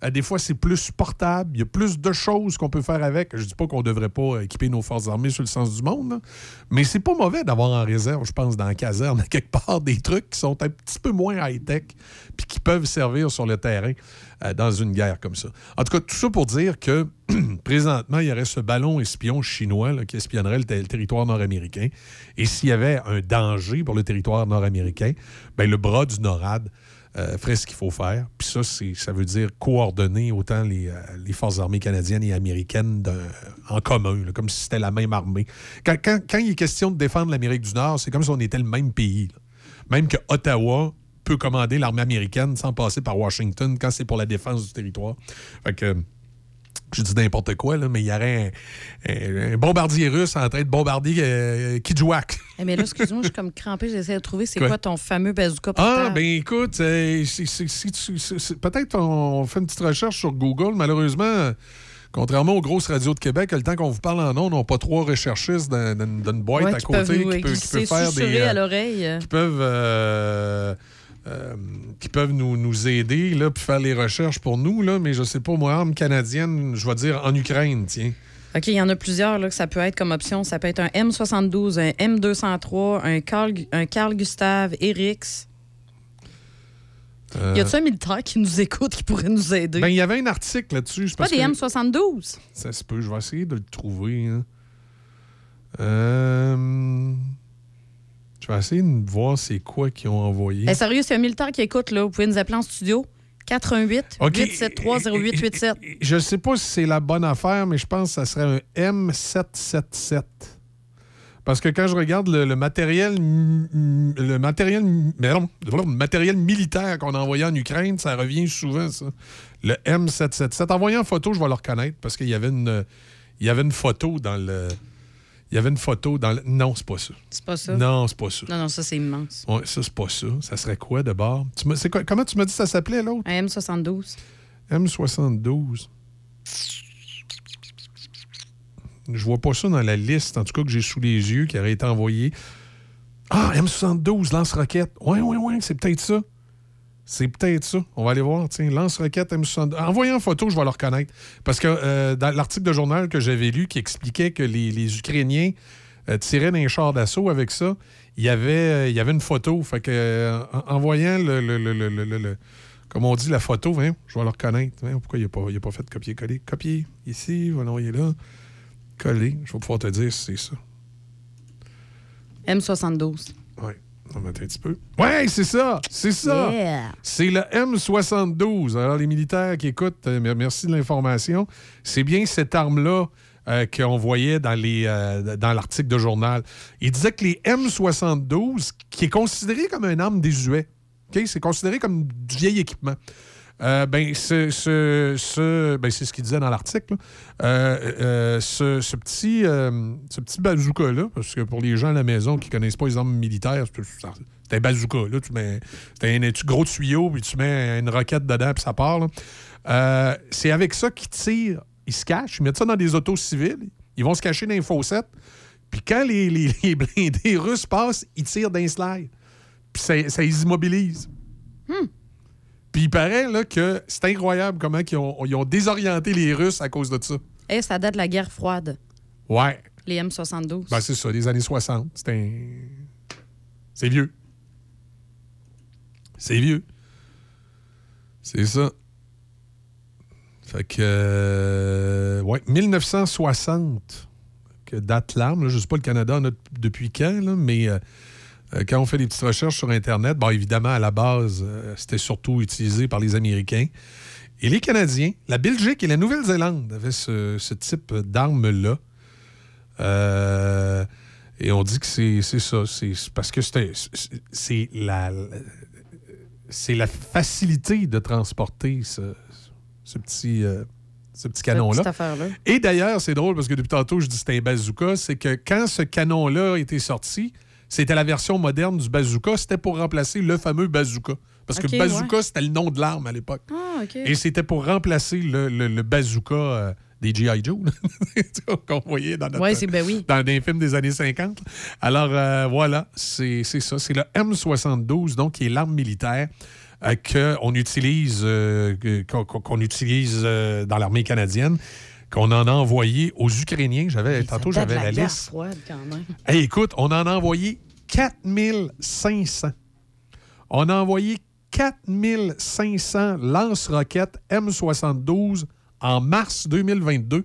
Euh, des fois, c'est plus portable. Il y a plus de choses qu'on peut faire avec. Je dis pas qu'on devrait pas équiper nos forces armées sur le sens du monde, là. mais c'est pas mauvais d'avoir en réserve, je pense, dans la caserne, *laughs* quelque part, des trucs qui sont un petit peu moins high-tech puis qui peuvent servir sur le terrain euh, dans une guerre comme ça. En tout cas, tout ça pour dire que *clears throat* présentement, il y aurait ce ballon espion chinois qui espionnerait le territoire nord-américain. Et s'il y avait un danger pour le territoire nord-américain, ben, le bras du NORAD euh, ferait ce qu'il faut faire. Puis ça, ça veut dire coordonner autant les, euh, forces armées canadiennes et américaines en commun, comme si c'était la même armée. Quand, il est question de défendre l'Amérique du Nord, c'est comme si on était le même pays. Même que Ottawa peut commander l'armée américaine sans passer par Washington quand c'est pour la défense du territoire. Fait que je dis n'importe quoi, là, mais il y aurait un, un- un bombardier russe en train de bombarder euh, Kijwak. Eh, mais là, excuse-moi, je suis comme crampée. J'essaie de trouver c'est Quoi? quoi ton fameux bazooka Ah, portable. ben écoute, euh, peut-être on fait une petite recherche sur Google. Malheureusement, euh, contrairement aux grosses radios de Québec, le temps qu'on vous parle en ondes, on n'a pas trois recherchistes dans, dans- dans une boîte Ouais, à qui côté peuvent qui, peut, qui peut glisser, faire des. euh, à l'oreille. qui peuvent. euh, euh, qui peuvent nous, nous aider, là, puis faire les recherches pour nous, là, mais je sais pas, moi, arme canadienne, je vais dire en Ukraine, tiens. OK, il y en a plusieurs là, que ça peut être comme option. Ça peut être un M72, un M203, un Carl, un Carl Gustave Erix. Euh, Y a-tu un militaire qui nous écoute qui pourrait nous aider? Ben, il y avait un article là-dessus. c'est pas des que- M72. Ça se peut. Je vais essayer de le trouver. hein. Euh, vais essayer de voir c'est quoi qu'ils ont envoyé. Eh, sérieux, c'est un militaire qui écoute, là. Vous pouvez nous appeler en studio. 88 OK. 873 0887. *laughs* Je sais pas si c'est la bonne affaire, mais je pense que ça serait un M777. Parce que quand je regarde le, le matériel le matériel mais non, le matériel militaire qu'on a envoyé en Ukraine, ça revient souvent, ça. Le M777. Envoyé en photo, je vais le reconnaître parce qu'il y avait une il y avait une photo dans le il y avait une photo dans le non, c'est pas ça. C'est pas ça? Non, c'est pas ça. Non, non, ça, c'est immense. Ouais, ça c'est pas ça. Ça serait quoi de bord? Tu quoi- comment tu m'as dit que ça s'appelait l'autre? Un M72. M72. Je vois pas ça dans la liste, en tout cas, que j'ai sous les yeux, qui aurait été envoyée. Ah, M72, lance-roquette. Oui, oui, oui, c'est peut-être ça. C'est peut-être ça. On va aller voir. Tiens, lance-roquette M72. Envoyez en photo, je vais le reconnaître. Parce que euh, dans l'article de journal que j'avais lu qui expliquait que les, les Ukrainiens euh, tiraient d'un char d'assaut avec ça, il y avait, euh, il y avait une photo. Fait que, en, en voyant le, comme on dit, la photo, hein, je vais le reconnaître. Hein, pourquoi il n'a pas, pas fait de copier-coller? Copier ici, voilà, il est là. Coller, je vais pouvoir te dire si c'est ça. M72. Oui, on va mettre un petit peu. Ouais, c'est ça! C'est ça! Yeah. C'est le M72. Alors, les militaires qui écoutent, euh, mer- merci de l'information. C'est bien cette arme-là euh, qu'on voyait dans, les, euh, dans l'article de journal. Il disait que les M72, qui est considéré comme une arme désuet, c'est considéré comme du vieil équipement. Euh, ben, ce, ce- ce- ben, c'est ce qu'il disait dans l'article. Euh, euh, ce, petit, petit bazooka-là, parce que pour les gens à la maison qui connaissent pas les armes militaires, c'est c'est un bazooka. Là, tu mets c'est un, un gros tuyau, puis tu mets une roquette dedans, puis ça part. c'est avec ça qu'ils tirent. Ils se cachent, ils mettent ça dans des autos civiles. Ils vont se cacher dans les fossettes. Puis quand les, les- *laughs* blindés russes passent, ils tirent d'un slide. Puis ça, ça les immobilise. Puis il paraît là, que c'est incroyable comment ils ont, ils ont désorienté les Russes à cause de ça. Eh, ça date de la guerre froide. Ouais. Les M72. Ben, c'est ça, des années 60. C'est un... C'est vieux. C'est vieux. C'est ça. Fait que. euh, ouais, 1960 que date l'arme. là. Je ne sais pas le Canada en a depuis quand, là, mais euh, quand on fait des petites recherches sur Internet, bon, évidemment, à la base, euh, c'était surtout utilisé par les Américains. Et les Canadiens, la Belgique et la Nouvelle-Zélande avaient ce, ce type d'arme-là. Euh, et on dit que c'est c'est ça. C'est parce que c'était- c'est la, c'est la facilité de transporter ce, ce petit, euh, ce petit canon-là. Et d'ailleurs, c'est drôle parce que depuis tantôt, je dis que c'était un bazooka. C'est que quand ce canon-là a été sorti, c'était la version moderne du bazooka. C'était pour remplacer le fameux bazooka. Parce que bazooka, ouais. c'était le nom de l'arme à l'époque. Ah, OK. Et c'était pour remplacer le, le- le bazooka euh, des G.I. Joe *laughs* qu'on voyait dans notre Ouais, ben oui. dans des films des années 50. Alors euh, voilà, c'est c'est ça. C'est le M72, donc qui est l'arme militaire euh, qu'on utilise, euh, que- qu'on utilise dans l'armée canadienne, qu'on en a envoyé aux Ukrainiens. J'avais Tantôt, j'avais la liste. froide, quand même. Hey, écoute, on en a envoyé 4500. On a envoyé 4500 lance-roquettes M72 en mars 2022.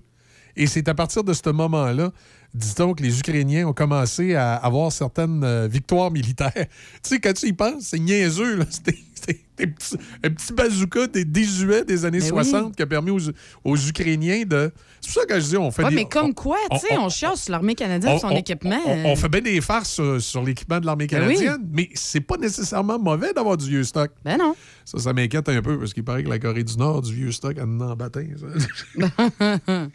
Et c'est à partir de ce moment-là, dit-on, que les Ukrainiens ont commencé à avoir certaines euh, victoires militaires. *laughs* tu sais, quand tu y penses, c'est niaiseux. là. *laughs* *laughs* C'était un petit bazooka des désuets des années Mais Ben oui. 60 qui a permis aux, aux Ukrainiens de... C'est pour ça que je dis, on fait Ouais, des- mais comme on- quoi, tu sais, on, chiasse sur l'armée canadienne, on- son on- équipement. On, on fait bien des farces sur, sur l'équipement de l'armée Ben oui. canadienne, mais c'est pas nécessairement mauvais d'avoir du vieux stock. Ben non. Ça, ça m'inquiète un peu parce qu'il paraît que la Corée du Nord, du vieux stock, en en ça. *laughs*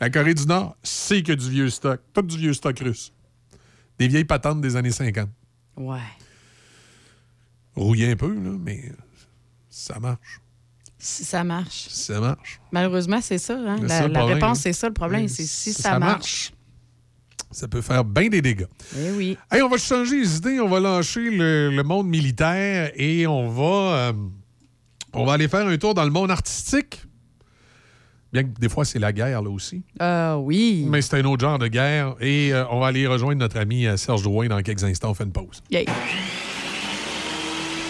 la Corée du Nord, c'est que du vieux stock. Tout du vieux stock russe. Des vieilles patentes des années 50. Ouais. Rouillé un peu, là, mais ça marche. Si ça marche. Ça marche. Malheureusement, c'est ça. hein. La, ça, réponse, hein. c'est ça le problème. Oui, C'est si ça ça, marche. marche. Ça peut faire bien des dégâts. Eh oui. Hey, on va changer les idées, on va lâcher le, le monde militaire et on va, euh, on va aller faire un tour dans le monde artistique. Bien que des fois, c'est la guerre, là aussi. Euh, oui. Mais c'est un autre genre de guerre. Et euh, on va aller rejoindre notre ami euh, Serge Drouin dans quelques instants. On fait une pause. Yay.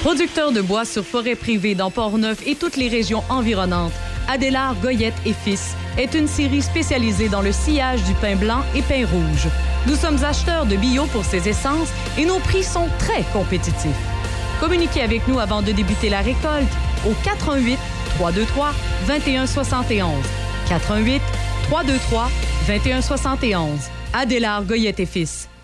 Producteur de bois sur forêt privée dans Port-Neuf et toutes les régions environnantes, Adélard Goyette et Fils est une série spécialisée dans le sillage du pain blanc et pain rouge. Nous sommes acheteurs de bio pour ces essences et nos prix sont très compétitifs. Communiquez avec nous avant de débuter la récolte au 88 323 2171. 88 323 2171. Adélard Goyette et Fils,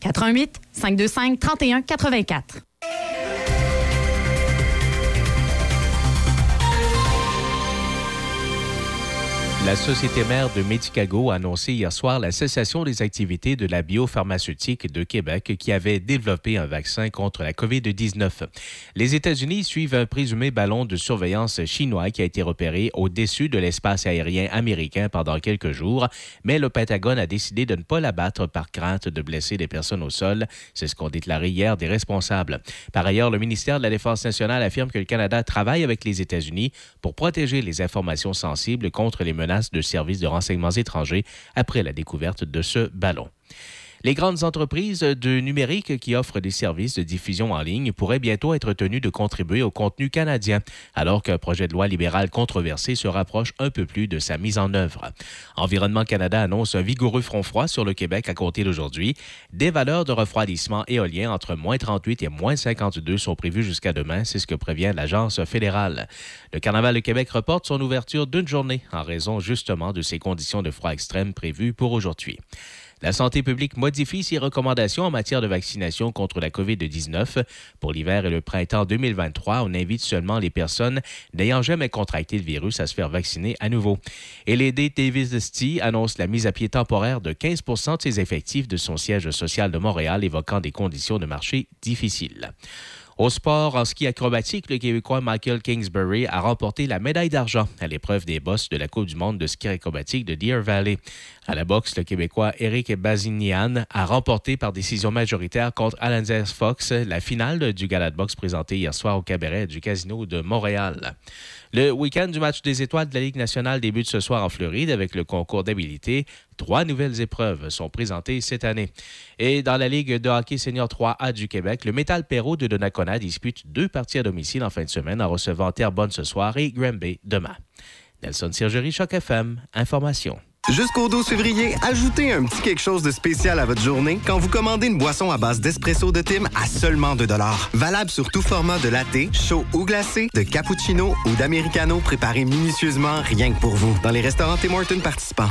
88 525 31 84. La société mère de Medicago a annoncé hier soir la cessation des activités de la biopharmaceutique de Québec qui avait développé un vaccin contre la COVID-19. Les États-Unis suivent un présumé ballon de surveillance chinois qui a été repéré au-dessus de l'espace aérien américain pendant quelques jours, mais le Pentagone a décidé de ne pas l'abattre par crainte de blesser des personnes au sol. C'est ce qu'ont déclaré hier des responsables. Par ailleurs, le ministère de la Défense nationale affirme que le Canada travaille avec les États-Unis pour protéger les informations sensibles contre les menaces de services de renseignements étrangers après la découverte de ce ballon. Les grandes entreprises de numérique qui offrent des services de diffusion en ligne pourraient bientôt être tenues de contribuer au contenu canadien, alors qu'un projet de loi libéral controversé se rapproche un peu plus de sa mise en œuvre. Environnement Canada annonce un vigoureux front froid sur le Québec à compter d'aujourd'hui. Des valeurs de refroidissement éolien entre moins 38 et moins 52 sont prévues jusqu'à demain, c'est ce que prévient l'Agence fédérale. Le Carnaval de Québec reporte son ouverture d'une journée en raison justement de ces conditions de froid extrême prévues pour aujourd'hui. La santé publique modifie ses recommandations en matière de vaccination contre la COVID-19. Pour l'hiver et le printemps 2023, on invite seulement les personnes n'ayant jamais contracté le virus à se faire vacciner à nouveau. Et l'aider Davis Sti annonce la mise à pied temporaire de 15% de ses effectifs de son siège social de Montréal, évoquant des conditions de marché difficiles. Au sport, en ski acrobatique, le Québécois Michael Kingsbury a remporté la médaille d'argent à l'épreuve des bosses de la Coupe du monde de ski acrobatique de Deer Valley. À la boxe, le Québécois Eric Bazinian a remporté par décision majoritaire contre Alanzes Fox la finale du gala de boxe présenté hier soir au cabaret du Casino de Montréal. Le week-end du match des étoiles de la Ligue nationale débute ce soir en Floride avec le concours d'habilité. Trois nouvelles épreuves sont présentées cette année. Et dans la Ligue de hockey senior 3A du Québec, le Métal Perrault de Donnacona dispute deux parties à domicile en fin de semaine en recevant Terrebonne ce soir et Granby demain. Nelson Sergerie, Choc FM, information. Jusqu'au 12 février, ajoutez un petit quelque chose de spécial à votre journée quand vous commandez une boisson à base d'espresso de Tim à seulement 2 Valable sur tout format de latte, chaud ou glacé, de cappuccino ou d'americano préparé minutieusement rien que pour vous dans les restaurants Tim Hortons participants.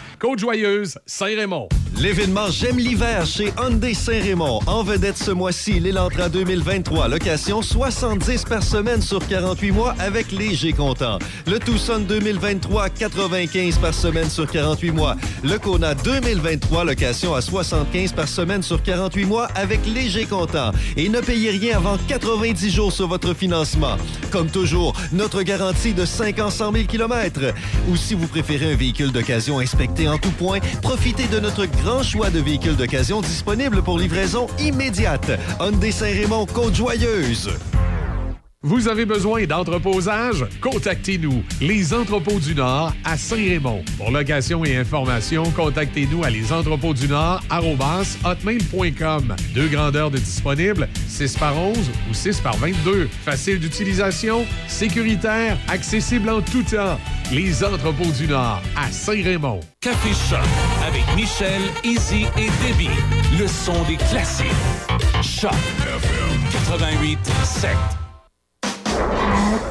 Côte-Joyeuse, Saint-Raymond. L'événement J'aime l'hiver chez Hyundai Saint-Raymond. En vedette ce mois-ci, l'Elantra 2023. Location 70 par semaine sur 48 mois avec léger comptant. Le Tucson 2023, 95 par semaine sur 48 mois. Le Kona 2023, location à 75 par semaine sur 48 mois avec léger comptant. Et ne payez rien avant 90 jours sur votre financement. Comme toujours, notre garantie de 5 ans 100 000 km. Ou si vous préférez un véhicule d'occasion inspecté en tout point, profitez de notre grand choix de véhicules d'occasion disponibles pour livraison immédiate. Hyundai Saint-Raymond, Côte-Joyeuse. Vous avez besoin d'entreposage? Contactez-nous, Les Entrepôts du Nord à Saint-Raymond. Pour location et information, contactez-nous à lesentrepôtsdunord.hotmail.com. Deux grandeurs de disponibles, 6 par 11 ou 6 par 22. Facile d'utilisation, sécuritaire, accessible en tout temps. Les Entrepôts du Nord à Saint-Raymond. Café Choc avec Michel, Izzy et Debbie. Le son des classiques. Choc 88 7.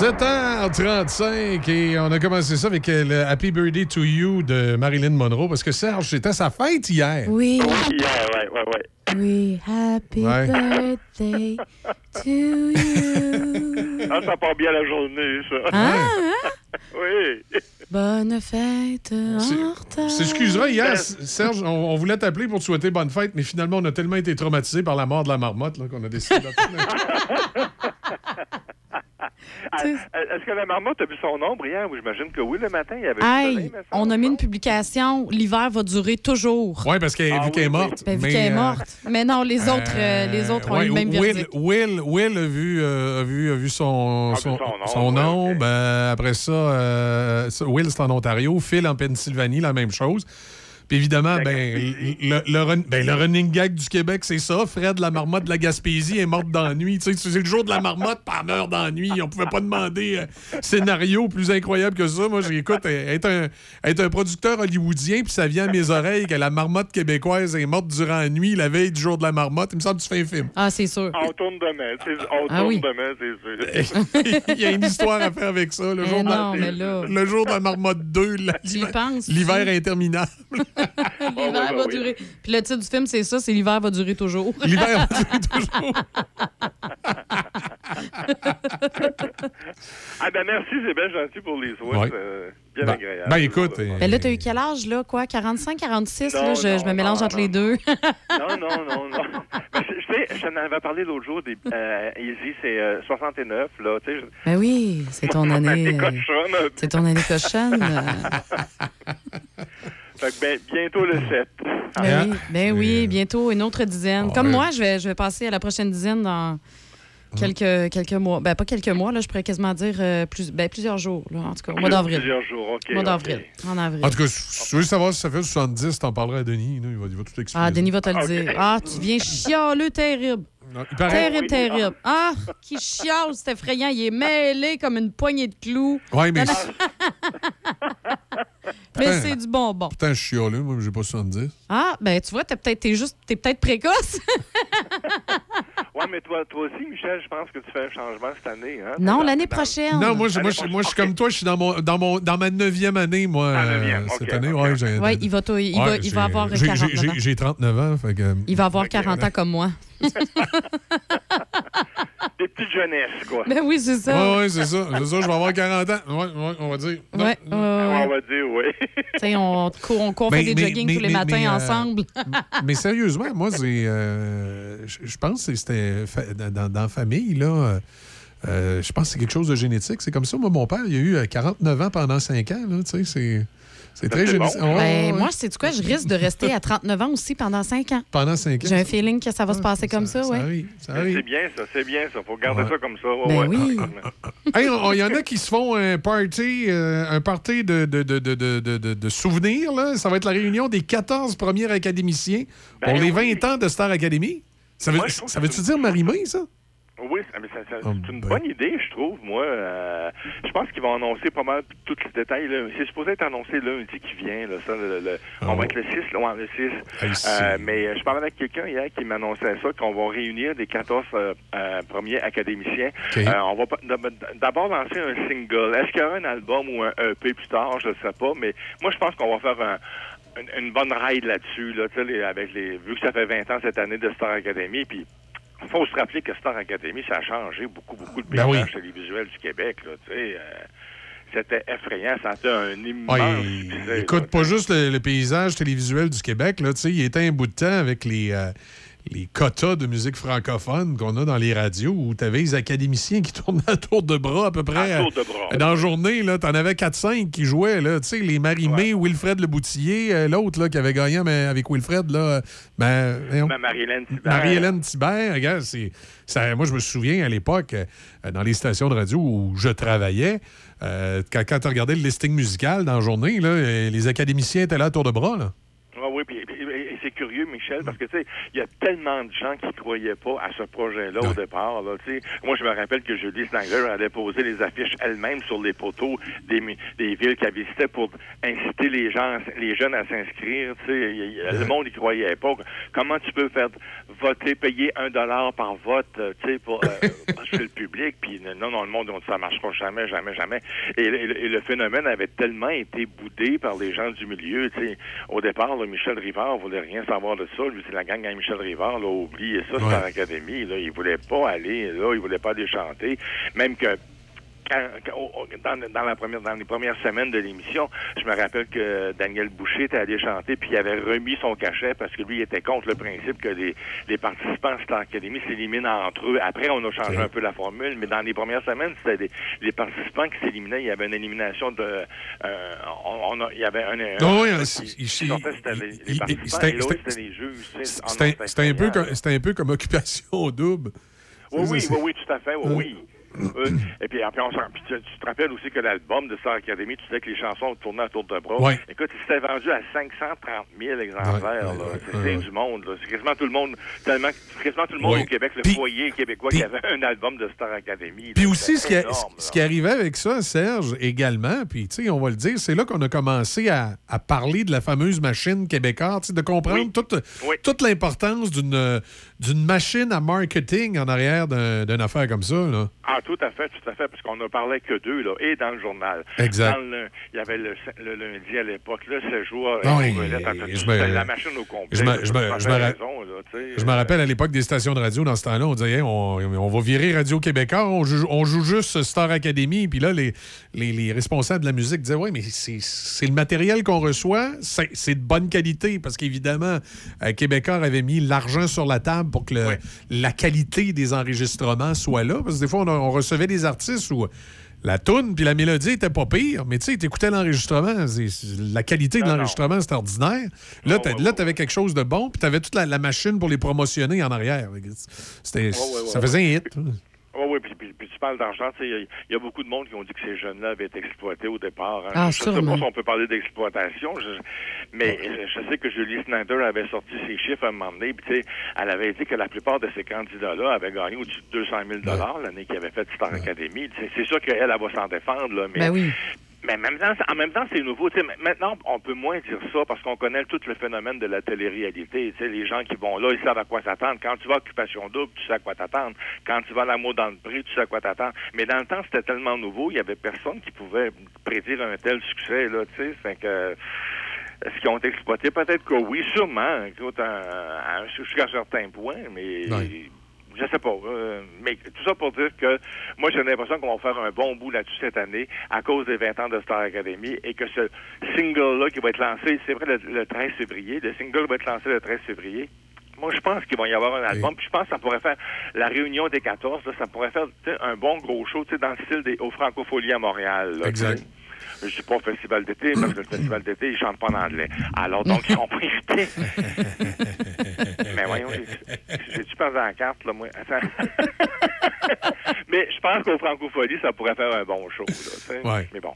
7h35 et on a commencé ça avec euh, le Happy Birthday to You de Marilyn Monroe parce que Serge, c'était sa fête hier. Oui. Hier, ouais, ouais, ouais. Oui, happy Ouais. birthday to you. Ah, ça part bien la journée, ça. Ah, oui. Bonne fête en. S'excusera, hier, Serge, on, on voulait t'appeler pour te souhaiter bonne fête, mais finalement, on a tellement été traumatisés par la mort de la marmotte là, qu'on a décidé Ah, *laughs* Est-ce que la marmotte a vu son ombre hier? Oui, j'imagine que oui, le matin, il y avait du soleil, Hey, mais ça- on a mis une publication. L'hiver va durer toujours. Oui, parce qu'elle vu qu'elle est morte. Ben, vu mais, qu'elle est euh, morte. Mais non, les autres, euh, les autres ont ouais, eu le même Will, verdict. Will, Will a vu, euh, a vu, a vu son, son, son son nom. Ben, après ça, euh, en Ontario. Phil, en Pennsylvanie, la même chose. Puis évidemment, ben, le, le, run- ben, le running gag du Québec, c'est ça. Fred, la marmotte de la Gaspésie, est morte d'ennui. Tu sais, c'est le jour de la marmotte, pas meurt d'ennui. On pouvait pas demander euh, scénario plus incroyable que ça. Moi, j'écoute, être un, être un producteur hollywoodien, puis ça vient à mes oreilles que la marmotte québécoise est morte durant la nuit, la veille du jour de la marmotte. Il me semble que tu fais un film. Ah, c'est sûr. On tourne demain. c'est- On Ah tourne oui. demain, c'est sûr. *laughs* Il y a une histoire à faire avec ça. Le, Mais jour, de la, non, mais là- le jour de la marmotte 2, la- Tu y penses, l'hiver interminable. *laughs* L'hiver va durer. Puis le titre du film, c'est ça, c'est l'hiver va durer toujours. *laughs* L'hiver va durer *laughs* toujours. Ah ben merci, c'est bien gentil pour les souhaits. Ouais. euh, bien Ben- agréable. ben, écoute, euh, Ben là, t'as eu quel âge, là, quoi? 45, 46? Non, là, je, je me non, mélange non, entre les deux. Non, non, non, non. Ben, je sais, je t'en avais parlé l'autre jour. Des, euh, Izzy, c'est euh, 69, là. Tu sais, je- ben oui, c'est ton année. euh. C'est ton année cochonne. Fait que ben, bientôt le 7. Ben oui, ben oui, bientôt une autre dizaine. Comme moi, je vais, je vais passer à la prochaine dizaine dans quelques, quelques mois. Ben, pas quelques mois, là, je pourrais quasiment dire euh, plus, ben, plusieurs jours, là, en tout cas, au mois d'avril. Plusieurs jours, OK. Au mois d'avril. En avril. En tout cas, si tu veux savoir si ça fait 70, t'en parleras à Denis. là, il, va, il va tout expliquer. Ah, Denis va te le dire. Ah, tu viens chialeux terrible. Non, il paraît- Terrible, terrible. Ah, qui chiale, c'est effrayant. Il est mêlé comme une poignée de clous. Ouais, mais-. *laughs* mais Putain. c'est du bonbon. Pourtant, je suis chialeux, moi, mais j'ai pas 70. Ah, ben tu vois, t'es peut-être t'es juste t'es peut-être précoce. *laughs* Ouais, mais toi, toi aussi, Michel, je pense que tu fais un changement cette année. Hein? non, l'année dans- prochaine. Non, moi, je, moi, je, moi, je suis comme toi, je suis dans, mon, dans, mon, dans ma neuvième année, moi, Ah, euh, cette année. ok. Ouais, j'ai, Ouais, il va, il va, il va j'ai- avoir j'ai- 49 j'ai- ans. j'ai- J'ai 39 ans, fait que... Il va avoir 40 ans comme moi. *laughs* Des petites jeunesses, quoi. Ben oui, c'est ça. Ouais, ouais, c'est ça. C'est ça, je vais avoir 40 ans. Ouais, ouais, on va dire. Non. Ouais, ouais, ouais. On va dire oui. *laughs* Tu sais, on, court- on court Mais- fait des mais- jogging mais- tous les mais- matins mais, euh, ensemble. *laughs* Mais sérieusement, moi, c'est. euh, je pense que c'était dans, dans- dans la famille, là. euh, je pense que c'est quelque chose de génétique. C'est comme ça. Moi, mon père, il a eu euh, 49 ans pendant 5 ans. Là, tu sais, c'est, c'est très bon. Ouais, Ben, moi, c'est quoi? Je risque de rester à 39 ans aussi pendant 5 ans. Pendant 5 ans. J'ai un feeling que ça va se passer comme ça, ça oui. ça. C'est bien, ça, c'est bien, ça. Faut garder Ouais. ça comme ça. Ben ouais. oui. Hey, on- Il y en a qui se font un party, euh, un party de, de, de, de, de, de- de- de souvenirs. Là. Ça va être la réunion des 14 premiers académiciens pour Ben les oui. 20 ans de Star Academy. Ça veut, ça veut-tu dire Marie-Mé, ça? Oui, mais c'est une ben. bonne idée, je trouve, moi. Euh, je pense qu'ils vont annoncer pas mal tous les détails. là. C'est supposé être annoncé lundi qui vient. Là, ça, le- le- On va être le 6, là, ouais, le 6. Ah, ici. Euh, mais euh, je parlais avec quelqu'un hier qui m'annonçait ça, qu'on va réunir les 14 euh, euh, premiers académiciens. On va d'abord lancer un single. Est-ce qu'il y aura un album ou un EP plus tard? Je ne sais pas. Mais moi, je pense qu'on va faire un- une, une bonne ride là-dessus, là, tu sais, les- avec les, vu que ça fait 20 ans cette année de Star Academy. Puis il faut se rappeler que Star Academy, ça a changé beaucoup, beaucoup de Ben paysage oui. télévisuel du Québec. Là, tu sais, euh, c'était effrayant. Ça a été un immense Ouais, écoute, là. pas juste le, le paysage télévisuel du Québec. Là, tu sais, il était un bout de temps avec les, euh, les quotas de musique francophone qu'on a dans les radios où tu avais les académiciens qui *laughs* tournaient à tour de bras à peu près. À tour de bras. euh, Dans la journée, tu en avais 4-5 qui jouaient. Tu sais, les Marie-Mé, Wilfred Leboutillier, euh, l'autre qui avait gagné mais avec Wilfred, là, ben, Marie-Hélène Thibert. Marie-Hélène Thibert, regarde, c'est, ça, moi, je me souviens à l'époque, euh, dans les stations de radio où je travaillais, euh, quand, quand tu regardais le listing musical dans la journée, là, les académiciens étaient là à tour de bras. Là. Ah oui, puis, c'est curieux, Michel, parce que tu sais, il y a tellement de gens qui croyaient pas à ce projet-là au départ. Là. Moi, je me rappelle que Julie Snanger a déposé les affiches elle-même sur les poteaux des, villes qu'elle visitait pour inciter les gens, les jeunes à s'inscrire. Le monde y croyait pas. Comment tu peux faire voter, payer un dollar par vote, euh, tu sais, pour euh, *laughs* chez le public, puis non, non, le monde, on dit, ça marchera jamais, jamais, jamais. Et, et- et le phénomène avait tellement été boudé par les gens du milieu, tu sais. Au départ, là, Michel Rivard voulait rien savoir de ça. Lui, c'est la gang à Michel Rivard, là, oubliez ça, c'est l'Académie, là. Il voulait pas aller, là, il voulait pas aller chanter. Même que dans, dans la première, dans les premières semaines de l'émission, je me rappelle que Daniel Boucher était allé chanter, puis il avait remis son cachet parce que lui il était contre le principe que les, les participants de Star Academy s'éliminent entre eux. Après, on a changé un peu la formule, mais dans les premières semaines, c'était des- les participants qui s'éliminaient. Il y avait une élimination de... euh, on, on a- il y avait un... Non, oui, un- qui sortait, c'était les, participants, c'était- et l'autre, c'était- c'était les juges. Ah non, C'était, un peu comme, c'était un peu comme occupation double. Oui, oui, oui, oui, tout à fait, oui, oui. Et puis après, on puis tu, tu te rappelles aussi que l'album de Star Academy, tu sais que les chansons tournaient à tour de bras. Ouais. Écoute, c'était vendu à 530 000 exemplaires. là. C'était du monde. C'est quasiment tout le monde, tellement, c'est quasiment tout le monde Ouais. au Québec, le foyer québécois qui avait un album de Star Academy. Puis aussi, ce qui, a- énorme, ce qui arrivait avec ça, Serge, également, puis tu sais, on va le dire, c'est là qu'on a commencé à, à parler de la fameuse machine québécoise, de comprendre toute, toute l'importance d'une machine à marketing en arrière d'un- d'une affaire comme ça. Là. Ah, tout à fait, tout à fait, parce qu'on ne parlait que d'eux, là, et dans le journal. Exact. Dans le- il y avait le, le lundi à l'époque, là, ce jour, Ah oui, c'était je me- la machine au complet. je me- là, je me- tu je avais me ra- raison, là, tu sais. Je me rappelle à l'époque des stations de radio, dans ce temps-là, on disait Hey, on, on va virer Radio Québécois, on joue, on joue juste Star Academy. Puis là, les, les, les responsables de la musique disaient Oui, mais c'est le matériel qu'on reçoit, c'est de bonne qualité. Parce qu'évidemment, euh, Québécois avait mis l'argent sur la table pour que le- la qualité des enregistrements soit là. Parce que des fois, on, a- on recevait des artistes où la toune puis la mélodie était pas pire, mais tu sais, t'écoutais l'enregistrement, la qualité de l'enregistrement, c'était ordinaire. Là, t'a- là, t'avais quelque chose de bon, puis t'avais toute la, la machine pour les promotionner en arrière. C'était, ouais, ça faisait un hit. Oui, oui, puis, puis- puis tu parles d'argent, tu sais, il y y, a beaucoup de monde qui ont dit que ces jeunes-là avaient été exploités au départ. hein. Ah, je sais pas si on peut parler d'exploitation, je- mais je sais que Julie Snyder avait sorti ses chiffres à un moment donné, puis tu sais, elle avait dit que la plupart de ces candidats-là avaient gagné au-dessus de 200 000 l'année qu'ils avaient fait Star Academy. C'est- C'est sûr qu'elle, elle va s'en défendre, là, mais... Ben oui. Mais en même temps, en même temps, c'est nouveau. Tu sais, maintenant, on peut moins dire ça parce qu'on connaît tout le phénomène de la télé-réalité. Tu sais, les gens qui vont là, ils savent à quoi s'attendre. Quand tu vas à Occupation Double, tu sais à quoi t'attendre. Quand tu vas à l'amour dans le prix, tu sais à quoi t'attendre. Mais dans le temps, c'était tellement nouveau, il y avait personne qui pouvait prédire un tel succès, là. Fait que... Est-ce qu'ils ont été exploités? Peut-être que oui, sûrement. Jusqu'à un certain point, mais... Je sais pas. euh, mais tout ça pour dire que moi, j'ai l'impression qu'on va faire un bon bout là-dessus cette année à cause des 20 ans de Star Academy et que ce single-là qui va être lancé, c'est vrai, le, le 13 février, le single va être lancé le 13 février. Moi, je pense qu'il va y avoir un album. Puis je pense que ça pourrait faire la réunion des 14. là, ça pourrait faire un bon gros show tu sais, dans le style des aux Francopholies à Montréal. là, Exact. Je dis pas au festival d'été, parce que le *clears throat* festival d'été, ils chantent pas en anglais. Alors, donc, ils ont pris *laughs* Mais voyons, j'ai- j'ai-tu perdu la carte, là, moi? Attends. *laughs* Mais je pense qu'au Francophonie, ça pourrait faire un bon show, là. Ouais. Mais bon.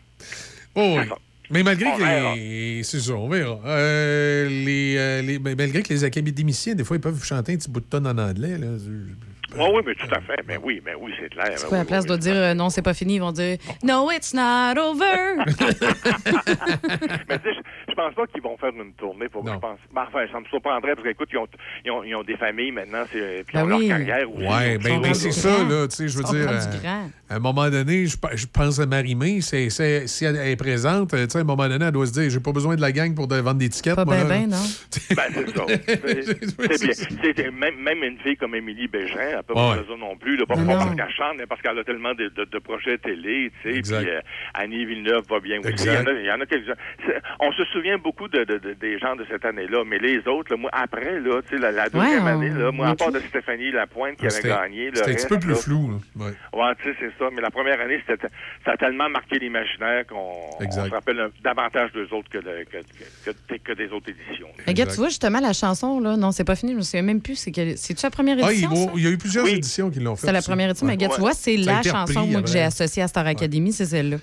Oh, oui. Mais malgré On que les... C'est ça, on verra. Euh, les, les- malgré que les académiciens, des fois, ils peuvent chanter un petit bout de tonne en anglais. Là. Oui, oui, mais tout à fait. Mais oui, mais oui, c'est clair. C'est Ben quoi, à la oui, place de dire euh, non, c'est pas fini, ils vont dire No, it's not over. *laughs* *laughs* Mais tu sais, je, pense pas qu'ils vont faire une tournée. Pour, je pense, ben, enfin, ça me surprendrait parce qu'écoute, ils ont, ils, ont, ils ont des familles maintenant, c'est, puis ils ont Ben oui. leur carrière aussi. Ouais, ben, ben, c'est ça, là. Tu sais, je veux dire, euh, à un moment donné, je, pe- je pense à Marie-Mé, c'est, c'est- si elle est présente, euh, tu sais, à un moment donné, elle doit se dire j'ai pas besoin de la gang pour de- vendre des tickets. Pas moi, ben là. ben, non. Ben, c'est ça. *laughs* C'est- bien. Même une fille comme Émilie Bégin, elle peut pas Ouais. faire ça non plus. Là, pas Non, pas parce qu'elle chante, mais parce qu'elle a tellement de, de- de projets télé. tu sais. Exact. Puis euh, Annie Villeneuve va bien aussi. Il y Exact. en a, il y en a quelques-uns. C'est- On se souvient beaucoup de, de- de- des gens de cette année-là, mais les autres, là, moi, après, là, tu sais, la, la deuxième Ouais, on- année, là, moi, à part de Stéphanie Lapointe qui avait C'était- gagné, le C'était un petit peu plus là, flou. là. Ouais. Ouais, tu sais, c'est ça. Mais la première année, c'était, ça a tellement marqué l'imaginaire qu'on se rappelle un- davantage d'eux autres que, de- que, que, que- que des autres éditions. Mais regarde, tu vois, justement, la chanson, là, non, c'est pas fini, je me souviens même plus. C'est-tu la première Ah, il, édition? ça? il y a eu plusieurs éditions qui l'ont fait. C'est la première édition, mais Ouais. regarde, tu vois, c'est la chanson moi, que j'ai associée à Star Academy, c'est celle-là.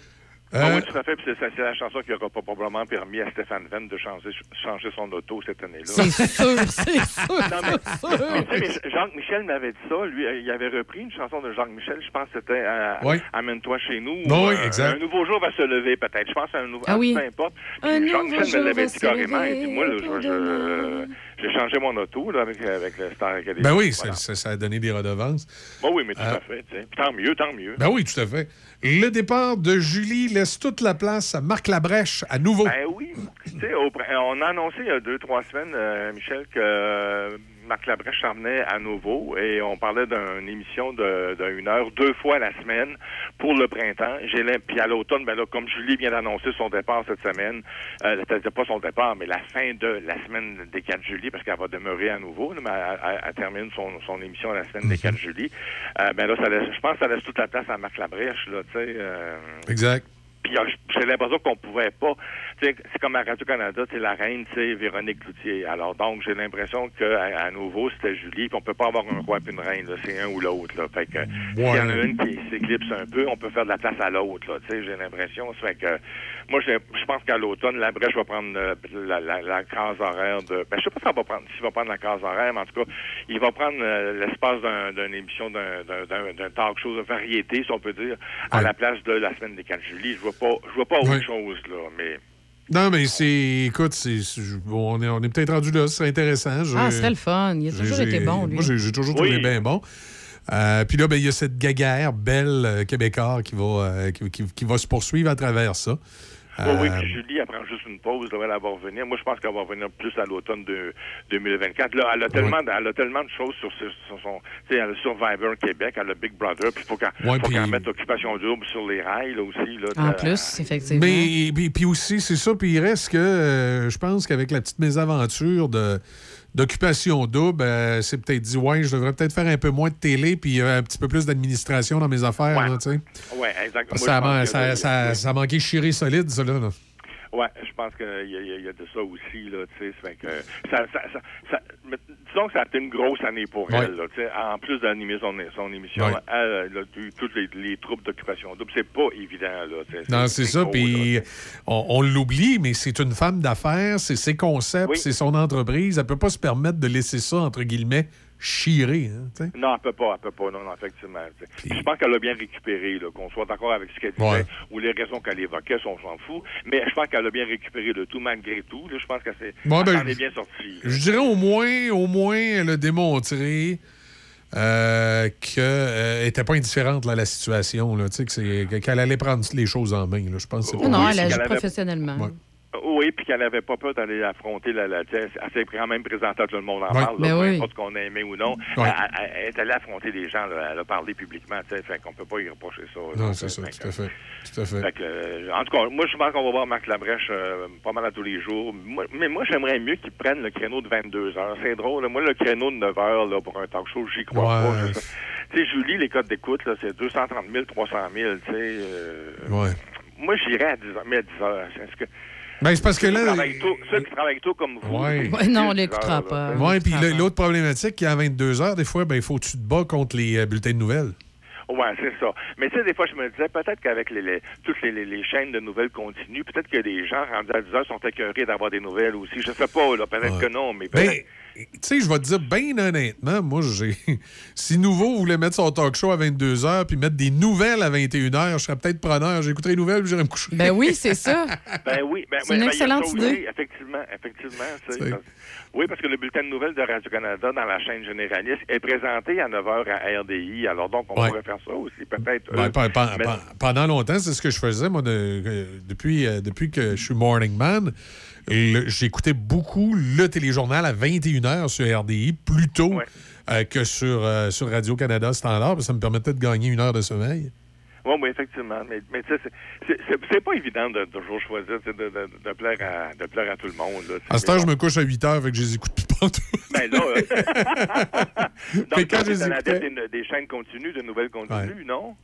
Ah Euh, oui, tout à fait. Puis c'est, c'est la chanson qui n'aura pas probablement permis à Stéphane Venn de changer, changer son auto cette année-là. C'est sûr, c'est *laughs* sûr, Non, mais, mais tu sais, mais Jacques Michel m'avait dit ça. Lui, euh, il avait repris une chanson de Jacques Michel. Je pense que c'était euh, Oui. Amène-toi chez nous. Non, ou, oui, euh, exact. Un nouveau jour va se lever, peut-être. Je pense à un nouveau. Ah oui. Peu importe. Un Puis Jacques nouveau Michel me jour l'avait va dit se carrément. Il dit Moi, là, je- pour je- demain. j'ai changé mon auto là, avec, avec le Star Academy. Ben oui, Voilà. ça, a donné des redevances. Ben oui, mais tout Euh, à fait. tu sais. Puis tant mieux, tant mieux. Ben oui, tout à fait. Le départ de Julie laisse toute la place à Marc Labrèche à nouveau. Ben oui. On a annoncé il y a deux, trois semaines, euh, Michel, que euh, Marc Labrèche s'en venait à nouveau et on parlait d'une émission de, de une heure, deux fois la semaine pour le printemps. J'ai Puis à l'automne, ben là, comme Julie vient d'annoncer son départ cette semaine, euh, c'est-à-dire pas son départ, mais la fin de la semaine des 4 juillet, parce qu'elle va demeurer à nouveau, mais elle, elle- elle termine son, son émission la semaine des 4 juillet. Euh, ben là, ça laisse, je pense que ça laisse toute la place à Marc Labrèche, là, tu sais. euh, Exact. Puis euh, j'ai l'impression qu'on pouvait pas. C'est comme à Radio-Canada, c'est la reine, c'est Véronique Cloutier. Alors donc, j'ai l'impression qu'à à nouveau, c'était Julie, puis on peut pas avoir un roi et une reine, là. c'est un ou l'autre. Là. Fait que s'il y en a une qui s'éclipse un peu, on peut faire de la place à l'autre. Là. Tu sais, J'ai l'impression. Ça fait que moi, je pense qu'à l'automne, la brèche va prendre euh, la, la, la case horaire de. Ben, je sais pas s'il va prendre s'il va prendre la case horaire, mais en tout cas, il va prendre euh, l'espace d'un- d'une émission d'un- d'un d'un- d'un talk show de variété, si on peut dire, à la place de la semaine des 4 juillet. Je vois pas je vois pas autre Ouais. chose, là. Mais Non, mais c'est. Écoute, c'est, c'est- bon, on est, on est peut-être rendu là, c'est intéressant. Ah, ce serait le fun. Il a toujours j'ai- été bon, lui. Moi, j'ai, j'ai toujours Oui. trouvé bien bon. Euh, Puis là, ben, il y a cette guéguerre belle euh, québécoise qui va, euh, qui, qui- qui va se poursuivre à travers ça. Oui, oui, Euh, puis Julie, elle prend juste une pause, là, elle va revenir. Moi, je pense qu'elle va revenir plus à l'automne de 2024. Là, elle a tellement, elle a tellement de choses sur, ce- sur son, tu sais, elle a Survivor Québec, elle a Big Brother, puis il faut qu'elle, Ouais, puis- qu'elle mette Occupation Double sur les rails, là, aussi, là. En plus, effectivement. Mais puis, puis aussi, c'est ça. Puis il reste que euh, je pense qu'avec la petite mésaventure de, d'occupation double, euh, c'est peut-être dit, ouais, je devrais peut-être faire un peu moins de télé puis euh, un petit peu plus d'administration dans mes affaires. là, tu sais. Oui, exactement. Parce que Ça, Moi, ça, ça, ça a manqué chiré solide, ça, là. là. Ouais, je pense qu'il y, a- il y a de ça aussi, là, tu sais. ça fait que ça, ça, ça, ça- mais disons que ça a été une grosse année pour Ouais. elle, là, tu sais. En plus d'animer son, son émission, Ouais. elle, eu toutes les, les troubles d'occupation double. C'est pas évident, là. tu sais. Non, c'est ça. Puis on, on l'oublie, mais c'est une femme d'affaires, c'est ses concepts, Oui. c'est son entreprise. Elle peut pas se permettre de laisser ça, entre guillemets, chirer. hein. Non, elle peut pas, elle peut pas, non, non, effectivement. Puis Je pense qu'elle a bien récupéré, qu'on soit d'accord avec ce qu'elle disait Ouais. ou les raisons qu'elle évoquait, on s'en fout. Mais je pense qu'elle a bien récupéré le tout malgré tout. là. je pense qu'elle s'est Ouais, ben, est bien sortie. Je dirais au moins, au moins, elle a démontré euh, qu'elle n'était pas indifférente là, à la situation, là, tu sais, que c'est- qu'elle allait prendre les choses en main. là. Je pense que c'est Non, elle agit professionnellement. Ouais. Oui, puis qu'elle n'avait pas peur d'aller affronter la, la tu sais, Elle s'est quand même présentée à tout le monde en parle, là, Ben peu oui. importe qu'on a aimé ou non. Elle, elle- elle est allée affronter des gens, là, elle a parlé publiquement, tu sais, fait qu'on peut pas y reprocher ça. Non, c'est ça, tout à fait. Tout à fait. Fait que, euh, en tout cas, moi, je pense qu'on va voir Marc Labrèche euh, pas mal à tous les jours. Moi- mais moi, j'aimerais mieux qu'il prenne le créneau de 22 heures. C'est drôle. là. Moi, le créneau de 9 heures là, pour un talk show, j'y crois Ouais. pas. Je- Tu sais, Julie, les codes d'écoute, là, c'est 230 000, 300 000. Tu sais, euh, Ouais. moi, j'irais à 10 heures. Mais à 10 heures. Est-ce que, Ben, c'est parce que là. tôt, ceux qui travaillent tôt comme vous. Ouais. non, on 10 l'écoutera pas. Oui, puis l'autre problématique, qui est à 22 heures, des fois, ben, il faut que tu te bats contre les euh, bulletins de nouvelles. Ouais, c'est ça. Mais tu sais, des fois, je me disais, peut-être qu'avec les, les- toutes les, les- les chaînes de nouvelles continues, peut-être que des gens rendus à 10 heures sont écœurés d'avoir des nouvelles aussi. Je sais pas, là. Peut-être Ouais. que non, mais Ben, peut-être. Tu sais, je vais te dire, bien honnêtement, moi, j'ai. *laughs* Si Nouveau voulait mettre son talk show à 22 heures puis mettre des nouvelles à 21 heures, je serais peut-être preneur. J'écouterais les nouvelles puis j'irais me coucher. Ben oui, c'est ça. *laughs* Ben oui, ben, C'est une ben, ben, excellente ça idée. aussi, effectivement, effectivement. parce- oui, parce que le bulletin de nouvelles de Radio-Canada dans la chaîne généraliste est présenté à 9 h à RDI. Alors donc, on Ouais. pourrait faire ça aussi, peut-être. Ben, euh, mais- pe- pendant longtemps, c'est ce que je faisais, moi, de- euh, depuis, euh, depuis que je suis Morning Man. J'écoutais beaucoup le téléjournal à 21h sur RDI, plutôt euh, que sur, euh, sur Radio-Canada Standard, parce que ça me permettait de gagner une heure de sommeil. Oui, oui, effectivement. Mais, mais tu sais, c'est- pas évident de toujours choisir, de, de, de plaire à, de plaire à tout le monde. Là. À cette Mais heure, je me couche à 8 heures, fait que je les écoute plus partout. Ben là, euh, Mais *laughs* *laughs* donc, quand je les dans la écoutais- des, des chaînes continues, de nouvelles continues, non?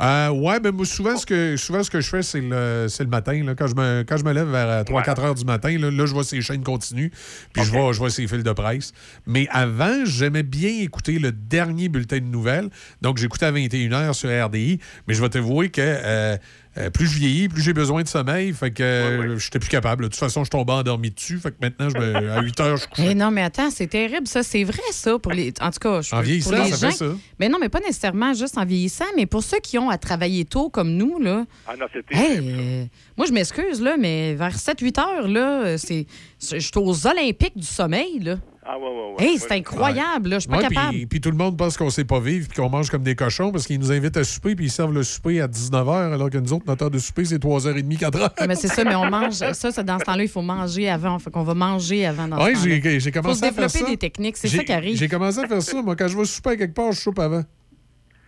Euh, ouais, ben moi, souvent, ce que, souvent, ce que je fais, c'est le, matin. Là, quand, je me, quand je me lève vers 3-4 heures du matin, là, là, je vois ces chaînes continues, puis je, vois, je vois ces fils de presse. Mais avant, j'aimais bien écouter le dernier bulletin de nouvelles. Donc, j'écoutais à 21 heures sur RDI. Mais je vais t'avouer que euh, euh, plus je vieillis, plus j'ai besoin de sommeil. Fait que euh, j'étais plus capable. De toute façon, je tombais endormi dessus. Fait que maintenant, je me- à 8 heures, je couche. Eh non, mais attends, c'est terrible, ça. C'est vrai, ça, pour les. En tout cas, je- En pour vieillissant, les ça fait ça. Mais non, mais pas nécessairement juste en vieillissant, mais pour ceux qui ont à travailler tôt comme nous, là. Ah non, c'était. Hey, euh, moi, je m'excuse, là, mais vers 7-8 heures, là, c'est. c'est- Je suis aux Olympiques du sommeil, là. Ah, ouais, ouais, ouais. Hey, c'est incroyable, là. Je suis pas Ouais, capable. Puis, puis tout le monde pense qu'on sait pas vivre puis qu'on mange comme des cochons parce qu'ils nous invitent à souper puis ils servent le souper à 19h alors que nous autres, notre heure de souper, c'est 3h30, 4h. Ouais, mais c'est ça, mais on mange. Ça, ça, dans ce temps-là, il faut manger avant. Fait qu'on va manger avant dans temps-là. j'ai j'ai commencé faut se à faire développer ça. des techniques. C'est J'ai- ça qui arrive. J'ai commencé à faire ça. Moi, quand je vais souper à quelque part, je soupe avant.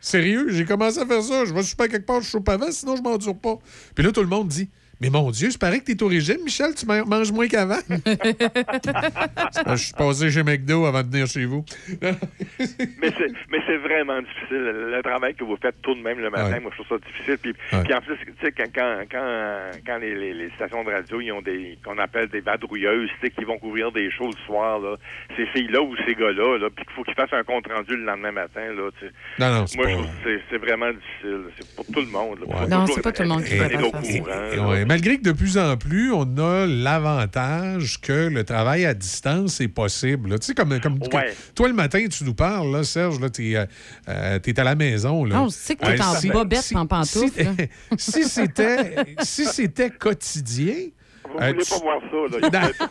Sérieux, j'ai commencé à faire ça. Je vais souper à quelque part, je soupe avant, sinon je m'endure pas. Puis là, tout le monde dit Mais mon Dieu, c'est pareil que t'es au régime, Michel, tu man- manges moins qu'avant. *laughs* Je suis passé chez McDo avant de venir chez vous. *laughs* mais c'est mais c'est vraiment difficile. Le, travail que vous faites tout de même le matin, Ouais. moi, je trouve ça difficile. Puis, Ouais. puis en plus, tu sais, quand, quand, quand, quand les, les, les stations de radio, ils ont des, qu'on appelle des vadrouilleuses, tu sais, qui vont couvrir des shows le soir, là, ces filles-là ou ces gars-là, là, puis qu'il faut qu'ils fassent un compte-rendu le lendemain matin, là, tu sais. Non, non, c'est Moi, pas- je trouve que c'est- c'est vraiment difficile. C'est pour tout le monde. là. Non, c'est pas tout le monde qui être peut faire ça. Ouais, malgré que de plus en plus, on a l'avantage que le travail à distance est possible. Tu sais, comme, comme Ouais. toi, le matin, tu nous parles, là, Serge, là, t'es, euh, euh, t'es à la maison. Là. Non, je sais que t'es en si- bobette en si- là. *laughs* Si c'était si c'était quotidien... Vous euh, voulez tu- pas voir ça, là. Non.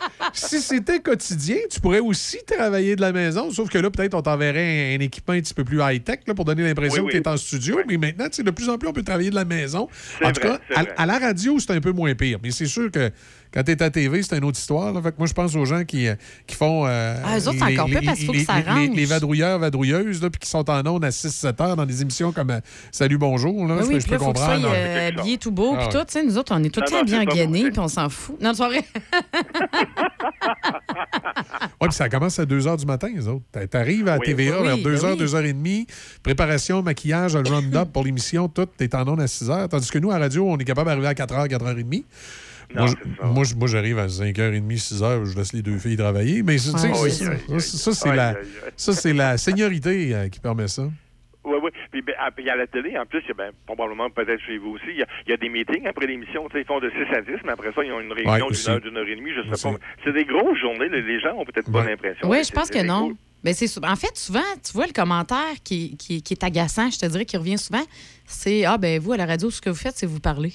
*laughs* si c'était quotidien, tu pourrais aussi travailler de la maison, sauf que là, peut-être, on t'enverrait un, un équipement un petit peu plus high-tech pour donner l'impression Oui, que tu es en studio. Mais maintenant, de plus en plus, on peut travailler de la maison. En tout cas, à, à la radio, c'est un peu moins pire. Mais c'est sûr que quand tu es à TV, c'est une autre histoire. là. Fait que moi, je pense aux gens qui, euh, qui font. euh, Ah, eux autres, c'est les- encore pire parce qu'il faut que ça les-. Les vadrouilleurs, vadrouilleuses, là, puis qui sont en ondes à 6-7 heures dans des émissions comme euh, Salut, bonjour. Là, Oui, je oui, peux- je là, faut que comprendre. soit euh, habillé tout beau. Ah Puis tout, nous autres, on est tout le temps bien gainés, puis on s'en fout. Non, vrai. *laughs* Oui, puis ça commence à 2 h du matin, les autres. T'a- T'arrives à Oui, TVA oui, vers oui, 2 ben h, oui. 2 h 30 préparation, maquillage, le round-up pour l'émission, tout, t'es en ondes à 6 h. Tandis que nous, à radio, on est capable d'arriver à 4 h, 4 h 30 moi, j'arrive à 5h30, 6h, je laisse les deux filles travailler. Mais tu sais, ça, ça, c'est la, aïe, aïe. ça, c'est la seniorité euh, qui permet ça. Oui, oui. Puis, ben, puis à la télé, en plus, il y a ben, probablement peut-être chez vous aussi, il y a, il y a des meetings après l'émission. Tu sais, Ils font de 6 à 10, mais après ça, ils ont une réunion Ouais, d'une heure, d'une heure et demie, je sais pas. C'est des grosses journées. Les, gens ont peut-être pas l'impression. Oui, je pense que non. cool. En fait souvent, tu vois le commentaire qui, qui, qui est agaçant, je te dirais, qui revient souvent, c'est ah ben vous à la radio, ce que vous faites, c'est vous parler.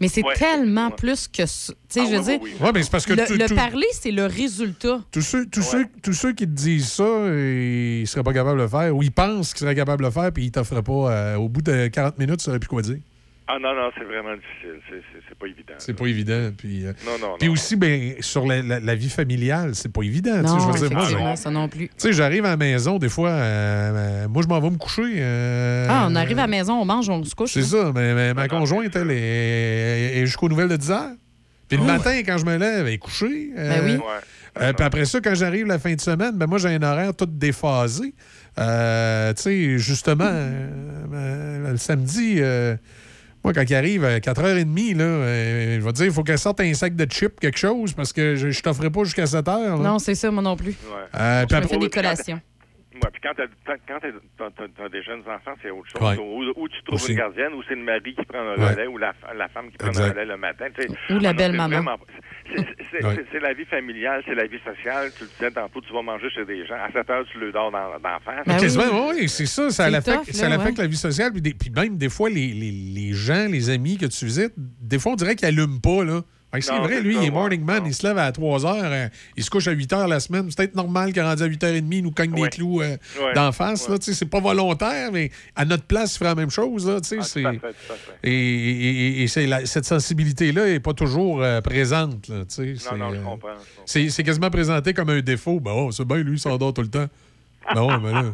Mais c'est Ouais. tellement plus que ça. Tu sais, Ah, je veux oui, dire, oui, oui. Ouais, mais c'est parce que le, tout- le tout- parler, c'est le résultat. Tous ceux, tous, ceux, tous ceux qui te disent ça, ils ne seraient pas capables de le faire, ou ils pensent qu'ils seraient capables de le faire, puis ils t'offrent pas. euh, au bout de 40 minutes, tu saurais plus quoi dire. Ah non, non, c'est vraiment difficile. Pas évident. C'est pas évident. Puis, euh, Non, non, puis non, aussi, ben, sur la, la- la vie familiale, c'est pas évident. tu sais, Non, je veux dire, moi, effectivement, je- ça non plus. Tu sais, j'arrive à la maison, des fois, euh, euh, moi, je m'en vais me coucher. euh, Ah, on arrive à la maison, on mange, on se couche. C'est ça, mais, mais ma conjointe, elle, est, est jusqu'aux nouvelles de 10 heures. Puis le Ah, matin, quand je me lève, elle est couchée. Ben oui. Euh, puis après ça, quand j'arrive la fin de semaine, ben moi, j'ai un horaire tout déphasé. Euh, tu sais, justement, le samedi, euh, moi, quand il arrive à 4h30, là, euh, je vais te dire, il faut qu'elle sorte un sac de chips, quelque chose, parce que je, je t'offrirai pas jusqu'à 7h. Non, c'est ça, moi non plus. Euh, je puis me après- fais des collations. Ouais, puis quand t'as quand t'as- t'as- t'as- t'as des jeunes enfants, c'est autre chose. Ouais. Ou, ou tu trouves Aussi. une gardienne, ou c'est le mari qui prend le Ouais. relais, ou la, la femme qui prend Exact. le relais le matin. tu sais. Ou la Ah belle-maman. c'est la vie familiale, c'est la vie sociale. Tu le disais tantôt, tu vas manger chez des gens. À 7 heures, tu le dors dans, d'en face. Quasiment, oui, c'est ça. Ça l'affecte ça là, l'affecte ouais. la vie sociale. Puis, des- puis même, des fois, les, les- les gens, les amis que tu visites, des fois, on dirait qu'ils n'allument pas. Là. C'est vrai, lui, ça, il est ouais. morning man, il se lève à 3 heures, euh, il se couche à 8 heures la semaine. C'est peut-être normal qu'il rendu à 8h30, il nous cogne des clous euh, Ouais. d'en face. sais, C'est pas volontaire, mais à notre place, il ferait la même chose. Là, tu sais, c'est- Ah, tout à fait, tout à fait. et et- et c'est la- cette sensibilité-là n'est pas toujours euh, présente. Là, Non, c'est, non, je comprends. c'est c'est quasiment présenté comme un défaut. Ben, oh, c'est bien, lui, il s'endort tout le temps. Ben, ouais, mais là.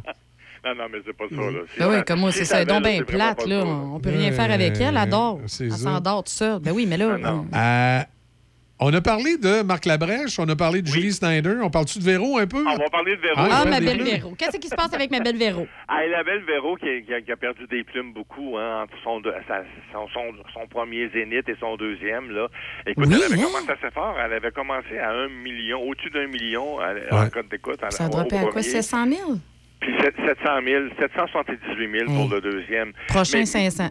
Non, non, mais c'est pas ça. Là. Ben oui, c'est ça. Elle est donc bien plate, là. On peut rien faire avec elle. Elle adore. Elle ça. s'endort tout seul. Ben oui, mais là. euh, Euh, on a parlé de Marc Labrèche, on a parlé de Julie Snyder. On parle-tu de Véro un peu? On va parler de Véro. Ah, ma belle plumes. Véro. Qu'est-ce qui se passe avec ma belle Véro? *laughs* Ah, et la belle Véro qui, a- qui a, qui a perdu des plumes beaucoup hein, entre son, de- sa- son, son, son premier zénith et son deuxième. Là. Écoute, Oui, elle avait hein? commencé assez fort. Elle avait commencé à un million, au-dessus d'un million elle- Ouais. en code d'écoute. Ça a droppé à quoi? premier. 700 000? Puis sept- 700 000, 778 000 pour le deuxième. Prochain Mais- 500.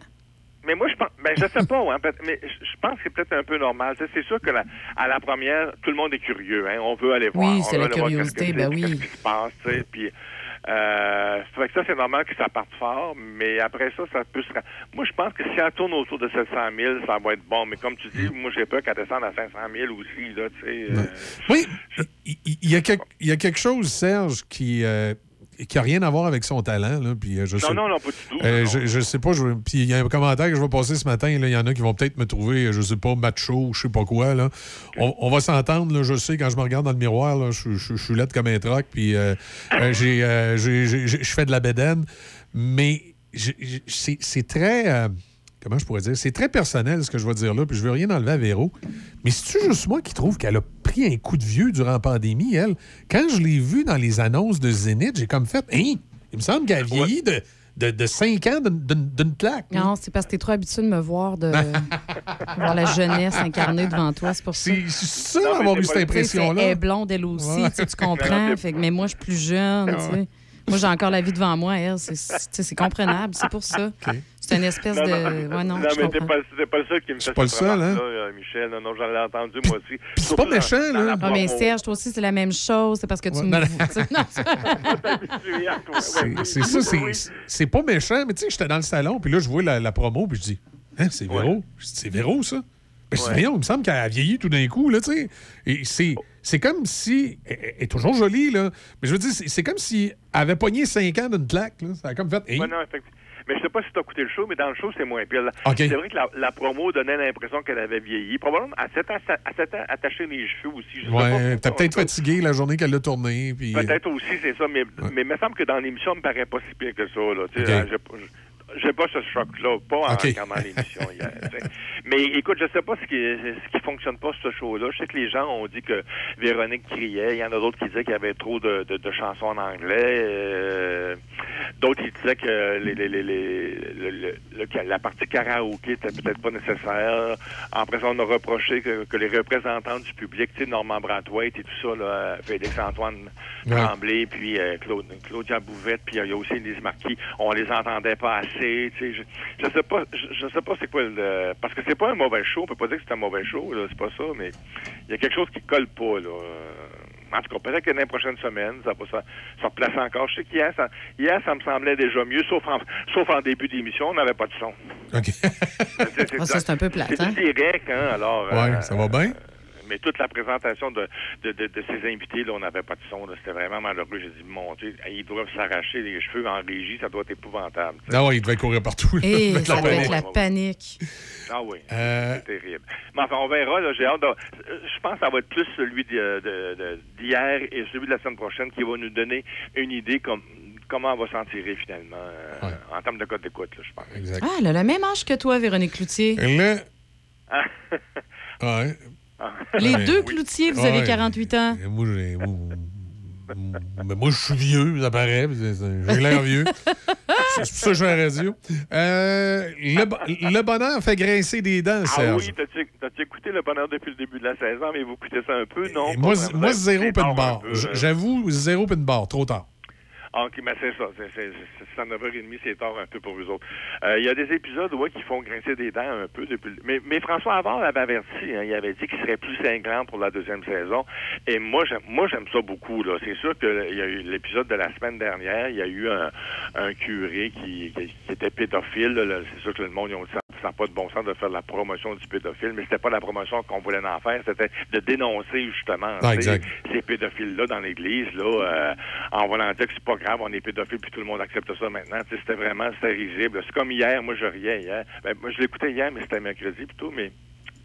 Mais moi, je pense, ben, je sais pas, hein, mais je pense que c'est peut-être un peu normal. C'est sûr que la, à la première, tout le monde est curieux, hein. On veut aller Oui, voir. on c'est la voir curiosité, ben c'est, oui. Qu'est-ce qui se passe, tu sais. Puis, euh, fait que ça, c'est normal que ça parte fort, mais après ça, ça peut se. Moi, je pense que si elle tourne autour de 700 000, ça va être bon. Mais comme tu dis, moi, j'ai peur qu'elle descende à 500 000 aussi, là, tu sais. euh, Oui, il y, a quelque- il y a quelque chose, Serge, qui euh, qui a rien à voir avec son talent. Là, puis, euh, je Non, sais, non, non, pas du tout, Euh, je, je sais pas. je- puis il y a un commentaire que je vais passer ce matin. Il y en a qui vont peut-être me trouver, euh, je sais pas, macho ou je sais pas quoi. Là. On, on va s'entendre. Je sais, quand je me regarde dans le miroir, là, je, je- je suis laide comme un troc. Puis euh, je fais de la bédaine. Mais c'est très. Comment je pourrais dire? C'est très personnel ce que je vais dire là. Puis je veux rien enlever à Véro. Mais c'est-tu juste moi qui trouve qu'elle a pris un coup de vieux durant la pandémie, elle? Quand je l'ai vue dans les annonces de Zénith, j'ai comme fait. Hein? Il me semble qu'elle a vieilli de, de, de 5 ans d'une- plaque. là. Non, c'est parce que t'es trop habitué de me voir, de *laughs* voir la jeunesse incarnée devant toi. C'est pour ça. C'est ça, avoir eu cette impression-là. Elle est blonde, elle aussi. Ouais. tu sais, Tu comprends. Fait que, mais moi, je suis plus jeune. tu sais. Moi, j'ai encore la vie devant moi. Elle, c'est comprenable. C'est pour ça. C'est une espèce Non, de. non, Ouais, non, non, mais t'es pas, pas le seul qui me fait pas le seul, hein? remarque-là, euh, Michel. Non, non, j'en ai entendu, moi aussi. c'est pas méchant, là. Ah, mais Serge, toi aussi, c'est la même chose. C'est parce que tu Ouais, me. non, non. non, *laughs* c'est- ça, c'est- c'est pas méchant, mais tu sais, j'étais dans le salon, puis là, je vois la, la promo, puis je dis, hein, c'est Véro? Je dis, c'est Véro, ça? Ben, je dis, Ouais. voyons, il me semble qu'elle a vieilli tout d'un coup, là, tu sais. Et c'est. C'est comme si. Elle elle est toujours jolie, là. Mais je veux dire, c'est c'est comme si elle avait pogné 5 ans d'une claque, là. Ça a comme fait. hey. Ouais, non, effectivement. Mais je sais pas si tu as écouté le show, mais dans le show, c'est moins pire. OK. C'est vrai que la, la promo donnait l'impression qu'elle avait vieilli. Probablement, à 7 ans, à 7 ans attaché les cheveux aussi. Ouais, t'as peut-être fatigué la journée qu'elle a tourné, puis. Peut-être aussi, c'est ça. Mais, mais il me semble que dans l'émission, elle me paraît pas si pire que ça. Là. Euh, je- J'ai pas ce choc-là, pas en regardant l'émission hier. Mais écoute, je sais pas ce qui, ce qui fonctionne pas sur ce show-là. Je sais que les gens ont dit que Véronique criait. Il y en a d'autres qui disaient qu'il y avait trop de, de- de chansons en anglais. Euh, d'autres qui disaient que les, les, les, les- le- le- le- que la partie karaoké était peut-être pas nécessaire. Après ça, on a reproché que, que les représentants du public, tu sais, Normand Brathwaite et tout ça, là, Félix-Antoine Ouais. Tremblay, puis euh, Claude, Claudia Bouvette, puis euh, il y a aussi Lise Marquis, on les entendait pas assez, tu sais, je, je sais pas, je, je sais pas c'est quoi le... Parce que c'est pas un mauvais show, on peut pas dire que c'est un mauvais show, c'est pas ça, mais il y a quelque chose qui colle pas, là. Euh, En tout cas, peut-être que dans les prochaines semaines, ça va se, se replacer encore. Je sais qu'hier, ça, hier, ça me semblait déjà mieux, sauf en, sauf en début d'émission, on n'avait pas de son. OK. *laughs* C'est- Ah, ça, c'est un peu plate, C'est hein? direct, hein, alors... Ouais, euh, ça va bien? Mais toute la présentation de, de, de, de ces invités, là, on n'avait pas de son. C'était vraiment malheureux. J'ai dit, mon Dieu, ils doivent s'arracher les cheveux en régie, ça doit être épouvantable. sais. Ah ouais, il devait courir partout. là, *laughs* Et ça la doit panique. être la panique. Ah oui, Euh, c'est terrible. Mais enfin, on verra. J'ai hâte de- Je pense que ça va être plus celui de- de- de- d'hier et celui de la semaine prochaine qui va nous donner une idée comme comment on va s'en tirer finalement euh, en termes de code d'écoute, je pense. Exact. Ah, elle a le même âge que toi, Véronique Cloutier. Là, Ah. ouais. Les deux Cloutier, vous Ouais. avez 48 ans. Et Moi, j'ai- mais moi, je suis vieux, ça paraît. J'ai l'air vieux. *laughs* C'est pour ça que je fais la radio. Euh, le, bo- le bonheur fait grincer des dents, Ah Serge. oui, t'as-tu écouté le bonheur depuis le début de la saison, mais vous écoutez ça un peu, non? Moi, moi, zéro pin tard un bar. peu, J- euh. J'avoue, zéro pin bar. Trop tard. Ah, OK, mais c'est ça. C'est, c'est, c'est, c'est à 9h30, c'est tard un peu pour vous autres. Euh, Il y a des épisodes ouais, qui font grincer des dents un peu depuis. Mais, mais François Havard l'avait averti. Hein, il avait dit qu'il serait plus cinglant pour la deuxième saison. Et moi, j'aime, moi, j'aime ça beaucoup. Là. C'est sûr qu'il y a eu l'épisode de la semaine dernière. Il y a eu un, un curé qui, qui, qui était pédophile. C'est sûr que le monde, ils ont dit ça n'a pas de bon sens de faire la promotion du pédophile, mais c'était pas la promotion qu'on voulait en faire, c'était de dénoncer justement Ah, ces pédophiles-là dans l'Église, là, euh, en voulant dire que c'est pas grave, on est pédophile, puis tout le monde accepte ça maintenant. C'était vraiment, c'était risible. C'est comme hier, moi je riais hier. Ben, moi je l'écoutais hier, mais c'était mercredi plutôt, mais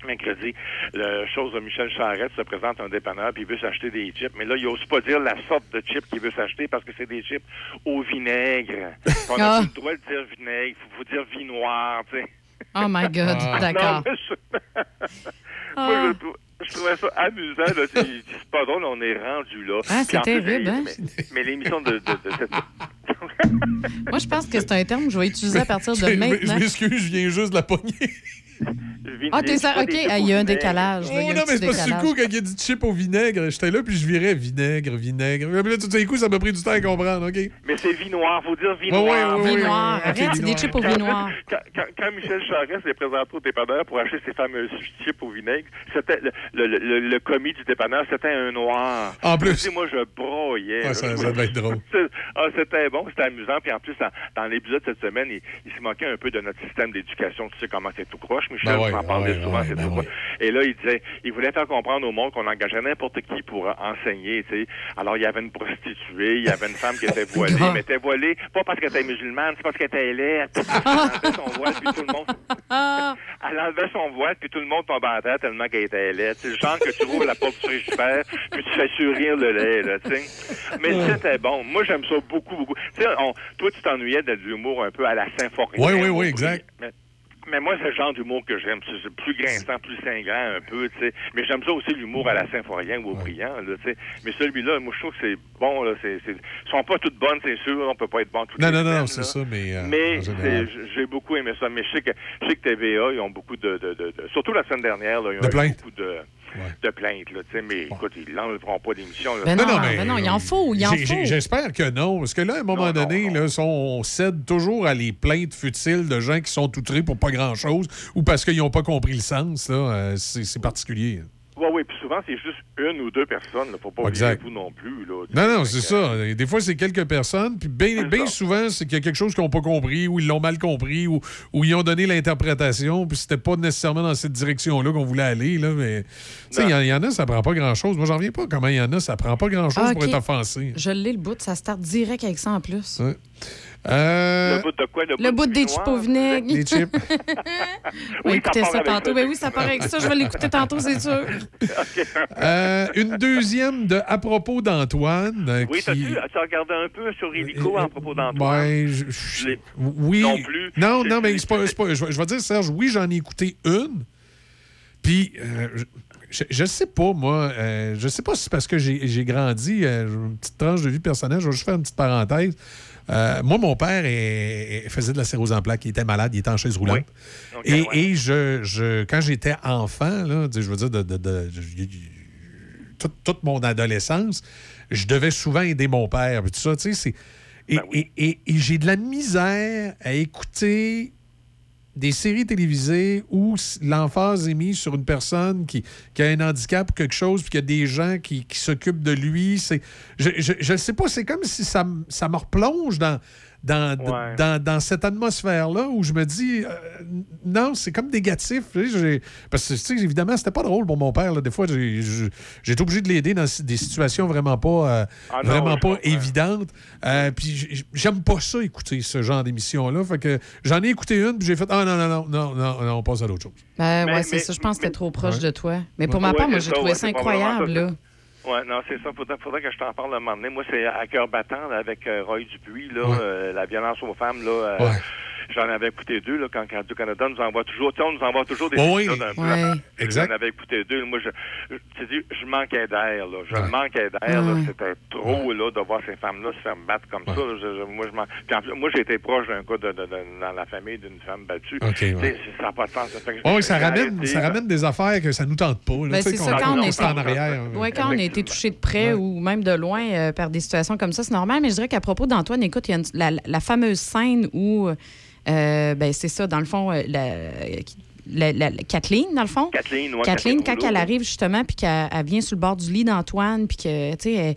mercredi, la chose de Michel Charette se présente à un dépanneur puis il veut s'acheter des chips. Mais là, il n'ose pas dire la sorte de chips qu'il veut s'acheter parce que c'est des chips au vinaigre. *laughs* On n'a Ah. plus le droit de dire vinaigre, il faut, faut dire vin noir, tu sais. Oh my God, *laughs* Ah. d'accord. *laughs* Moi, je, trou- je trouvais ça amusant. là. C'est c'est pas drôle, on est rendu là. Ah, c'est terrible, hein? Mais, mais l'émission de, de, de cette... Moi, je pense que c'est un terme que je vais utiliser à partir de Je maintenant. m'excuse, je viens juste de la pogner. Ah, t'es ça, OK. Ah, Il y a un décalage. Oh y non, mais c'est pas sur le décalage. coup, quand il a dit chip au vinaigre, j'étais là, puis je virais vinaigre, vinaigre. Puis là, tout d'un coup, ça m'a pris du temps à comprendre, OK? Mais c'est vin noir, faut dire vin Ouais, ouais, noir. ouais, ouais, Vin ouais, noir. ouais, ok, Arrête, c'est des chips au Quand- vin noir. Quand, quand, quand Michel Charest s'est présenté au dépanneur pour acheter ses fameux chips au vinaigre, c'était le, le, le, le commis du dépanneur, c'était un noir. En plus. Tu sais, moi, je broyais. Là. ça, ça devait être drôle. *laughs* Ah, c'était bon, c'était amusant. Puis en plus, dans, dans l'épisode de cette semaine, il, il se moquait un peu de notre système d'éducation. Tu sais comment c'est tout croche, Michel, Ben ouais, en ouais, souvent, ouais, c'est ben tout. Et là, il disait, il voulait faire comprendre au monde qu'on engageait n'importe qui pour enseigner, tu sais. Alors, il y avait une prostituée, il y avait une femme qui était *laughs* voilée, Ah. mais était voilée, pas parce qu'elle était musulmane, c'est parce qu'elle était laide. Elle enlevait son voile, puis tout le monde... *laughs* Elle enlevait son voile, puis tout le monde tombait à terre tellement qu'elle était laide. C'est le genre que tu ouvres la porte du frigidaire, puis tu fais surrir le lait, là, tu sais. Mais c'était bon. Moi, j'aime ça beaucoup, beaucoup. Tu sais, on- toi, tu t'ennuyais de l'humour un peu à la Symphorien. Oui, oui, oui, exact. Mais, mais moi, c'est le genre d'humour que j'aime. C'est plus grinçant, plus cinglant un peu, tu sais. Mais j'aime ça aussi, l'humour à la Symphorien ou au brillant, là, tu sais. Mais celui-là, moi, je trouve que c'est bon, là. C'est, c'est... Ils sont pas toutes bonnes, c'est sûr. On peut pas être bon toutes Non, les non, semaines, non, c'est ça, mais. euh, Mais c'est- j'ai beaucoup aimé ça. Mais je sais que, je sais que TVA, ils ont beaucoup de, de, de- de- Surtout la semaine dernière, là, ils ont De eu beaucoup de, de plaintes. Là, tu sais. mais écoute, ils l'enlèveront pas d'émission. là. Ben non, ben non, il en faut, il en faut. J'espère que non. Parce que là, à un moment donné, Là, on cède toujours à les plaintes futiles de gens qui sont outrés pour pas grand-chose ou parce qu'ils n'ont pas compris le sens. là, euh, C'est c'est particulier. Oui, oui, puis souvent, c'est juste une ou deux personnes. Il faut pas Exact. oublier vous non plus. Là, Non, non, c'est ça. Des fois, c'est quelques personnes. Puis bien bien souvent, c'est qu'il y a quelque chose qu'ils n'ont pas compris ou ils l'ont mal compris ou, ou ils ont donné l'interprétation. Puis c'était pas nécessairement dans cette direction-là qu'on voulait aller. Là, mais tu sais, il y y, en a, ça prend pas grand-chose. Moi, j'en reviens pas comment il y en a, ça prend pas grand-chose Ah, pour être offensé. Je l'ai le bout, ça start direct avec ça en plus. Ouais. Euh, Le bout de quoi? Le, Le bout du des chips au vinaigre. Les chips. *laughs* Oui, écouter ça tantôt. ça. Ben oui, ça part avec ça. Je vais l'écouter tantôt, c'est sûr. *laughs* Euh, une deuxième de à propos d'Antoine. euh, Oui, qui... t'as-tu as regardé un peu sur Illico à propos d'Antoine? Ben, je- je- l'ai- oui. Non plus. Non, non, mais c'est pas, c'est pas- je, vais- je vais dire, Serge, oui, j'en ai écouté une. Puis, euh, je, je, je sais pas, moi. euh, je sais pas si c'est parce que j'ai j'ai grandi, euh, j'ai une petite tranche de vie personnelle. Je vais juste faire une petite parenthèse. Euh, moi, mon père est- est- faisait de la cirrhose en plaques. Il était malade, il était en chaise roulante. Et ouais. et je, je, quand j'étais enfant, là, je veux dire, de, de- de- je- toute, toute mon adolescence, je devais souvent aider mon père. Tout ça, tu sais, et- et j'ai de la misère à écouter des séries télévisées où l'emphase est mise sur une personne qui, a un handicap ou quelque chose, puis qu'il y a des gens qui, s'occupent de lui. Je, je sais pas, c'est comme si ça, ça me replonge dans, dans, Ouais. dans, dans cette atmosphère-là où je me dis, euh, non, c'est comme négatif. Tu sais, j'ai- Parce que, tu sais, évidemment, c'était pas drôle pour mon père. là. Des fois, j'ai été obligé de l'aider dans des situations vraiment pas, euh, Ah non, vraiment pas évidentes. Euh, puis j'aime pas ça, écouter ce genre d'émission-là. Fait que j'en ai écouté une, puis j'ai fait, ah non, non, non, non, non, non, on passe à d'autres choses. Ben, ouais, c'est ça. Je pense que c'était trop proche Ouais. de toi. Mais pour Ouais, ma part, moi, j'ai trouvé ouais, ça incroyable, ça, là. Ouais, non, c'est ça. Faudrait, faudrait que je t'en parle un moment donné. Moi, c'est à cœur battant là, avec euh, Roy Dupuis, là, Ouais. euh, la violence aux femmes. Là, euh, Ouais. J'en avais écouté deux là, quand Radio-Canada nous envoie toujours. Tu sais, on nous envoie toujours des oui. épisodes un peu. Ouais. Exact. J'en avais écouté deux. Moi, je, je, tu sais, je manquais d'air. Là. Je Ouais. manquais d'air. Ouais. C'était trop là, de voir ces femmes-là se faire battre comme ça. Je- je- moi, je m'en- Puis en plus, moi, j'ai été proche d'un cas de, de- de- dans la famille d'une femme battue. Ça n'a pas de sens. Que Oui, ça ramène, arrêté, ça ramène des affaires que ça nous tente pas. Là, Ben, c'est qu'on- ça, quand on qu'on est- en arrière. Oui, quand on a été touché de près ou même de loin euh, par des situations comme ça, c'est normal. Mais je dirais qu'à propos d'Antoine, écoute, il y a une- la, la fameuse scène où, euh, ben, c'est ça, dans le fond, euh, la, la- la- la- Kathleen, dans le fond. Kathleen, ouais, Kathleen, quand Rouleau. elle arrive justement, puis qu'elle elle vient sur le bord du lit d'Antoine, puis que, tu sais, elle,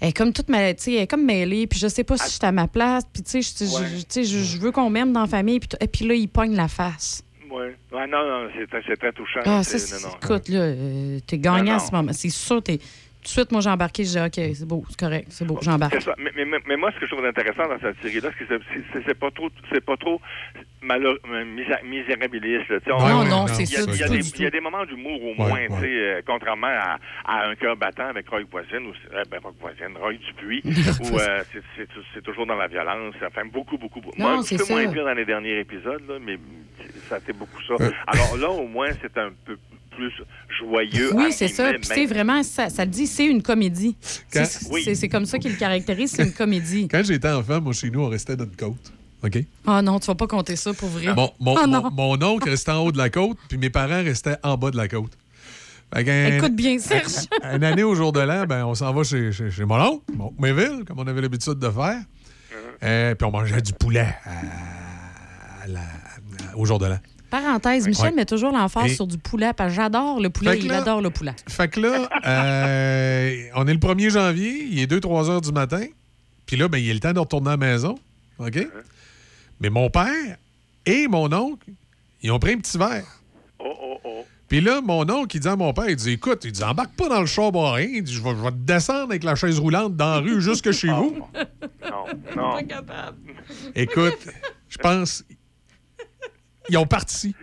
elle est comme toute sais, elle est comme mêlée, puis je sais pas si je suis à ma place, puis tu sais, je- veux qu'on m'aime dans la famille, puis puis là, il pogne la face. Oui. Ouais, non, non, c'est très- touchant. Ah, ça, écoute, là, euh, t'es gagnant Non, à ce moment. C'est sûr, t'es. Tout de suite, moi, j'ai embarqué, j'ai dit, OK, c'est beau, c'est correct, c'est beau, j'embarque. C'est ça. Mais, mais, moi, ce que je trouve intéressant dans cette série-là, c'est que c'est- c'est c'est pas trop, c'est pas trop malheureux, misa- misérabiliste. là. On- Non, il y a- non, c'est il y a- ça, Il y, a des- y a moments d'humour au Ouais, moins, ouais. tu sais, euh, contrairement à, à un cœur battant avec Roy Voisine, ou euh, ben, Roy Voisine, Roy Dupuis, *laughs* où euh, c'est- c'est c'est toujours dans la violence. Enfin, beaucoup, beaucoup, beaucoup. Non, Moi, un c'est petit peu moins pire dans les derniers épisodes, là, mais ça a été beaucoup ça. Alors là, au moins, c'est un peu plus joyeux. Oui, c'est ça. Puis c'est vraiment, ça, ça le dit, c'est une comédie. Quand- C'est Oui. comme ça qu'il le caractérise, c'est une comédie. Quand j'étais enfant, moi, chez nous, on restait dans une côte. OK? Oh non, tu vas pas compter ça pour vrai. Mon, mon, Oh mon- non. mon oncle restait en haut de la côte, puis mes parents restaient en bas de la côte. Écoute bien, Serge. Une année au jour de l'an, ben, on s'en va chez, chez, chez mon oncle, mon Méville, comme on avait l'habitude de faire. Euh, puis on mangeait du poulet à- à la- au jour de l'an. Parenthèse, Michel Ouais. met toujours l'emphase Et- sur du poulet, parce que j'adore le poulet, il là- adore le poulet. Fait que là, *laughs* euh, on est le 1er janvier, il est 2-3 heures du matin. Puis là, ben, il est le temps de retourner à la maison. OK? Mais mon père et mon oncle, ils ont pris un petit verre. Oh, oh, oh. Puis là, mon oncle, il dit à mon père, il dit, écoute, il dit, embarque pas dans le char barré. Il dit, je vais, je vais te descendre avec la chaise roulante dans la rue jusque chez vous. Non, non. *laughs* Écoute, je pense, ils ont parti.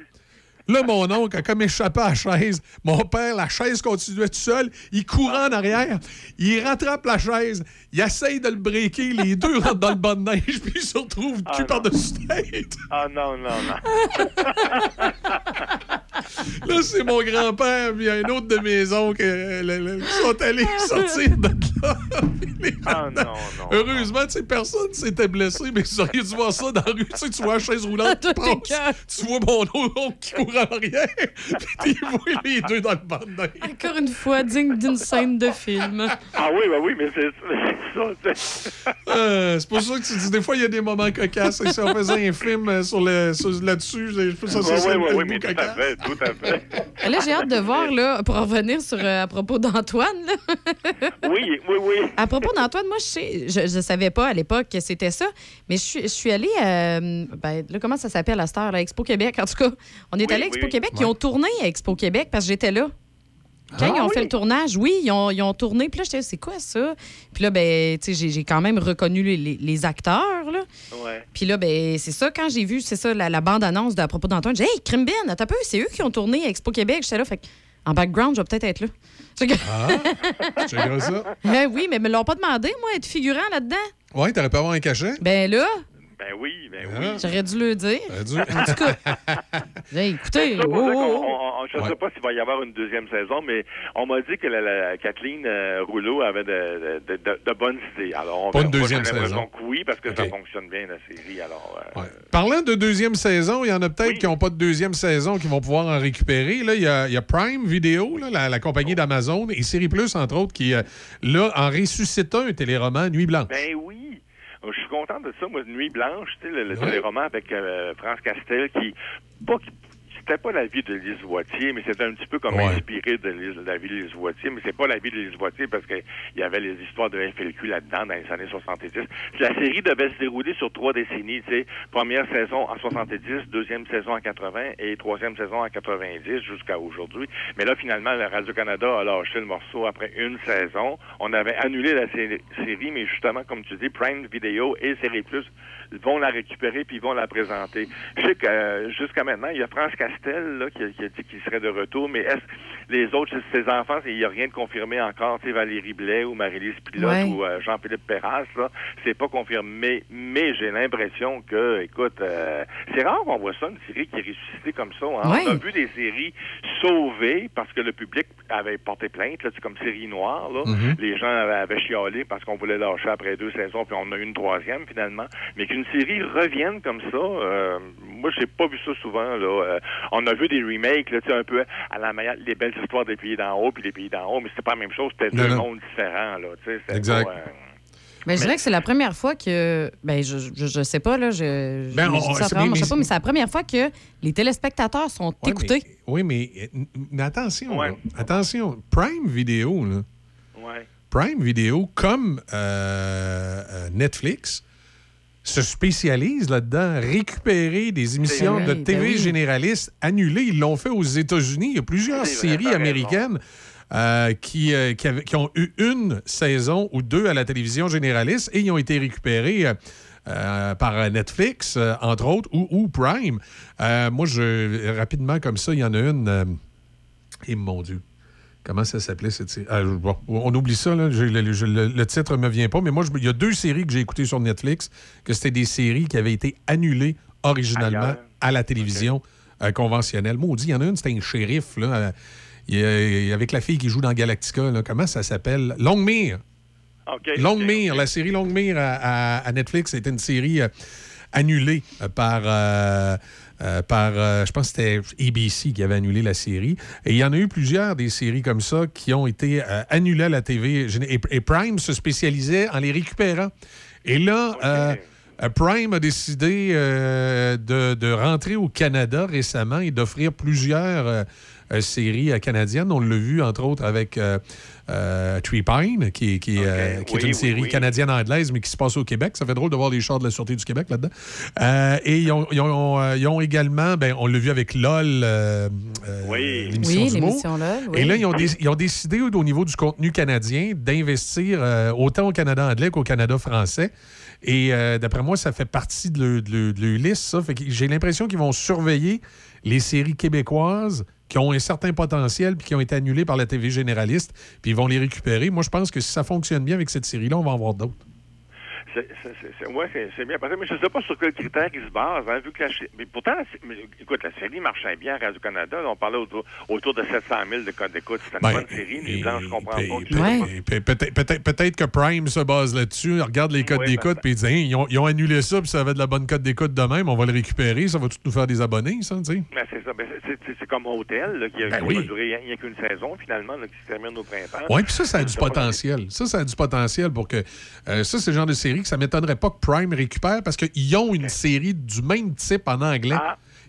Là, mon oncle a comme échappé à la chaise. Mon père, la chaise continuait tout seul. Il court en arrière. Il rattrape la chaise. Il essaye de le breaker. Les deux rentrent dans le bas de neige. Puis il se retrouve le cul par-dessus tête. Ah non, non, non. *laughs* *laughs* Là, c'est mon grand-père. Puis un autre de mes oncles euh, qui sont allés *laughs* sortir de là. *laughs* Ah non, non. Heureusement, tu sais, personne s'était blessé, mais vous auriez dû voir ça dans la rue. Tu sais, tu vois la chaise roulante qui passe, tu vois mon autre oncle qui court en arrière, puis tu vois les deux dans le neige. Encore une fois, digne d'une scène de film. Ah oui, ben oui, mais c'est c'est ça. c'est- Euh, c'est pour ça que tu dis, des fois, il y a des moments cocasses. Et si on faisait un film euh, sur le, sur- là-dessus, je je- ça, le oui, bout mais tout à cocasse. fait, tout à fait. Là, j'ai hâte de voir, là, pour en revenir sur, euh, à propos d'Antoine. *laughs* Oui, oui, oui. À propos d'Antoine, moi, je sais, je ne savais pas à l'époque que c'était ça, mais je suis, je suis allée, euh, ben, là, comment ça s'appelle à cette heure, là, Expo Québec, en tout cas. On est Oui, allé à Expo oui. Québec, Ouais. ils ont tourné à Expo Québec parce que j'étais là. Quand Ah ils ont oui? fait le tournage, oui, ils ont, ils ont tourné. Puis là, j'étais, c'est quoi ça? Puis là, ben, tu sais, j'ai- j'ai quand même reconnu les, les- les acteurs, là. Ouais. Puis là, ben, c'est ça, quand j'ai vu, c'est ça, la, la bande-annonce de- à propos d'Antoine, j'ai dit, hey, Crimbin, un peu, c'est eux qui ont tourné à Expo Québec. J'étais là, fait en background, je vais peut-être être là. *laughs* Ah, tu regardes ça? *laughs* Ben oui, mais ils me l'ont pas demandé, moi, être figurant là-dedans. Ouais, t'aurais pu avoir un cachet? Ben là, Ben oui, ben Ah. oui. j'aurais dû le dire. Dû. En tout cas, *laughs* hey, écoutez, ça oh, oh, oh. on- on- je ne sais Ouais. pas s'il va y avoir une deuxième saison, mais on m'a dit que la, la- Kathleen euh, Rouleau avait de, de- de- de bonnes idées. Alors, on Pas une deuxième saison. que oui, parce que ça fonctionne bien, la série. Alors, euh, Parlant de deuxième saison, il y en a peut-être qui n'ont pas de deuxième saison qui vont pouvoir en récupérer. Là, il y a, il y a Prime Video, là, la, la compagnie d'Amazon, et Série Plus, entre autres, qui, euh, là, en ressuscitant un téléroman Nuit Blanche. Ben oui. Je suis content de ça, moi, Nuit Blanche, tu sais, le, le téléroman avec euh, France Castel, qui, pas, qui- c'était pas la vie de Lise Voitier, mais c'était un petit peu comme Ouais. inspiré de, Lise- de la vie de Lise Voitier, mais c'est pas la vie de Lise Voitier parce qu'il y avait les histoires de FLQ là-dedans dans les années 70. La série devait se dérouler sur trois décennies, tu sais. Première saison en 70, deuxième saison en 80 et troisième saison en 90 jusqu'à aujourd'hui. Mais là, finalement, le Radio-Canada a lâché le morceau après une saison. On avait annulé la sé- série, mais justement, comme tu dis, Prime Video et Série Plus vont la récupérer puis ils vont la présenter. Je sais que euh, jusqu'à maintenant, il y a France Castel là, qui, a, qui a dit qu'il serait de retour, mais est-ce les autres, ses enfants, il n'y a rien de confirmé encore, tu sais, Valérie Blais ou Marie-Lise Pilote Ouais. ou euh, Jean-Philippe Perras, là, c'est pas confirmé, mais j'ai l'impression que, écoute, euh, c'est rare qu'on voit ça, une série qui est ressuscitée comme ça. hein. Ouais. On a vu des séries sauvées parce que le public avait porté plainte, là, c'est comme série noire, là. Mhm. Les gens avaient, avaient chialé parce qu'on voulait lâcher après deux saisons, puis on a eu une troisième finalement. Mais qu'une série revienne comme ça, euh, moi j'ai pas vu ça souvent. Là. Euh, on a vu des remakes, là, tu sais, un peu à la manière les belles histoires des pays d'en haut, puis les pays d'en haut, mais c'était pas la même chose, c'était deux non. mondes différents. Là, sais, Exact. pas, euh, Ben, je dirais que c'est la première fois que. Ben, je, je, je sais pas, là. Je, je- Ben, je on- dis ça c'est- travers mais- c'est la première fois que les téléspectateurs sont Ouais, écoutés. mais- oui, mais, mais attention, Ouais. là. attention. Prime Video, là, ouais. Prime Video, comme euh, euh, Netflix, se spécialise là-dedans, récupérer des émissions vrai, de ben TV oui. généralistes annulées. Ils l'ont fait aux États-Unis. Il y a plusieurs séries américaines euh, qui, euh, qui, avaient- qui ont eu une saison ou deux à la télévision généraliste et ils ont été récupérés. euh, par Netflix, entre autres, ou, ou Prime. Moi, je rapidement comme ça, il y en a une. et mon Dieu. Comment ça s'appelait cette série? Ah, bon, on oublie ça, là. Le, je- le- le titre ne me vient pas, mais moi, je- il y a deux séries que j'ai écoutées sur Netflix, que c'était des séries qui avaient été annulées originalement Ailleurs. à la télévision euh, conventionnelle. Maudit, il y en a une, c'était un shérif, là, euh, il avec la fille qui joue dans Galactica. là. comment ça s'appelle? Longmire. Longmire, la série Longmire à, à- à Netflix, c'était une série euh, annulée par, euh, par euh, je pense que c'était ABC qui avait annulé la série. Et il y en a eu plusieurs des séries comme ça qui ont été euh, annulées à la TV. Et, et Prime se spécialisait en les récupérant. Et là, Prime a décidé euh, de, de rentrer au Canada récemment et d'offrir plusieurs séries euh, canadiennes. On l'a vu, entre autres, avec euh, euh, Tree Pine, qui, qui, euh, qui est une oui, série oui. canadienne-anglaise, mais qui se passe au Québec. Ça fait drôle de voir les chars de la Sûreté du Québec là-dedans. Euh, et ils ont, ils ont, euh, ils ont également, ben, on l'a vu avec LOL, euh, euh, l'émission Oui, du mot. LOL, oui. Et là, ils ont, dé- ils ont décidé, au niveau du contenu canadien, d'investir euh, autant au Canada anglais qu'au Canada français. Et euh, d'après moi, ça fait partie de leur, de leur- de leur liste, ça. Fait que j'ai l'impression qu'ils vont surveiller les séries québécoises qui ont un certain potentiel puis qui ont été annulées par la TV généraliste, puis ils vont les récupérer. Moi, je pense que si ça fonctionne bien avec cette série-là, on va en voir d'autres. C'est, c'est, bien passé, mais je ne sais pas sur quel critère ils se basent, hein, vu que la, mais pourtant, mais, écoute, la série marchait bien à Radio-Canada, on parlait autour, autour de 700 000 de codes d'écoute, c'était une Ben, bonne série, mais blanc, je comprends Puis- pas. puis- puis- puis Peut-être peut-être- peut-être que Prime se base là-dessus, regarde les codes Ouais, d'écoute, puis il dit Hein, ils, ont, ils ont annulé ça, puis ça avait de la bonne cote d'écoute de même, on va le récupérer, ça va tout nous faire des abonnés, ça, tu sais? Ben, c'est ça, ben, c'est, comme Hôtel, là, qui a, Ben oui. va durer rien, rien qu'une saison, finalement, là, qui se termine au printemps. Oui, puis ça, ça a du potentiel. Ça, ça a du potentiel pour que. euh, ça, c'est le genre de série que ça m'étonnerait pas que Prime récupère parce qu'ils ont une série du même type en anglais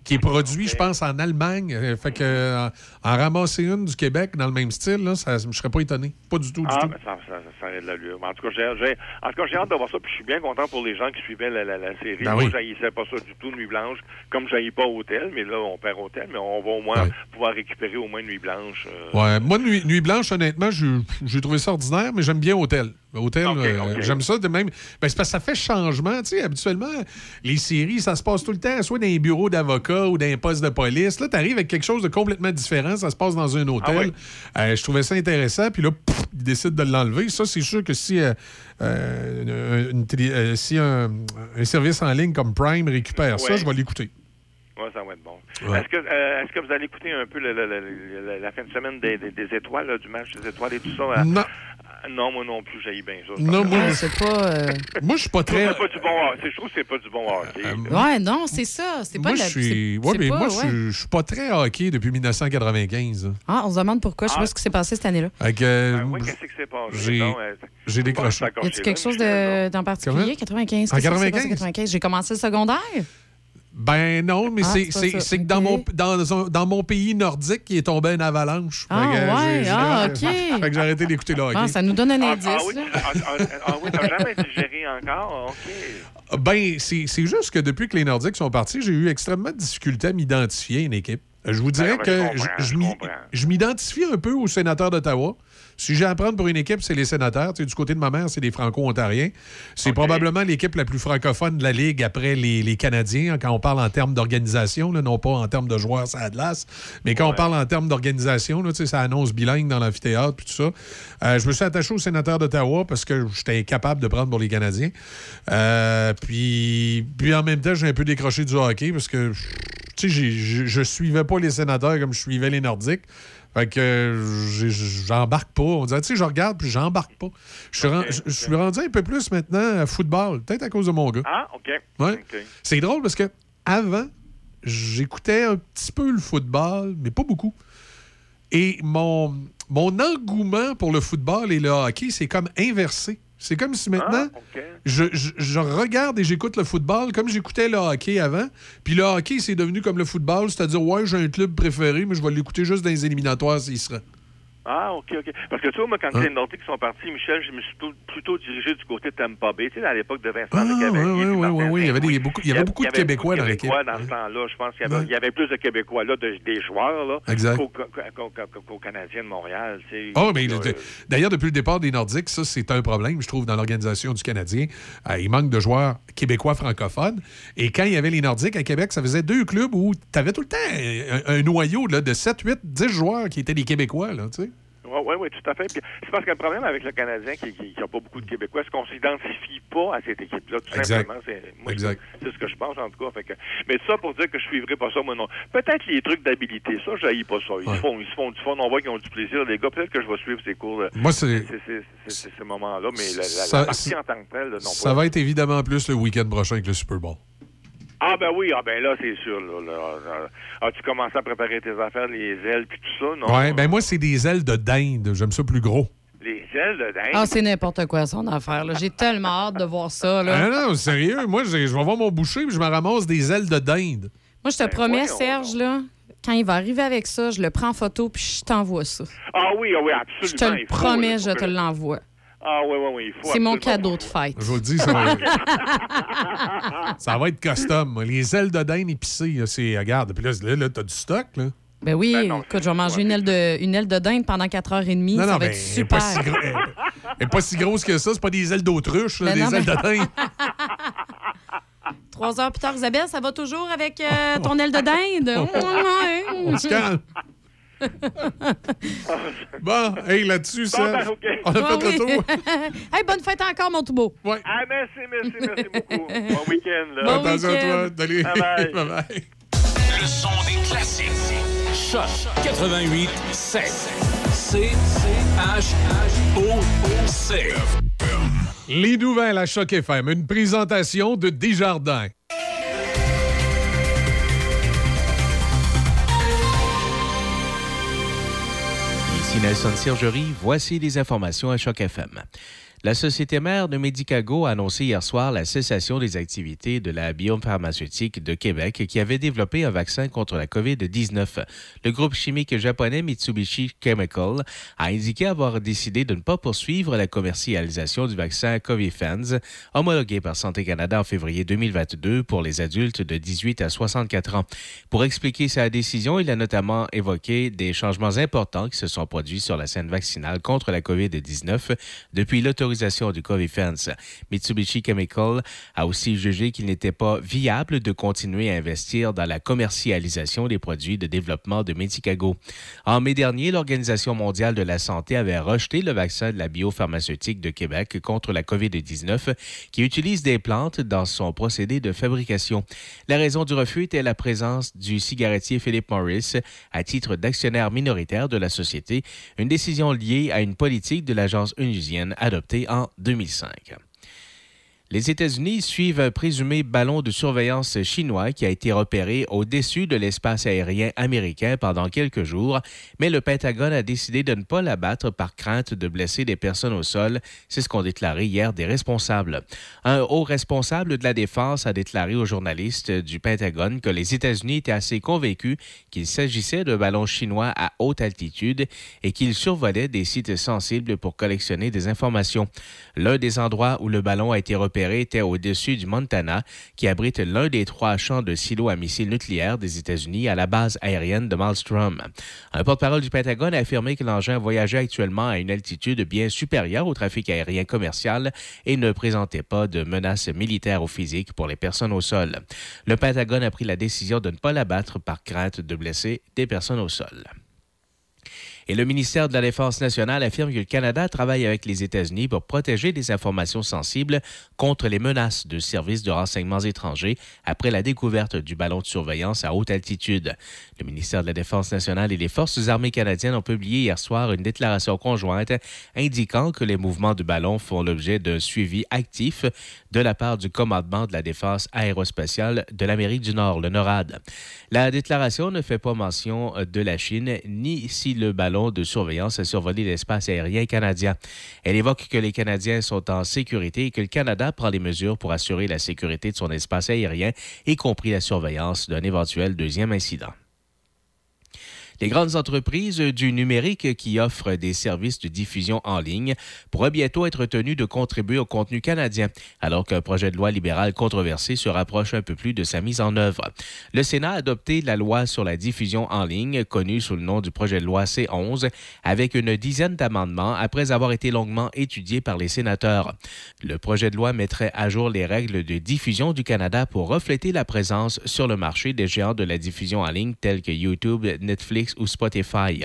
qui est produit, je pense, en Allemagne. Euh, fait que euh, en ramasser une du Québec dans le même style, là, ça, je serais pas étonné. Pas du tout, du Ah, tout. ça, ça, ça aurait de l'allure. En tout cas, j'ai, en tout cas, j'ai hâte de voir ça, puis je suis bien content pour les gens qui suivaient la, la, la série. Ben Moi, oui. j'haïssais pas ça du tout, Nuit Blanche, comme j'haïs pas Hôtel, mais là, on perd Hôtel, mais on va au moins pouvoir récupérer au moins Nuit Blanche. euh, Ouais, moi, Nuit, Nuit Blanche, honnêtement, je- j'ai trouvé ça ordinaire, mais j'aime bien Hôtel. Hôtel, euh, j'aime ça de même. Ben, c'est parce que ça fait changement. Tu sais, habituellement, les séries, ça se passe tout le temps, soit dans un bureau d'avocat ou dans un poste de police. Là, tu arrives avec quelque chose de complètement différent. Ça se passe dans un hôtel. Euh, je trouvais ça intéressant. Puis là, pff, ils décident de l'enlever. Ça, c'est sûr que si, euh, une si un, un service en ligne comme Prime récupère ça, je vais l'écouter. Ouais, ça va être bon. Ouais. Est-ce que, euh, que vous allez écouter un peu le- le- le- le- la fin de semaine des, des- des étoiles, là, du match des étoiles et tout ça? Non. Ah, Non, moi non plus, j'ai bien ça. Non, moi, c'est pas. euh, *laughs* moi, je suis pas Je trouve très. que c'est pas du bon hockey. Je trouve que c'est pas du bon hockey. Ouais, non, c'est ça. C'est pas Moi, de la. je suis, ouais, mais pas- moi, je ouais. suis- je suis pas très hockey depuis 1995. Ah, on se demande pourquoi. Je sais pas ce qui s'est passé cette année-là. Fait que, euh, Ben qu'est-ce qui s'est passé? j'ai- euh, décroché. Y a-tu quelque chose de- d'en particulier? 95. En Qu'est-ce qui s'est passé 95? 95? J'ai commencé le secondaire. Ben non, mais Ah, c'est que dans mon, dans, mon pays nordique, il est tombé une avalanche. Ah, Fait que, ouais, ah, OK. *laughs* Fait que j'ai arrêté d'écouter hockey. Ah, ça nous donne un Ah, indice. ah oui, là. ah, ah, ah oui, t'as jamais digéré encore? OK. Ben, c'est juste que depuis que les Nordiques sont partis, j'ai eu extrêmement de difficulté à m'identifier à une équipe. Je vous dirais Ben, ben, que je m'identifie un peu aux sénateurs d'Ottawa. Si j'ai à prendre pour une équipe, c'est les sénateurs. Tu sais, du côté de ma mère, c'est les Franco-Ontariens. C'est probablement l'équipe la plus francophone de la Ligue après les, les Canadiens, hein, quand on parle en termes d'organisation, non pas en termes de joueurs à glace, mais quand on parle en termes d'organisation, là, tu sais, ça annonce bilingue dans l'amphithéâtre puis tout ça. Euh, je me suis attaché aux sénateurs d'Ottawa parce que j'étais incapable de prendre pour les Canadiens. Euh, puis, puis en même temps, j'ai un peu décroché du hockey parce que je, je suivais pas les sénateurs comme je suivais les Nordiques. Fait que j'embarque pas. On dirait, tu sais, je regarde puis j'embarque pas. Je suis rendu un peu plus maintenant à football, peut-être à cause de mon gars. Ah, OK. Ouais. C'est drôle parce que avant, j'écoutais un petit peu le football, mais pas beaucoup. Et mon, mon engouement pour le football et le hockey, c'est comme inversé. C'est comme si maintenant, OK. je, je- je regarde et j'écoute le football comme j'écoutais le hockey avant. Puis le hockey, c'est devenu comme le football, c'est-à-dire, ouais, j'ai un club préféré, mais je vais l'écouter juste dans les éliminatoires s'il sera. Ah, OK, OK. Parce que tu vois, moi, quand Hein? les Nordiques sont partis, Michel, je me suis plutôt, plutôt dirigé du côté de Tampa Bay. Tu sais, à l'époque de Vincent Ah, de oui, Cavalier. oui, oui, oui, oui. Il y avait, des- beaucoup, il y avait beaucoup de Québécois dans l'équipe. Québécois dans ce temps-là. Je pense qu'il y avait, il y avait plus de Québécois là, de- des joueurs là, qu'aux qu'aux- qu'aux Canadiens de Montréal. tu sais. Oh, mais Euh, le- d'ailleurs, depuis le départ des Nordiques, ça, c'est un problème, je trouve, dans l'organisation du Canadien. Euh, il manque de joueurs québécois francophones. Et quand il y avait les Nordiques à Québec, ça faisait deux clubs où tu avais tout le temps un, un noyau là, de 7, 8, 10 joueurs qui étaient des Québécois. Là, tu sais. Oui, oui, oui, tout à fait. Puis C'est parce que le problème avec le Canadien qui n'a pas beaucoup de Québécois, c'est qu'on s'identifie pas à cette équipe-là. Tout Exact. simplement, c'est moi, Exact. c'est ce que je pense en tout cas. Fait que, mais ça pour dire que je suivrai pas ça, moi non. Peut-être les trucs d'habilité, ça, je pas ça. Ils, se font, ils se font du fun, on voit qu'ils ont du plaisir, les gars. Peut-être que je vais suivre ces cours. de- Moi, c'est- ces- ces- ces- ces- ces moments-là, mais la, la- Ça- la partie en tant que telle, non Ça pas. va être évidemment plus le week-end prochain avec le Super Bowl. Ah ben oui, ah ben là, c'est sûr. Là, là, là. As-tu commencé à préparer tes affaires, les ailes puis tout ça, non? Ouais, ben moi, c'est des ailes de dinde. J'aime ça plus gros. Les ailes de dingue. Ah, c'est n'importe quoi, son affaire. là. J'ai tellement hâte de voir ça. Là. Ah non, sérieux, moi, je vais voir mon boucher puis je me ramasse des ailes de dinde. Moi, je te promets, Serge, là, quand il va arriver avec ça, je le prends en photo puis je t'envoie ça. Ah oui, ah oui, absolument. Je te le promets, je te l'envoie. Ah oui, oui, oui, il faut. C'est mon cadeau de fête. Je vous le dis, ça va, *laughs* ça va être custom. Les ailes de dinde épicées, là, c'est. Regarde, puis là, là, là, t'as du stock, là. Ben oui, écoute, je vais manger une aile, de, une aile de dinde pendant 4h30. Non, ça non, va être elle super. pas si gros- elle- elle est pas si grosse que ça. C'est pas des ailes d'autruche, là, Ben des non, ailes de dinde. *laughs* Trois heures plus tard, Isabelle, ça va toujours avec euh, *laughs* ton aile de dinde? On se calme. Bon, hey, là-dessus, Bon, ça. ben, OK. On a Ah fait le oui. tour. *laughs* hey, bonne fête encore, mon tout beau. Ouais. Ah, merci, merci, merci beaucoup. Bon week-end. Là. Bon Attention à toi. Salut. Bye bye. Bye bye. Le son des classiques. Choc 88 7. C H O C. Les nouvelles à Choc FM. Une présentation de Desjardins. Voici les informations à Choc FM. La société mère de Medicago a annoncé hier soir la cessation des activités de la biopharmaceutique de Québec qui avait développé un vaccin contre la COVID-19. Le groupe chimique japonais Mitsubishi Chemical a indiqué avoir décidé de ne pas poursuivre la commercialisation du vaccin Covifans, homologué par Santé Canada en février 2022 pour les adultes de 18 à 64 ans. Pour expliquer sa décision, il a notamment évoqué des changements importants qui se sont produits sur la scène vaccinale contre la COVID-19 depuis l'autorisation du Covifence. Mitsubishi Chemical a aussi jugé qu'il n'était pas viable de continuer à investir dans la commercialisation des produits de développement de Medicago. En mai dernier, l'Organisation mondiale de la santé avait rejeté le vaccin de la biopharmaceutique de Québec contre la COVID-19 qui utilise des plantes dans son procédé de fabrication. La raison du refus était la présence du cigarettier Philip Morris à titre d'actionnaire minoritaire de la société, une décision liée à une politique de l'agence onusienne adoptée en 2005. Les États-Unis suivent un présumé ballon de surveillance chinois qui a été repéré au-dessus de l'espace aérien américain pendant quelques jours, mais le Pentagone a décidé de ne pas l'abattre par crainte de blesser des personnes au sol. C'est ce qu'ont déclaré hier des responsables. Un haut responsable de la défense a déclaré aux journalistes du Pentagone que les États-Unis étaient assez convaincus qu'il s'agissait de ballons chinois à haute altitude et qu'ils survolaient des sites sensibles pour collectionner des informations. L'un des endroits où le ballon a été repéré était au-dessus du Montana, qui abrite l'un des trois champs de silos à missiles nucléaires des États-Unis à la base aérienne de Malmstrom. Un porte-parole du Pentagone a affirmé que l'engin voyageait actuellement à une altitude bien supérieure au trafic aérien commercial et ne présentait pas de menaces militaires ou physiques pour les personnes au sol. Le Pentagone a pris la décision de ne pas l'abattre par crainte de blesser des personnes au sol. Et le ministère de la Défense nationale affirme que le Canada travaille avec les États-Unis pour protéger des informations sensibles contre les menaces de services de renseignements étrangers après la découverte du ballon de surveillance à haute altitude. Le ministère de la Défense nationale et les Forces armées canadiennes ont publié hier soir une déclaration conjointe indiquant que les mouvements du ballon font l'objet d'un suivi actif de la part du commandement de la défense aérospatiale de l'Amérique du Nord, le NORAD. La déclaration ne fait pas mention de la Chine ni si le ballon de surveillance a survolé l'espace aérien canadien. Elle évoque que les Canadiens sont en sécurité et que le Canada prend les mesures pour assurer la sécurité de son espace aérien, y compris la surveillance d'un éventuel deuxième incident. Les grandes entreprises du numérique qui offrent des services de diffusion en ligne pourraient bientôt être tenues de contribuer au contenu canadien, alors qu'un projet de loi libéral controversé se rapproche un peu plus de sa mise en œuvre. Le Sénat a adopté la loi sur la diffusion en ligne, connue sous le nom du projet de loi C11, avec une dizaine d'amendements après avoir été longuement étudié par les sénateurs. Le projet de loi mettrait à jour les règles de diffusion du Canada pour refléter la présence sur le marché des géants de la diffusion en ligne tels que YouTube, Netflix, ou Spotify.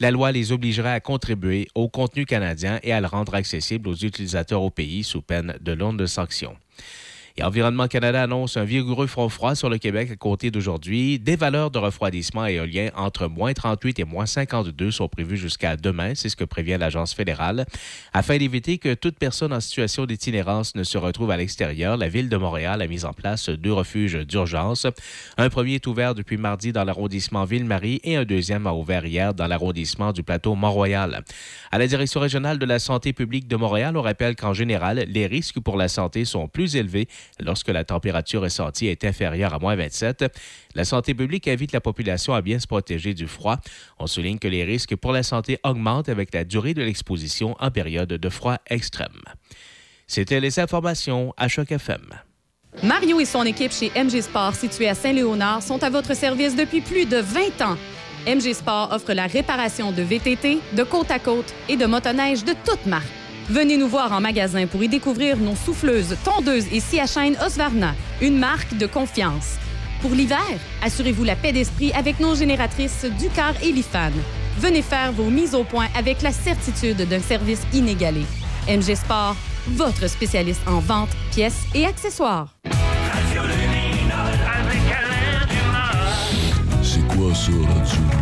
La loi les obligerait à contribuer au contenu canadien et à le rendre accessible aux utilisateurs au pays sous peine de longues sanctions. Et Environnement Canada annonce un vigoureux front froid sur le Québec à compter d'aujourd'hui. Des valeurs de refroidissement éolien entre moins 38 et moins 52 sont prévues jusqu'à demain, c'est ce que prévient l'Agence fédérale. Afin d'éviter que toute personne en situation d'itinérance ne se retrouve à l'extérieur, la Ville de Montréal a mis en place deux refuges d'urgence. Un premier est ouvert depuis mardi dans l'arrondissement Ville-Marie et un deuxième a ouvert hier dans l'arrondissement du plateau Mont-Royal. À la Direction régionale de la santé publique de Montréal, on rappelle qu'en général, les risques pour la santé sont plus élevés lorsque la température ressentie est inférieure à moins 27. La santé publique invite la population à bien se protéger du froid. On souligne que les risques pour la santé augmentent avec la durée de l'exposition en période de froid extrême. C'était les informations à Choc FM. Mario et son équipe chez MG Sport, situé à Saint-Léonard, sont à votre service depuis plus de 20 ans. MG Sport offre la réparation de VTT, de côte à côte et de motoneige de toutes marques. Venez nous voir en magasin pour y découvrir nos souffleuses, tondeuses et scie à chaîne Osvarna, une marque de confiance. Pour l'hiver, assurez-vous la paix d'esprit avec nos génératrices Ducar et Lifan. Venez faire vos mises au point avec la certitude d'un service inégalé. MG Sport, votre spécialiste en vente, pièces et accessoires. C'est quoi ça, Radio?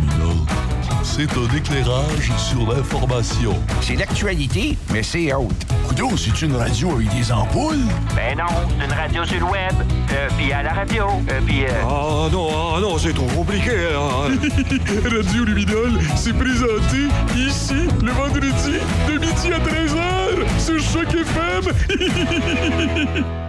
C'est un éclairage sur l'information. C'est l'actualité, mais c'est haute. Coudon, c'est une radio avec des ampoules? Ben non, c'est une radio sur le web. Euh, puis à la radio. Euh, puis... euh, Ah non, ah non, c'est trop compliqué. hein. *laughs* Radio Luminol, c'est présenté ici le vendredi de midi à 13h sur Choc FM. *laughs*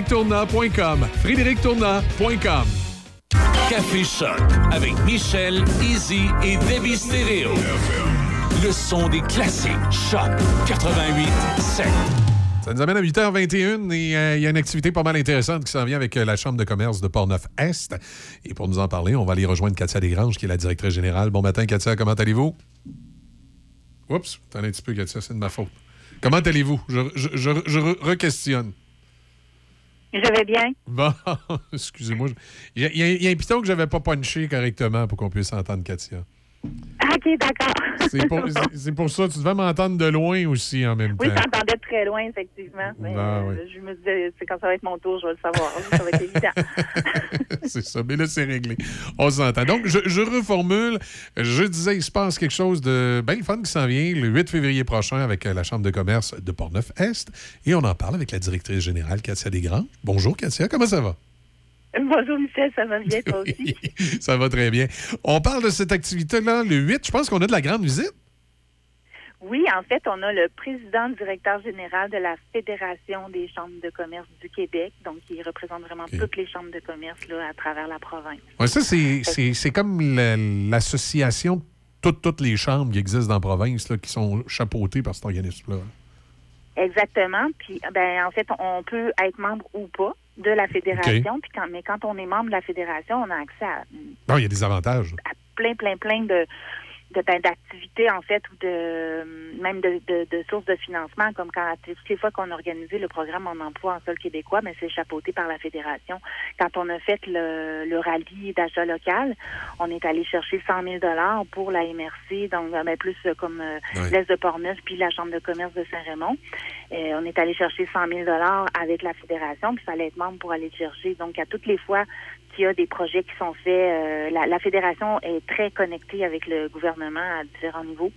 frédérictournant.com Café Choc avec Michel, Izzy et Debbie Stereo. Le son des classiques. Choc 88 7. Ça nous amène à 8h21 et euh, il y a une activité pas mal intéressante qui s'en vient avec euh, la Chambre de commerce de Portneuf-Est. Et pour nous en parler, on va aller rejoindre Katia Desgranges, qui est la directrice générale. Bon matin, Katia, comment allez-vous? Oups, attendez un petit peu, Katia, c'est de ma faute. Comment allez-vous? Je, je, je, je re- re-questionne. Je vais bien. Bon, *laughs* excusez-moi. Il y, a- y y un piton que j'avais pas punché correctement pour qu'on puisse entendre Katia. *laughs* OK, d'accord. C'est pour, pour ça, tu devais m'entendre de loin aussi en même Oui, temps. j'entendais très loin, effectivement. Mais, Ben euh, oui. Je me disais, c'est quand ça va être mon tour, je vais le savoir. Ça va être évident. *laughs* c'est ça, mais là, c'est réglé. On s'entend. Donc, je, je reformule. Je disais, il se passe quelque chose de bien fun qui s'en vient le 8 février prochain avec euh, la Chambre de commerce de Portneuf-Est. Et on en parle avec la directrice générale, Katia Desgrands. Bonjour, Katia. Comment ça va? *laughs* Bonjour, Michel, ça va bien, toi aussi? *laughs* Ça va très bien. On parle de cette activité-là le 8. Je pense qu'on a de la grande visite. Oui, en fait, on a le président directeur général de la Fédération des chambres de commerce du Québec, donc qui représente vraiment toutes les chambres de commerce là, à travers la province. Ouais, ça, c'est- comme la- l'association de toutes, toutes les chambres qui existent dans la province là, qui sont chapeautées par cet organisme-là. Exactement. Puis, ben, en fait, on peut être membre ou pas de la fédération. Puis quand, mais quand on est membre de la fédération, on a accès à Non, il y a des avantages. plein, plein, plein de de- ben, d'activités en fait ou de même de, de, de sources de financement comme quand toutes les fois qu'on a organisé le programme en emploi en sol québécois mais c'est chapeauté par la fédération. Quand on a fait le, le rallye d'achat local on est allé chercher 100 000 dollars pour la MRC donc ben, plus euh, comme euh, l'Est de Portneuf puis la chambre de commerce de Saint-Raymond. Euh, on est allé chercher 100 000 dollars avec la fédération puis fallait être membre pour aller le chercher. Donc à toutes les fois qu'il y a des projets qui sont faits. euh, la, la fédération est très connectée avec le gouvernement à différents niveaux.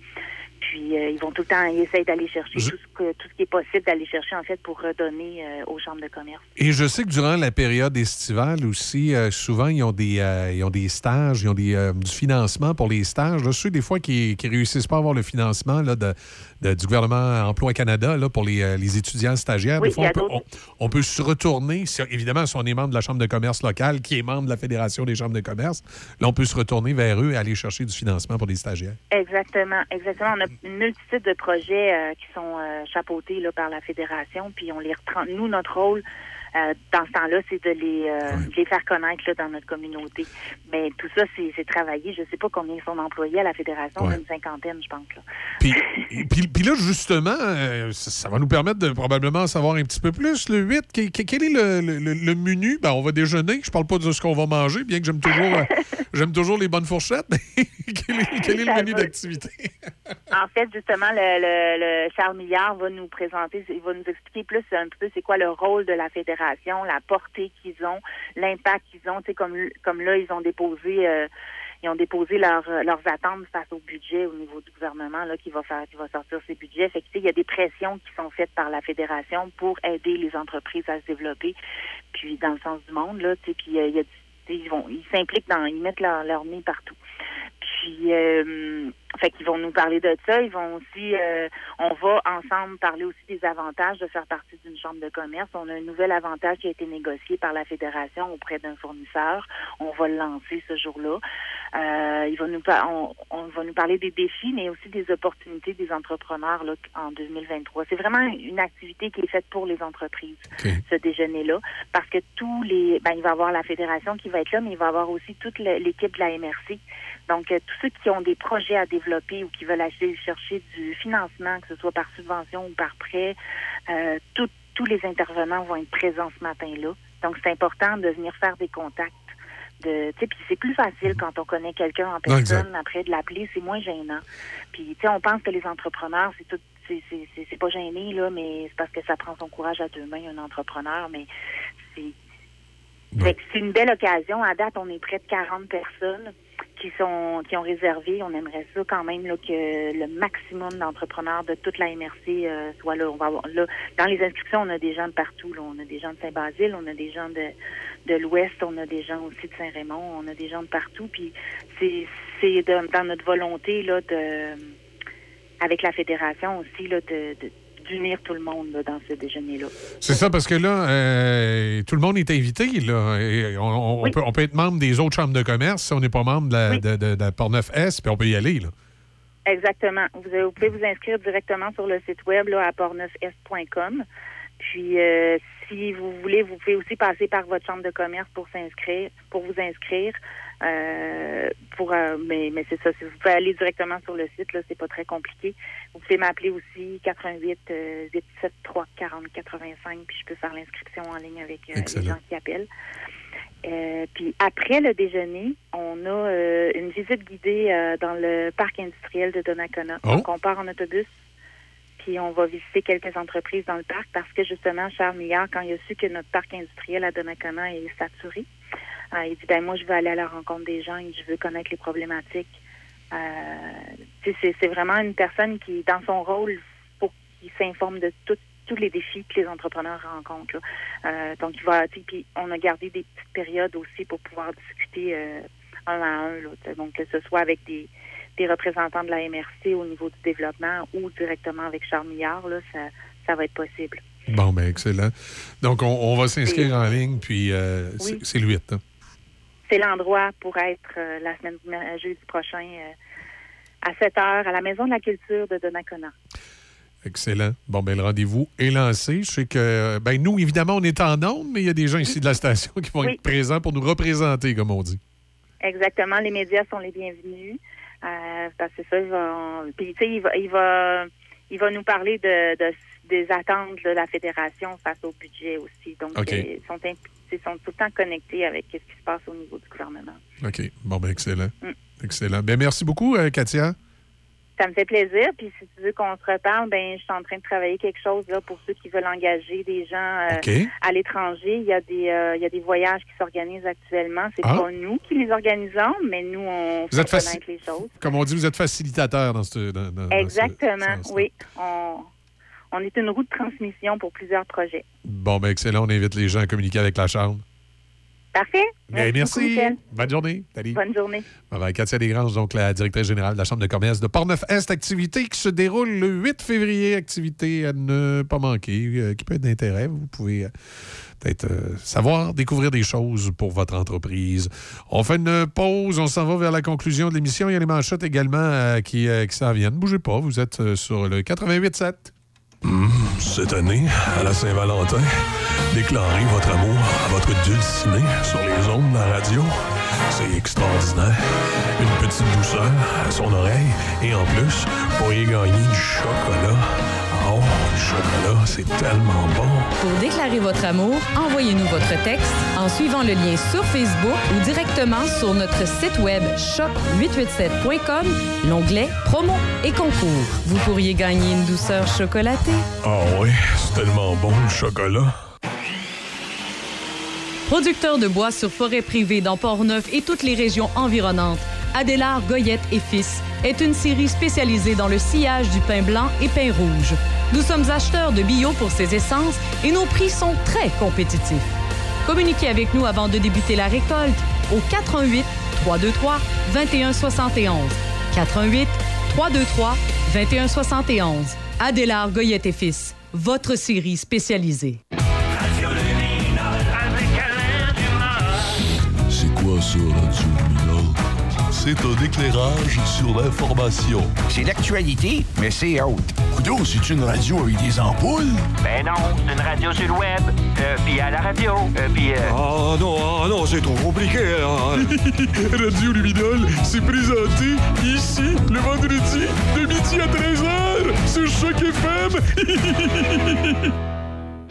Puis euh, ils vont tout le temps, ils essayent d'aller chercher tout, ce que, tout ce qui est possible d'aller chercher en fait pour redonner euh, aux chambres de commerce. Et je sais que durant la période estivale aussi, souvent, ils ont des, ils ont des stages, ils ont des, du financement pour les stages. Là, ceux, des fois, qui ne réussissent pas à avoir le financement là, de, de- du gouvernement Emploi Canada là, pour les, euh, les étudiants stagiaires, Oui, des fois, il y on peut, d'autres- on- on peut se retourner, si- évidemment, si on est membre de la Chambre de commerce locale, qui est membre de la Fédération des chambres de commerce, là, on peut se retourner vers eux et aller chercher du financement pour les stagiaires. Exactement, exactement. On a une multitude de projets euh, qui sont euh, chapeautés là, par la fédération, puis on les reprend. Nous, notre rôle euh, dans ce temps-là, c'est de les, euh, les faire connaître là, dans notre communauté. Mais tout ça, c'est travaillé. Je ne sais pas combien sont employés à la fédération, Ouais. une cinquantaine, je pense. Là. Puis, puis, puis là, justement, euh, ça, ça va nous permettre de probablement en savoir un petit peu plus. Le 8, que- que- quel est le, le- menu? Ben, on va déjeuner. Je parle pas de ce qu'on va manger, bien que j'aime toujours, *laughs* j'aime toujours les bonnes fourchettes. mais *laughs* quel est, quel est le menu d'activité? *laughs* En fait, justement, le, le- le Charles Milliard va nous présenter, il va nous expliquer plus un peu c'est quoi le rôle de la fédération, la portée qu'ils ont, l'impact qu'ils ont. Tu sais, comme, comme là, ils ont déposé, euh, ils ont déposé leurs leurs attentes face au budget au niveau du gouvernement là, qui va faire, qui va sortir ses budgets. Il y a des pressions qui sont faites par la fédération pour aider les entreprises à se développer, puis dans le sens du monde là. Euh, y a ils vont, ils s'impliquent dans, ils mettent leur, leur nez partout. Puis, euh, fait qu'ils vont nous parler de ça. Ils vont aussi, euh, on va ensemble parler aussi des avantages de faire partie d'une chambre de commerce. On a un nouvel avantage qui a été négocié par la fédération auprès d'un fournisseur. On va le lancer ce jour-là. Euh, il va nous on, on va nous parler des défis, mais aussi des opportunités des entrepreneurs là, en 2023. C'est vraiment une activité qui est faite pour les entreprises, ce déjeuner-là, parce que tous les, ben, il va y avoir la fédération qui va être là, mais il va y avoir aussi toute l'équipe de la MRC. Donc, euh, tous ceux qui ont des projets à développer ou qui veulent aller chercher du financement, que ce soit par subvention ou par prêt, euh, tout- tous les intervenants vont être présents ce matin-là. Donc, c'est important de venir faire des contacts. De, puis c'est plus facile quand on connaît quelqu'un en Non, personne. Après, de l'appeler, c'est moins gênant. Puis, on pense que les entrepreneurs, c'est tout, c'est, pas gêné, là, mais c'est parce que ça prend son courage à deux mains, un entrepreneur, mais c'est, c'est une belle occasion. À date, on est près de 40 personnes qui sont qui ont réservé. On aimerait ça quand même là, que le maximum d'entrepreneurs de toute la MRC euh, soit là. On va avoir, là. Dans les inscriptions, on a des gens de partout. Là. On a des gens de Saint-Basile, on a des gens de, de l'Ouest, on a des gens aussi de Saint-Raymond, on a des gens de partout. Puis c'est c'est dans notre volonté là de avec la fédération aussi là de, de- d'unir tout le monde là, dans ce déjeuner-là. C'est ça, parce que là, euh, tout le monde est invité. Là, et on, Oui. peut, on peut être membre des autres chambres de commerce si on n'est pas membre de la, de, de- de la Portneuf-Est, puis on peut y aller. Là. Exactement. Vous, avez- vous pouvez vous inscrire directement sur le site web là, à portneufest.com. Puis, euh, si vous voulez, vous pouvez aussi passer par votre chambre de commerce pour s'inscrire, pour vous inscrire. Euh, pour, euh, mais mais c'est ça. Si vous pouvez aller directement sur le site, là, c'est pas très compliqué. Vous pouvez m'appeler aussi 88 euh, 873 40 85, puis je peux faire l'inscription en ligne avec euh, les gens qui appellent. Puis après le déjeuner, on a une visite guidée dans le parc industriel de Donnacona. Oh. Donc on part en autobus, puis on va visiter quelques entreprises dans le parc parce que justement, Charles Millard, quand il a su que notre parc industriel à Donnacona est saturé, euh, il dit ben moi je veux aller à la rencontre des gens et je veux connaître les problématiques. Euh, c'est, vraiment une personne qui, dans son rôle, faut qu'il s'informe de tout- tous les défis que les entrepreneurs rencontrent. Euh, donc, il va, puis on a gardé des petites périodes aussi pour pouvoir discuter euh, un à un. là, donc, que ce soit avec des, des représentants de la MRC au niveau du développement ou directement avec Charles Millard, là, ça, ça va être possible. Bon, ben excellent. Donc, on, on va s'inscrire en ligne, puis euh, Oui. c'est- c'est le 8. hein. C'est l'endroit pour être euh, la semaine euh, jeudi prochain euh, à 7 heures à la Maison de la Culture de Donnacona. Excellent. Bon, ben le rendez-vous est lancé. Je sais que, ben nous, évidemment, on est en onde, mais il y a des gens ici de la station qui vont Oui. être présents pour nous représenter, comme on dit. Exactement, les médias sont les bienvenus. Euh, parce que ça, il va, puis, tu sais, il va, il va, il va nous parler de, de- des attentes de la fédération face au budget aussi. Donc, ils sont, imp- ils sont tout le temps connectés avec ce qui se passe au niveau du gouvernement. OK. Bon, ben excellent. Mm. Excellent. Ben merci beaucoup, euh, Katia. Ça me fait plaisir. Puis si tu veux qu'on se reparle, ben je suis en train de travailler quelque chose là pour ceux qui veulent engager des gens euh, à l'étranger. Il y a des euh, il y a des voyages qui s'organisent actuellement. C'est Ah. pas nous qui les organisons, mais nous on Vous fait êtes connaître les choses. Comme on dit, vous êtes facilitateur dans ce. Dans, dans- dans ce Exactement. oui. On, on est une roue de transmission pour plusieurs projets. Bon, ben excellent. On invite les gens à communiquer avec la Chambre. Parfait. Ben, merci. Michel. Bonne journée. Salut. Bonne journée. Bye bye. Katia Desgranges, donc la directrice générale de la Chambre de commerce de Portneuf-Est, activité qui se déroule le 8 février, activité à ne pas manquer, euh, qui peut être d'intérêt. Vous pouvez euh, peut-être euh, savoir, découvrir des choses pour votre entreprise. On fait une pause, on s'en va vers la conclusion de l'émission. Il y a les manchettes également qui, qui s'en viennent. Bougez pas, vous êtes sur le 88.7. Hum, cette année, à la Saint-Valentin, déclarez votre amour à votre dulciné sur les ondes de la radio. C'est extraordinaire. Une petite douceur à son oreille. Et en plus, vous pourriez gagner du chocolat. Oh, du chocolat, c'est tellement bon. Pour déclarer votre amour, envoyez-nous votre texte en suivant le lien sur Facebook ou directement sur notre site web choc887.com, l'onglet Promo et concours. Vous pourriez gagner une douceur chocolatée. Ah oui, c'est tellement bon le chocolat. Producteur de bois sur forêt privée dans Port-Neuf et toutes les régions environnantes, Adélard Goyette et Fils est une série spécialisée dans le sillage du pain blanc et pain rouge. Nous sommes acheteurs de bio pour ces essences et nos prix sont très compétitifs. Communiquez avec nous avant de débuter la récolte au 418 323 2171. 418 323 2171. Adélard Goyette et Fils, votre série spécialisée. C'est quoi ça, Radio Luminol? C'est un éclairage sur l'information. C'est l'actualité, mais c'est autre. Coudon, c'est une radio avec des ampoules? Ben non, c'est une radio sur le web. Euh, puis à la radio. Euh, puis. euh, Ah non, ah non, c'est trop compliqué. hein. *laughs* Radio Luminol, c'est présenté ici le vendredi de midi à 13h sur Choc FM. *laughs*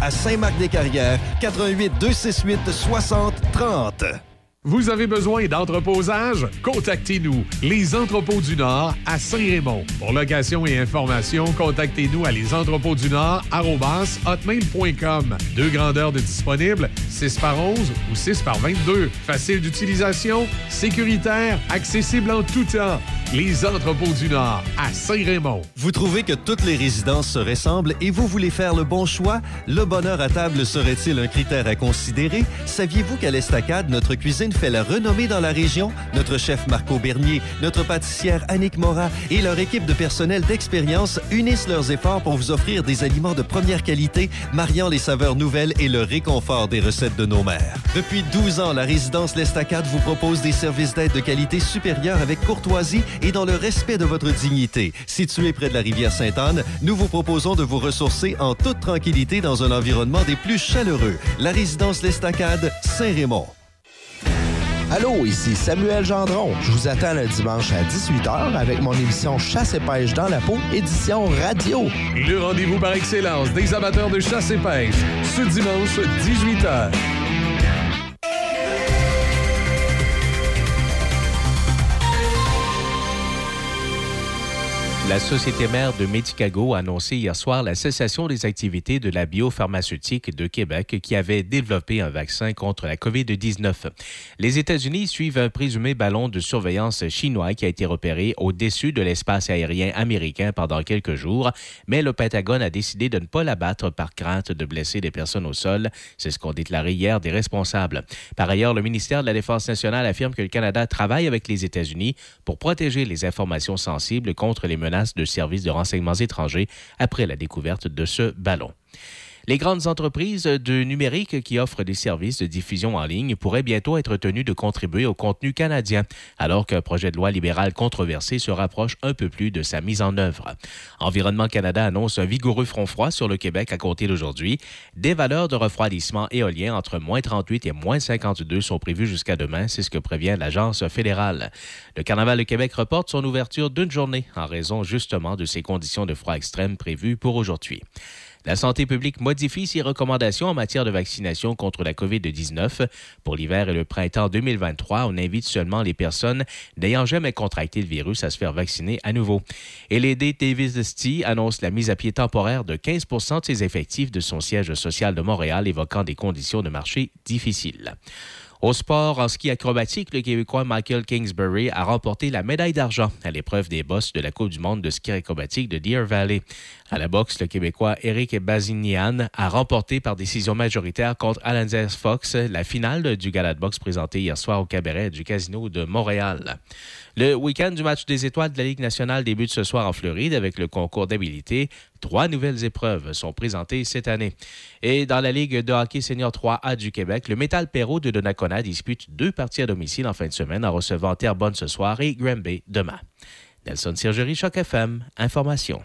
à Saint-Marc-des-Carrières, 88 268 60 30. Vous avez besoin d'entreposage? Contactez-nous, Les Entrepôts du Nord à Saint-Raymond. Pour location et information, contactez-nous à lesentrepôtsdunord@hotmail.com. Deux grandeurs de disponibles, 6 par 11 ou 6 par 22. Facile d'utilisation, sécuritaire, accessible en tout temps. Les Entrepôts du Nord à Saint-Raymond. Vous trouvez que toutes les résidences se ressemblent et vous voulez faire le bon choix? Le bonheur à table serait-il un critère à considérer? Saviez-vous qu'à l'Estacade, notre cuisine fait la renommée dans la région? Notre chef Marco Bernier, notre pâtissière Annick Morat et leur équipe de personnel d'expérience unissent leurs efforts pour vous offrir des aliments de première qualité, mariant les saveurs nouvelles et le réconfort des recettes de nos mères. Depuis 12 ans, la résidence L'Estacade vous propose des services d'aide de qualité supérieure avec courtoisie et dans le respect de votre dignité. Situé près de la rivière Sainte-Anne, nous vous proposons de vous ressourcer en toute tranquillité dans un environnement des plus chaleureux. La résidence L'Estacade, Saint-Raymond. Allô, ici Samuel Gendron. Je vous attends le dimanche à 18h avec mon émission Chasse et pêche dans la peau, édition radio. Le rendez-vous par excellence des amateurs de chasse et pêche. Ce dimanche, 18h. La société mère de Medicago a annoncé hier soir la cessation des activités de la biopharmaceutique de Québec qui avait développé un vaccin contre la COVID-19. Les États-Unis suivent un présumé ballon de surveillance chinois qui a été repéré au-dessus de l'espace aérien américain pendant quelques jours, mais le Pentagone a décidé de ne pas l'abattre par crainte de blesser des personnes au sol. C'est ce qu'ont déclaré hier des responsables. Par ailleurs, le ministère de la Défense nationale affirme que le Canada travaille avec les États-Unis pour protéger les informations sensibles contre les menaces de services de renseignements étrangers après la découverte de ce ballon. Les grandes entreprises de numérique qui offrent des services de diffusion en ligne pourraient bientôt être tenues de contribuer au contenu canadien, alors qu'un projet de loi libéral controversé se rapproche un peu plus de sa mise en œuvre. Environnement Canada annonce un vigoureux front froid sur le Québec à compter d'aujourd'hui. Des valeurs de refroidissement éolien entre moins 38 et moins 52 sont prévues jusqu'à demain, c'est ce que prévient l'Agence fédérale. Le Carnaval de Québec reporte son ouverture d'une journée en raison justement de ces conditions de froid extrême prévues pour aujourd'hui. La santé publique modifie ses recommandations en matière de vaccination contre la COVID-19. Pour l'hiver et le printemps 2023, on invite seulement les personnes n'ayant jamais contracté le virus à se faire vacciner à nouveau. Et l'AD Davis annonce la mise à pied temporaire de 15 de ses effectifs de son siège social de Montréal, évoquant des conditions de marché difficiles. Au sport, en ski acrobatique, le Québécois Michael Kingsbury a remporté la médaille d'argent à l'épreuve des bosses de la Coupe du monde de ski acrobatique de Deer Valley. À la boxe, le Québécois Eric Bazinian a remporté par décision majoritaire contre Alanzes Fox la finale du gala de boxe présenté hier soir au cabaret du Casino de Montréal. Le week-end du match des étoiles de la Ligue nationale débute ce soir en Floride avec le concours d'habilité. Trois nouvelles épreuves sont présentées cette année. Et dans la Ligue de hockey senior 3A du Québec, le Métal Perrault de Donnacona dispute deux parties à domicile en fin de semaine en recevant Terrebonne ce soir et Granby demain. Nelson Sergerie, Choc FM, Information.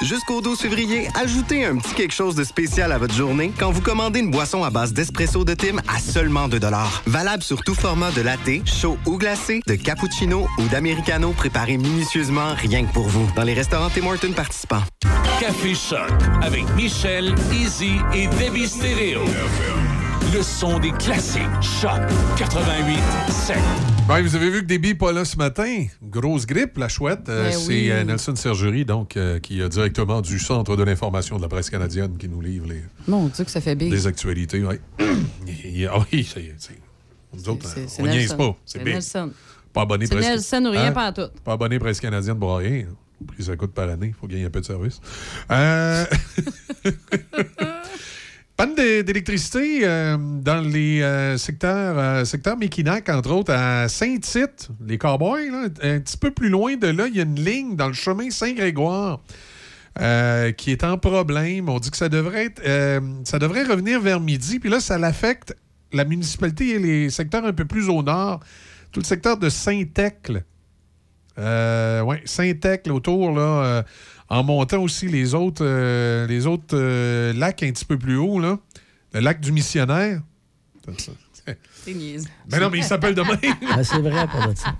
Jusqu'au 12 février, ajoutez un petit quelque chose de spécial à votre journée quand vous commandez une boisson à base d'espresso de Tim à seulement 2 Valable sur tout format de latte, chaud ou glacé, de cappuccino ou d'americano préparé minutieusement rien que pour vous dans les restaurants Tim Hortons participants. Café Choc avec Michel, Easy et Debbie Stereo. Le son des classiques. Choc 88 7. Ben, vous avez vu que Déby n'est pas là ce matin? Grosse grippe, la chouette. Euh, Ben c'est oui. euh, Nelson Sergerie, donc, euh, qui est directement du Centre de l'information de la presse canadienne, qui nous livre les, Mon Dieu, que ça fait big. les actualités. *clears throat* Ah oui, ça y est. c'est- Nous autres, on niaise pas. C'est big. Nelson. Pas abonné C'est presque. Nelson ou rien, Hein? pas en tout. Pas abonné presse canadienne pour rien. Prix ça coûte par année. Il faut gagner un peu de service. Euh... *laughs* *laughs* Panne d'é- d'électricité euh, dans les euh, secteurs, euh, Mekinac, entre autres, à Saint-Tite, les Cowboys. là, un petit peu plus loin de là, il y a une ligne dans le chemin Saint-Grégoire euh, qui est en problème. On dit que ça devrait, être, ça devrait revenir vers midi. Puis là, ça l'affecte la municipalité et les secteurs un peu plus au nord. Tout le secteur de Saint-Ecle. Oui, Saint-Ecle autour, là, en montant aussi les autres, euh, les autres euh, lacs un petit peu plus haut, là. Le lac du missionnaire. *laughs* C'est niaise. Mais non, mais il s'appelle de même. *laughs* Ah, c'est vrai, pour de ça.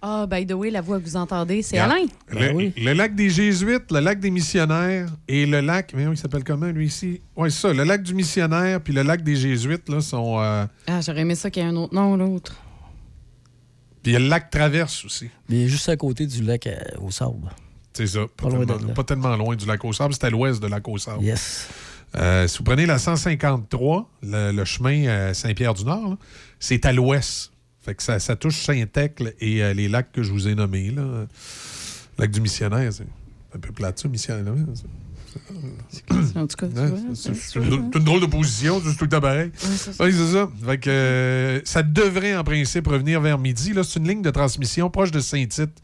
Ah, by the way, la voix que vous entendez, c'est Alain. Le, le lac des Jésuites, le lac des missionnaires et le lac. Mais il s'appelle comment, lui, ici? Oui, c'est ça. Le lac du missionnaire puis le lac des Jésuites, là, sont. euh, Ah, j'aurais aimé ça qu'il y ait un autre nom, l'autre. Puis il y a le lac Traverse aussi. Mais il est juste à côté du lac euh, au sable. C'est ça. Pas, Pas loin tellement, pas loin du lac au sable. C'est à l'ouest de lac au sable. Yes. Euh, si vous prenez la 153, le, le chemin euh, Saint-Pierre-du-Nord, c'est à l'ouest. Fait que ça, ça touche Saint-Ecle et euh, les lacs que je vous ai nommés. Là. Lac du missionnaire, c'est un peu plate, ça, missionnaire. là. En tout cas, c'est- c'est- c'est une, drôle- c'est une drôle de position, c'est tout le temps pareil. Ouais, c'est ça. Oui, c'est ça. Fait que, euh, ça devrait, en principe, revenir vers midi. Là, c'est une ligne de transmission proche de Saint-Tite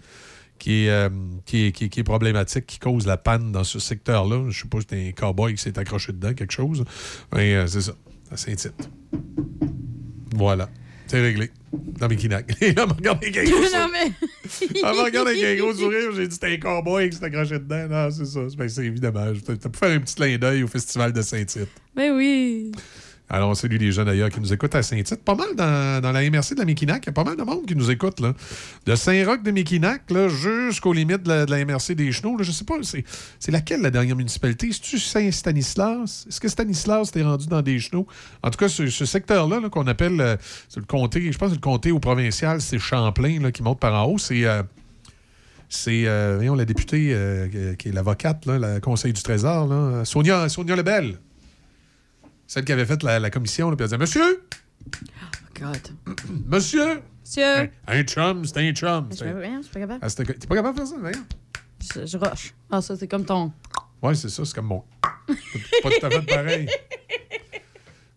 qui est, euh, qui, est, qui est- qui est problématique, qui cause la panne dans ce secteur-là. Je sais pas si c'est un cowboy qui s'est accroché dedans, quelque chose. Mais euh, c'est ça, à Saint-Tite. Voilà. C'est réglé. Dans mes kinacs. Et là, regarde avec un gros *laughs* non, sourire. mais. Elle me regarde avec un gros sourire. J'ai dit c'était un cowboy qui s'est accroché dedans. Non, c'est ça. Ben, c'est évidemment. T'as pu faire un petit clin d'œil au Festival de Saint-Tite. Ben oui. Alors, on salue les gens d'ailleurs qui nous écoutent à Saint-Tite. Pas mal dans, la MRC de la Mekinac. Il y a pas mal de monde qui nous écoute. Là. De Saint-Roch de là, jusqu'aux limites de la, de la MRC des Chenaux. Là, je sais pas, c'est, laquelle la dernière municipalité? C'est-tu Saint-Stanislas? Est-ce que Stanislas t'es rendu dans des Chenaux? En tout cas, ce, secteur-là là, qu'on appelle euh, le comté, je pense que le comté au provincial, c'est Champlain là, qui monte par en haut. C'est. euh, c'est, euh, la députée euh, qui est l'avocate, la Conseil du Trésor, là, Sonia, Sonia Lebel. Celle qui avait fait la, la commission, là, puis elle disait Monsieur, God. *clears throat* monsieur, Monsieur. un, un chum, c'est un chum. Je suis pas capable. Ah, c'était- T'es pas capable de faire ça, voyons? Je, je rush. Ah, ça, c'est comme ton. Ouais, c'est ça, c'est comme mon. C'est pas tout à fait pareil.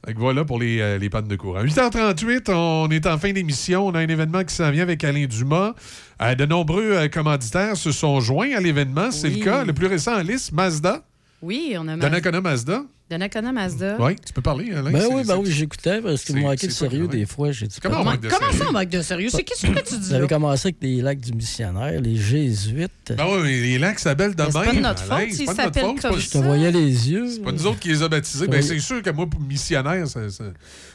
Fait que voilà pour les, euh, les pannes de courant. 8h38, on est en fin d'émission. On a un événement qui s'en vient avec Alain Dumas. Euh, de nombreux euh, commanditaires se sont joints à l'événement. C'est Oui. le cas. Le plus récent en liste, Mazda. Oui, on a Donnacona Mazda. Donnacona Mazda. Oui, tu peux parler, Alain. Ben oui, ben oui, j'écoutais parce me manquait c'est de sérieux des fois. J'ai dit, Comment on comment- manque de Comment sérieux? ça, on manque de sérieux? C'est qu'est-ce que tu dis Vous avez commencé avec les lacs du missionnaire, les jésuites. Ben oui, mais les lacs s'appellent de Mais c'est même. pas de notre faute c'est s'ils pas de notre s'appellent faute, c'est comme pas- Je te voyais les yeux. C'est pas nous autres qui les a baptisés. Ben, c'est sûr que moi, pour missionnaire, ça, ça,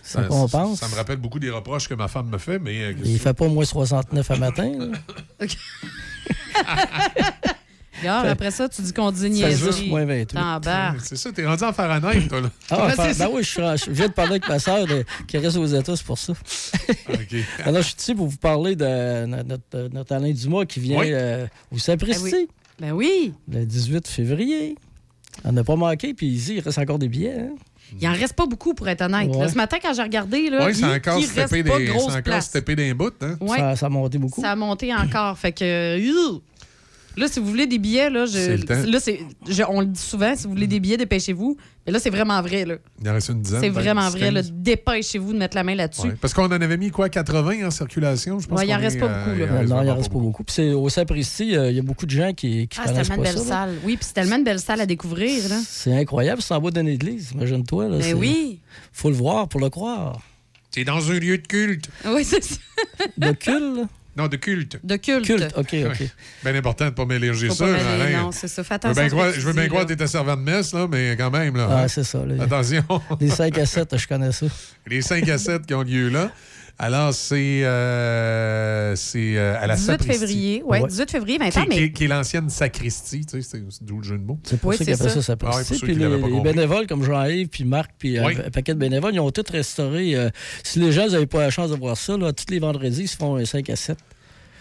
Ça compense. ça me rappelle beaucoup des reproches que ma femme me fait, mais. euh, Il que- fait pas moins 69 à matin. *laughs* *laughs* *laughs* Regarde, après ça, tu dis qu'on dit niaiserie. juste moins 28. T'embarques. C'est ça, t'es rendu en Fahrenheit, toi, là. *laughs* Ah, Ouais, ben ça. oui, je, suis je viens de parler avec ma soeur qui reste aux États, c'est pour ça. OK. *laughs* Alors, je suis ici pour vous parler de no- notre, notre Alain Dumas qui vient Oui. euh, au Sapristi Ben oui. Ben oui. le 18 février. On n'a pas manqué, puis ici, il reste encore des billets. hein. Il en reste pas beaucoup, pour être honnête. Ouais. Là, ce matin, quand j'ai regardé, là, Oui, il, c'est encore il se reste taper pas des, grosse c'est encore place. d'un bout, hein? Ouais. Ça, ça a monté beaucoup. Ça a monté encore. Fait que... euh, Là, si vous voulez des billets, là, je, le là je- on le dit souvent, si vous voulez des billets, dépêchez-vous. Mais là, c'est vraiment vrai. Là. Il en reste une dizaine. C'est vraiment 10, vrai. Là, 15. dépêchez-vous de mettre la main là-dessus. Ouais, Parce qu'on en avait mis quoi, 80 en circulation, je pense. Ouais, il en qu'on reste est, pas beaucoup, là. non, il en vraiment reste pas beaucoup. Puis au Sapristi, euh, il y a beaucoup de gens qui, qui Ah, c'est connaissent tellement pas une belle ça. là. salle. Oui, puis c'est tellement une belle salle à découvrir. C'est incroyable, c'est en bas d'une église, imagine-toi. c'est- oui. Faut le voir pour le croire. C'est dans un lieu de culte. Oui, c'est ça. De culte? Non, de culte. De culte. Culte, OK, OK. Bien important de ne pas mélanger Faut ça. pas mêler, Alain. non, c'est ça. Fais Je veux attention bien croire, que tu je veux dis, bien croire que t'étais servant de messe, là, mais quand même. Là, Ah, hein. c'est ça. là. Attention. Les 5 à 7, je connais ça. Les 5 à 7 qui ont lieu là. Alors, c'est euh, c'est euh, à la 18 sacristie. février. Ouais, 18 février, 20 Qui, ans, qui- mais qui est l'ancienne sacristie, tu sais, c'est d'où le jeu de mots. C'est pour Oui, ça appellent ça. ça. Ah ouais, puis les, les bénévoles comme Jean-Yves, puis Marc, puis euh, Oui. un paquet de bénévoles, ils ont tous restauré. euh, si les gens n'avaient pas la chance de voir ça, là, tous les vendredis, ils se font un 5 à 7.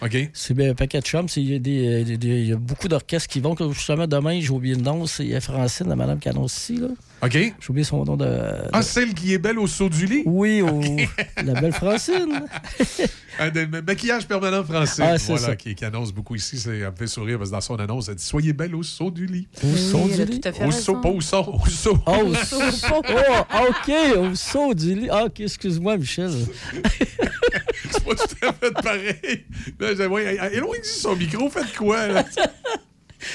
OK. C'est bien un paquet de chums. c'est- Il y, y a beaucoup d'orchestres qui vont. Comme justement, demain, j'ai oublié le nom. C'est Francine, la madame qui annonce ici. Là. OK. J'ai oublié son nom de. de- Ah, celle qui est belle au saut du lit? Oui, au- *laughs* la belle Francine. *laughs* Un maquillage permanent français. Ah, c'est voilà, ça. Qui, qui annonce beaucoup ici. Elle me fait sourire parce que dans son annonce, elle dit Soyez belle au saut du lit. Au elle du lit? tout à fait Au saut, pas au son, au saut. Ah, au saut. Oh, OK, au saut du lit. Ah, OK, excuse-moi, Michel. *laughs* C'est pas tout à fait pareil. Là, j'ai- ouais, éloigne son micro, faites quoi? Là?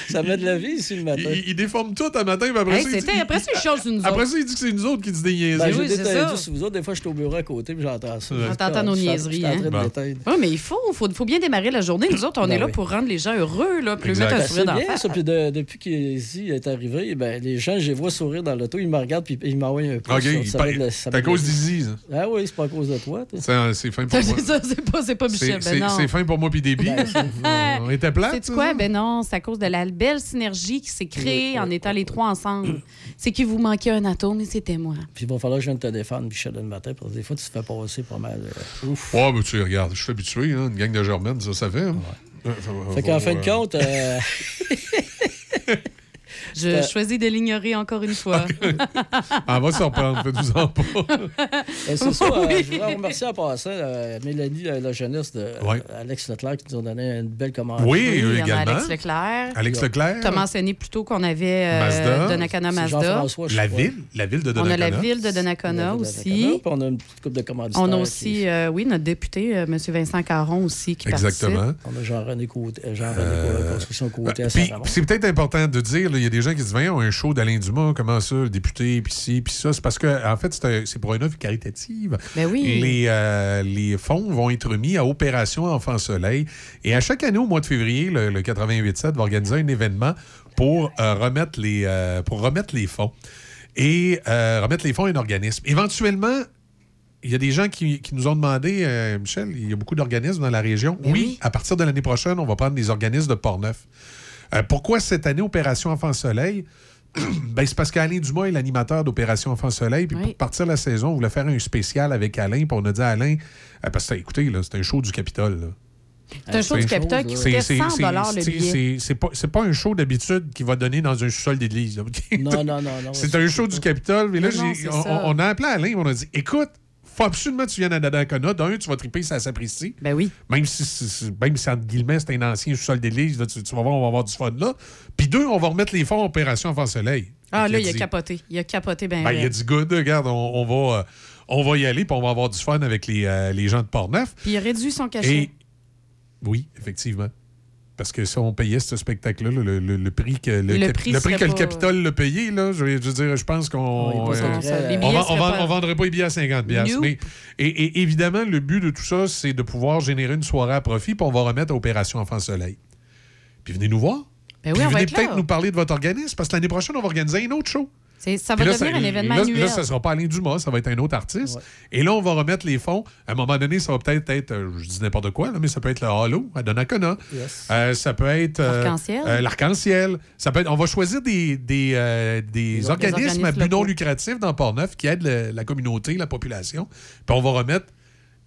Ça met de la vie ici le matin. Il, il déforme tout un matin, puis après Hey, ça, il dit- après ça, il change sur nous Après autres. ça, il dit que c'est nous autres qui disent des niaiseries. Ben, oui, c'est ça. vous autres. Des fois, je suis au bureau à côté puis j'entends ça. On t'entend nos niaiseries, Je suis en train de hein. Oui, mais il faut, faut, faut bien démarrer la journée. Nous autres, on Ben est là oui. pour rendre les gens heureux, là, puis mettre un Ben, sourire c'est dans la bien face. ça. Puis de- depuis qu'il est arrivé, ben, les gens, je les vois sourire dans l'auto, ils me regardent puis ils m'envoient un pouce. OK, c'est à cause d'Izzy, ça. Ah oui, c'est pas à cause de toi. toi. C'est fin pour *laughs* moi. C'est pas, c'est pas C'est Michel. c'est- Ben fin pour moi puis des billes. Ah. On était plate. *laughs* C'est quoi? Ben non, c'est à cause de la belle synergie qui s'est créée en étant les trois ensemble. C'est qu'il vous manquait un atome et c'était moi. Puis il va falloir que je vienne te défendre, Michel, le matin, parce que des fois, tu te fais passer pas mal. euh, ouf. Ouais, mais tu sais, regarde, je suis habitué, hein, une gang de germaines, ça, ça fait. Hein? Euh, faut- Fait qu'en faut, fin de euh, compte, euh, *laughs* *laughs* Je Euh, choisis de l'ignorer encore une fois. On va s'en reprendre, faites-vous en pas. ben, c'est ça. euh, Oui. je voudrais remercier en passant euh, Mélanie, euh, la jeunesse de Ouais. euh, Alex Leclerc, qui nous a donné une belle commande. Oui, Oui, eux il y en a également. Alex Leclerc. Alex Leclerc. Tu as mentionné plus tôt qu'on avait euh, Mazda. Donnacona Mazda. La ville, la ville de On a Donnacona. la ville de Donnacona aussi. Puis on a une petite coupe de commanditaires. On a qui- aussi, euh, oui, notre député, euh, M. Vincent Caron aussi, qui Exactement. On a Jean-René Côté, euh, Jean-René construction Côté c'est peut-être important de dire, il y a des gens qui disent, voyons, un show d'Alain Dumas, comment ça, le député, puis ci, puis ça. C'est parce que, en fait, c'est pour une œuvre caritative. Ben oui. Les, euh, les fonds vont être mis à Opération Enfant Soleil. Et à chaque année, au mois de février, le, le 88-7 va organiser un événement pour, euh, remettre, les, euh, pour remettre les fonds. Et remettre les fonds à un organisme. Éventuellement, il y a des gens qui, qui nous ont demandé, euh, Michel, il y a beaucoup d'organismes dans la région. Ben oui, oui. à partir de l'année prochaine, on va prendre des organismes de Portneuf. Euh, pourquoi cette année Opération Enfant Soleil? *clears throat* ben, c'est parce qu'Alain Dumas est l'animateur d'Opération Enfant Soleil. Puis Oui. pour partir la saison, on voulait faire un spécial avec Alain. Puis on a dit à Alain, euh, parce que écoutez, là, c'est un show du Capitole. là. C'est un show du Capitole qui C'est- coûtait c'est- 100 c'est- le billet. c'est- pas, un show d'habitude qui va donner dans un sous-sol d'église. Non, non, non, non. *laughs* C'est un show du Capitole. Mais là, on a appelé Alain, on a dit écoute, faut absolument que tu viennes à Donnacona. D'un, tu vas triper, ça s'apprécie. Ben oui. Même si, même si entre guillemets, c'est un ancien sous-sol d'église, là, tu, tu vas voir, on va avoir du fun là. Puis deux, on va remettre les fonds en Opération Enfant Soleil. Ah, là, il a dit- capoté. Il a capoté ben ben, il a raide. dit good, regarde, on, on va, euh, on va y aller, puis on va avoir du fun avec les, euh, les gens de Portneuf. Puis il a réduit son cachet. Et oui, effectivement. Parce que si on payait ce spectacle-là, le, le- le prix que le, Le prix que le Capitole l'a payé, là, je, veux- je veux dire, je pense qu'on. Oui, euh, on, on, pas- on vendrait pas les billets à 50 piastres. Nope. Mais, et, et évidemment, le but de tout ça, c'est de pouvoir générer une soirée à profit, puis on va remettre à Opération Enfant Soleil. Puis venez nous voir. Ben Puis oui, venez être peut-être nous parler de votre organisme, parce que l'année prochaine, on va organiser un autre show. Ça va là, devenir un événement là, annuel. Là, ça sera pas Alain Dumas, ça va être un autre artiste. Et là, on va remettre les fonds. À un moment donné, ça va peut-être être, euh, je dis n'importe quoi, là, mais ça peut être le Halo à Donnacona. Yes. Euh, ça peut être. euh, L'arc-en-ciel. euh, L'arc-en-ciel. Ça peut être- on va choisir des, des, des Des organismes, à but non lucratif dans Port-Neuf qui aident le- la communauté, la population. Puis on va remettre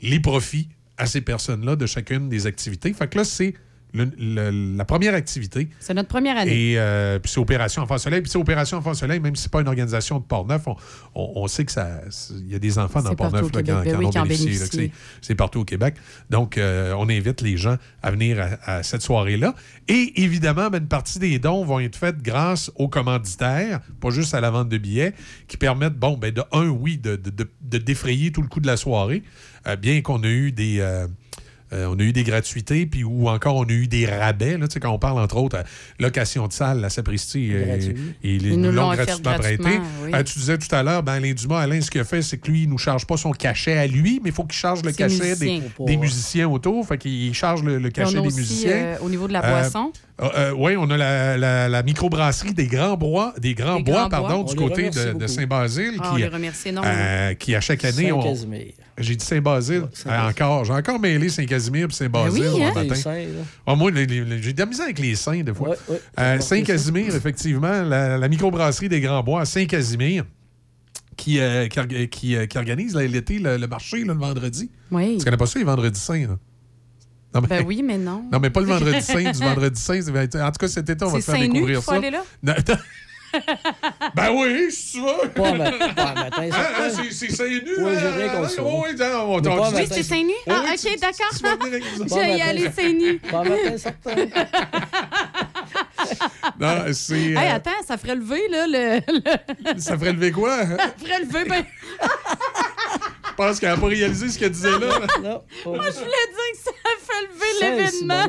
les profits à ces personnes-là de chacune des activités. Fait que là, c'est le- le- la première activité. C'est notre première année. Et euh, puis c'est Opération Enfant Soleil. Puis c'est Opération Enfant Soleil, même si c'est pas une organisation de Port-Neuf, on, on- on sait que ça, il y a des enfants dans Port-Neuf qui, en- Ben oui, ont qui en bénéficient. c'est- partout au Québec. Donc, euh, on invite les gens à venir à, à cette soirée-là. Et évidemment, ben, une partie des dons vont être faites grâce aux commanditaires, pas juste à la vente de billets, qui permettent, bon, ben, de un, oui, de, de- de- de défrayer tout le coût de la soirée, euh, bien qu'on a eu des. Euh, on a eu des gratuités, puis ou encore on a eu des rabais. Là, tu sais, quand on parle, entre autres, euh, location de salle, la sapristi, euh, ils Ils nous l'ont gratuitement prêté. oui. Euh, tu disais tout à l'heure, ben, Alain Dumas, Alain, ce qu'il a fait, c'est que lui, il ne nous charge pas son cachet à lui, mais il faut qu'il charge le cachet des, musiciens. des musiciens autour. Fait qu'il charge le, le Puis on cachet a des aussi, musiciens. euh, au niveau de la Euh, boisson. oui, on a la, la- la microbrasserie des Grands Bois, des Grands Des Bois, Grands pardon, Bois. du On côté de. Saint-Basile, Ah, on qui, les remercie énormément. euh, qui à chaque année, on-. J'ai dit Saint-Basile. Encore. J'ai encore mêlé Saint-Casimir et Saint-Basile Ben oui, hein? matin. Saints. Ah, moi, j'ai de la misère avec les saints, des fois. Ouais, ouais. Euh, Saint-Casimir, effectivement, la, la microbrasserie des Grands Bois à Saint-Casimir. Qui, euh, qui, orga- qui, euh, qui organise l'été le, le marché là, le vendredi. Oui. Tu connais pas ça, les vendredis saints? là? Non, mais, Ben oui, mais non. non, mais pas le *laughs* vendredi saint, du vendredi saint. En tout cas, cet été, on va te faire découvrir faut ça. aller là? Non, *laughs* *laughs* ben oui, si tu veux. Pas ma- pas matin, Hein, hein, c'est- seins nus. Oui, j'ai hein, rien contre hein, ça. oui, on- c'est seins nus? Ah, OK, d'accord. Je vais y aller seins nus. Pas matin, certain. *laughs* Non, c'est. Hey, euh, attends, ça ferait lever, là, le... le- ça ferait lever quoi? Ça ferait lever, ben... *laughs* Je pense qu'elle n'a pas réalisé ce qu'elle disait là. Non, Moi, je voulais dire que ça fait lever l'événement.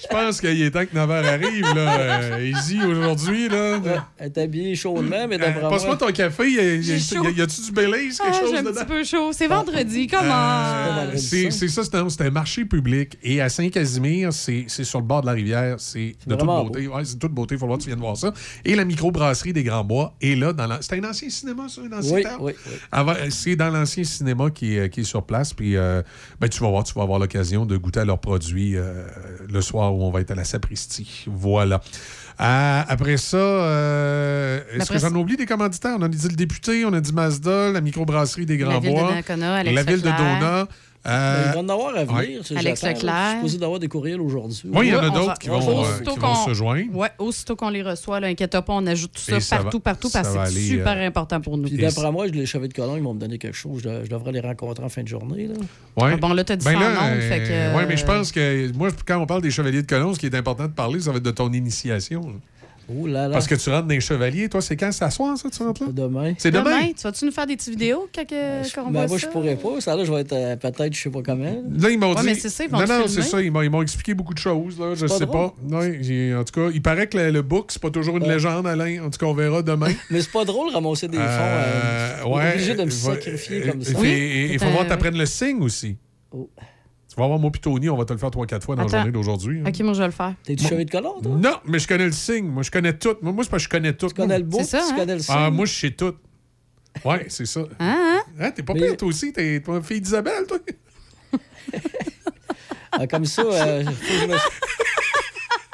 Je pense qu'il est temps que 9 h arrive. Là. Euh, Easy aujourd'hui. Là. Elle est habillée chaudement, mais Euh, d'après moi... Passe-moi ton café. Y, a- y, a- a-tu du Baileys, quelque Ah, chose j'ai un dedans? petit peu chaud. C'est vendredi, comment? Euh, c'est c'est ça, c'est un, c'est un marché public. Et à Saint-Casimir, c'est c'est sur le bord de la rivière. C'est de toute beauté. Ouais, c'est de toute beauté. Il faut voir que tu viennes voir ça. Et la microbrasserie des Grands Bois est là. dans la- C'était un ancien cinéma, ça, un ancien Oui, théâtre? oui, oui. Avant- C'est dans l'ancien cinéma qui est, qui est sur place. Puis euh, ben, tu vas voir, tu vas avoir l'occasion de goûter à leurs produits euh, le soir où on va être à la Sapristi. Voilà. Euh, après ça, euh, est-ce que j'en oublie des commanditaires? On a dit le député, on a dit Mazda, la microbrasserie des Grands La ville de Bois, la ville de Leclerc. Euh, Ben, il va en avoir à venir. ouais. Alex. Leclerc. Je suis supposé d'avoir des courriels aujourd'hui. Oui, il y en a d'autres qui on vont, euh, aussitôt qui vont qu'on- se joindre. Ouais, aussitôt qu'on les reçoit, là, inquiète pas, on ajoute tout ça partout, va- partout, parce que c'est super euh, important pour nous. Puis d'après moi, je les cheveux de colon, ils vont me donner quelque chose. Je, je devrais les rencontrer en fin de journée. Là. Ouais. Ah bon, là, t'as dit Ben ça en là, ondes, fait que, euh, ouais, mais je pense que moi, quand on parle des chevaliers de colon, ce qui est important de parler, ça va être de ton initiation. là. Oh là là. Parce que tu rentres dans les chevaliers. Toi, c'est quand? C'est à soir, ça, tu rentres là? Demain. C'est demain? Demain, tu vas-tu nous faire des petites vidéos quand, que- quand on Ben, voit moi, ça? je pourrais pas. Ça, là, je vais être euh, peut-être, je sais pas comment. Là, ils m'ont Ouais, dit. mais c'est ça, ils vont non, non, c'est ça. Ils m'ont, ils m'ont expliqué beaucoup de choses. Là, je pas sais drôle. pas. J'ai- en tout cas, il paraît que le, le book, c'est pas toujours une Ouais. légende, Alain. En tout cas, on verra demain. *laughs* Mais c'est pas drôle de ramasser des fonds. Euh, Euh, on est ouais, obligé de me sacrifier euh, comme ça. euh, et- Il faut voir que tu apprennes le signe aussi. Oh. Tu vas voir, moi, puis Tony, on va te le faire 3-4 fois dans Attends. la journée d'aujourd'hui. hein. OK, moi, je vais le faire. T'es-tu chevalier de colon, toi? Non, mais je connais le signe. Moi, je connais tout. Moi, moi c'est parce que je connais tout. Tu connais le C'est ça, tu hein? connais le son. Ah, moi, je sais tout. Ouais, c'est ça. Hein, hein? Hein, t'es pas Mais- pire, toi aussi. T'es pas une fille d'Isabelle, toi. *laughs* Ah, comme ça, euh, faut que je me-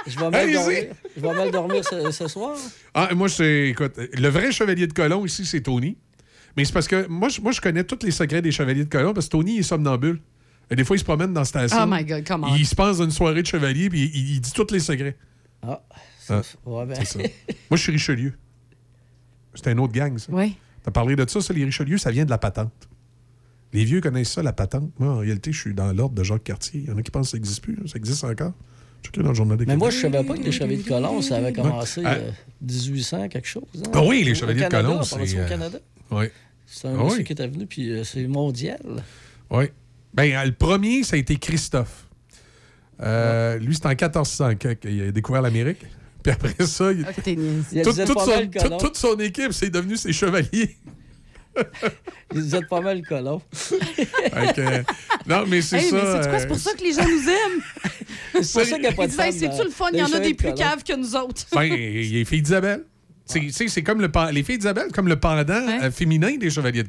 Je vais mal Allez-y. dormir. Je vais mal dormir ce, ce soir. Ah, moi, c'est. Écoute, le vrai chevalier de colon ici, c'est Tony. Mais c'est parce que moi, je- moi, je connais tous les secrets des chevaliers de colon parce que Tony il est somnambule. Et des fois, il se promène dans la station. Oh my God, come on. Il se passe dans une soirée de chevalier puis il, il dit tous les secrets. Ah, Ah, ouais, ben. c'est ça. moi, je suis Richelieu. C'est un autre gang, ça. Oui. T'as parlé de ça, ça, les Richelieu, ça vient de la patente. Les vieux connaissent ça, la patente. Moi, en réalité, je suis dans l'ordre de Jacques Cartier. Il y en a qui pensent que ça n'existe plus. Ça existe encore. Checkez dans le journal des Mais moi, je savais pas que les chevaliers de colon, ça avait commencé Ah. euh, 1800, quelque chose. hein? Ah oui, les Au chevaliers de exemple, c'est, au euh, Canada. Oui. C'est un Ah monsieur oui. qui était venu, puis euh, c'est mondial. Oui. Ben, le premier, ça a été Christophe. Euh, Lui, c'est en 1400 que- qu'il a découvert l'Amérique. *laughs* Puis après ça, il- Ah. Il toute, son, mal toute- colon. toute son équipe, c'est devenu ses chevaliers. *laughs* Ils étaient pas mal colons. Que, non, mais c'est Hey, ça. mais c'est quoi? C'est pour ça que les gens nous aiment. C'est pour ça qu'il n'y a pas Ils de disent, hey, femmes c'est-tu le fun? Il y en a des de plus caves que nous autres. Ben, il y a les filles d'Isabelle. C'est- comme le, les filles d'Isabelle, comme le pendant euh, féminin des chevaliers de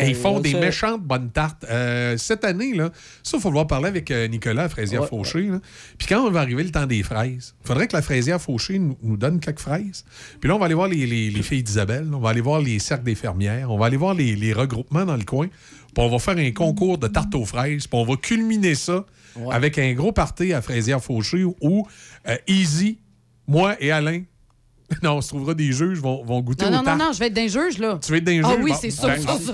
Et ils font des méchantes bonnes tartes. Euh, cette année, là, ça, il faut falloir parler avec euh, Nicolas à Fraisière Ouais, Fauché. là. Puis quand on va arriver le temps des fraises, il faudrait que la Fraisière Fauché nous, nous donne quelques fraises. Puis là, on va aller voir les, les- les filles d'Isabelle, on va aller voir les cercles des fermières, on va aller voir les, les regroupements dans le coin. Puis on va faire un concours de tartes aux fraises. Puis on va culminer ça avec un gros party à Fraisière Fauché où euh, Easy, moi et Alain, *laughs* non, on se trouvera des juges, vont, vont goûter Non, aux non, non, tartes. non, je vais être d'un juge, là. Tu vas être les Ah jeux? oui, Bon, c'est sûr, ben, ça, ça,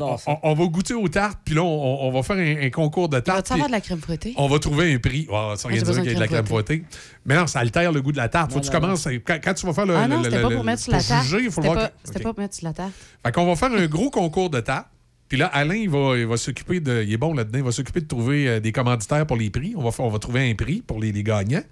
on- ça. On, on va goûter aux tartes, puis là, on, on va faire un, un concours de tartes. Va-tu avoir de la crème fouettée? On va trouver un prix. Oh, ça j'ai rien dire qu'il y a de la crème fouettée? Mais non, ça altère le goût de la tarte. Faut que tu Non, non, commences. Quand, quand tu vas faire le. Ah non, c'était pas pour mettre sur la tarte. C'était pas pour mettre sur la tarte. Fait qu'on va faire un gros concours de tartes. Puis là, Alain, il va, il va s'occuper de. Il est bon là-dedans. Il va s'occuper de trouver euh, des commanditaires pour les prix. On va, faire- on va trouver un prix pour les, les gagnants.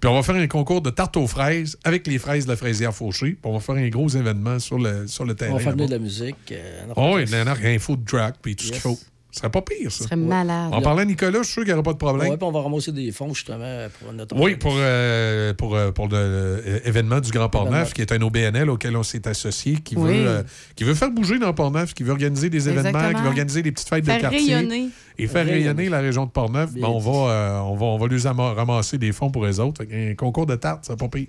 Puis on va faire un concours de tartes aux fraises avec les fraises de la fraisière fauchée. Puis on va faire un gros événement sur le, sur le terrain. On va faire de la musique. euh, Oh, oui, il y en a un food truck, puis tout ce qu'il faut. Ce serait pas pire, ça. Ce serait malade. En parlant à Nicolas, je suis sûr qu'il n'y aura pas de problème. Ouais, puis on va ramasser des fonds justement pour notre. Oui, pour, euh, pour, euh, pour l'événement du Grand Port-Neuf, qui est un OBNL auquel on s'est associé, qui, Oui. veut, euh, qui veut faire bouger dans Port-Neuf, qui veut organiser des événements, Exactement. qui veut organiser des petites fêtes Faire de quartier. rayonner. Et faire Rayonner. rayonner la région de Port-Neuf. Ben, on, va, euh, on, va, on va lui ama- ramasser des fonds pour les autres. Qu'un concours de tartes, c'est pas pire.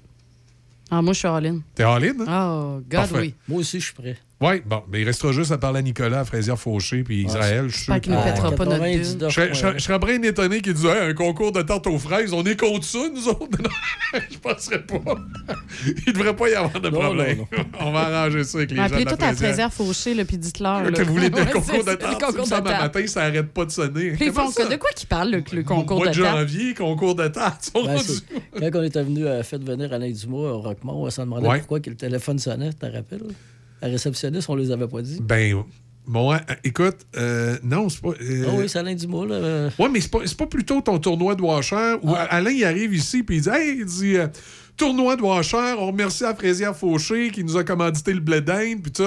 Ah, moi, je suis all-in. T'es all-in? hein? Oh, God, Parfait. oui. Moi aussi, je suis prêt. Oui, bon, mais il restera juste à parler à Nicolas, à Fraisière Fauché, puis Israël. Je suis qu'il que- pètera pas notre 99 bulle. Je serais- je serais- je serais bien étonné qu'il dise Hey, un concours de tartes aux fraises, on est contre ça, nous autres. *laughs* Non, je penserais pas. Il devrait pas y avoir de Non, problème. non, on va arranger ça avec les gens de Appelez tout à fraisière. fauché, là, puis dites-leur. Que vous voulez le concours de ça, le tartes, concours ça, de matin, ça arrête pas de sonner. Puis ça? De quoi qu'ils parlent, le, le Au concours mois de de janvier, concours de Ben, c'est- quand on était venu à faire venir Alain Dumas au Roquemont, on s'en demandait Ouais. pourquoi que le téléphone sonnait, tu te rappelles? La réceptionniste, on les avait pas dit. Ben, écoute, euh, non, c'est pas. euh, Ah oui, c'est Alain Dumas, là. euh, Ouais, mais c'est pas, pas plutôt ton tournoi de washer où Ah. Alain il arrive ici puis il dit Hey, il dit euh, tournoi de washer, on remercie à Fraisière Fauché qui nous a commandité le blé d'Inde puis tout.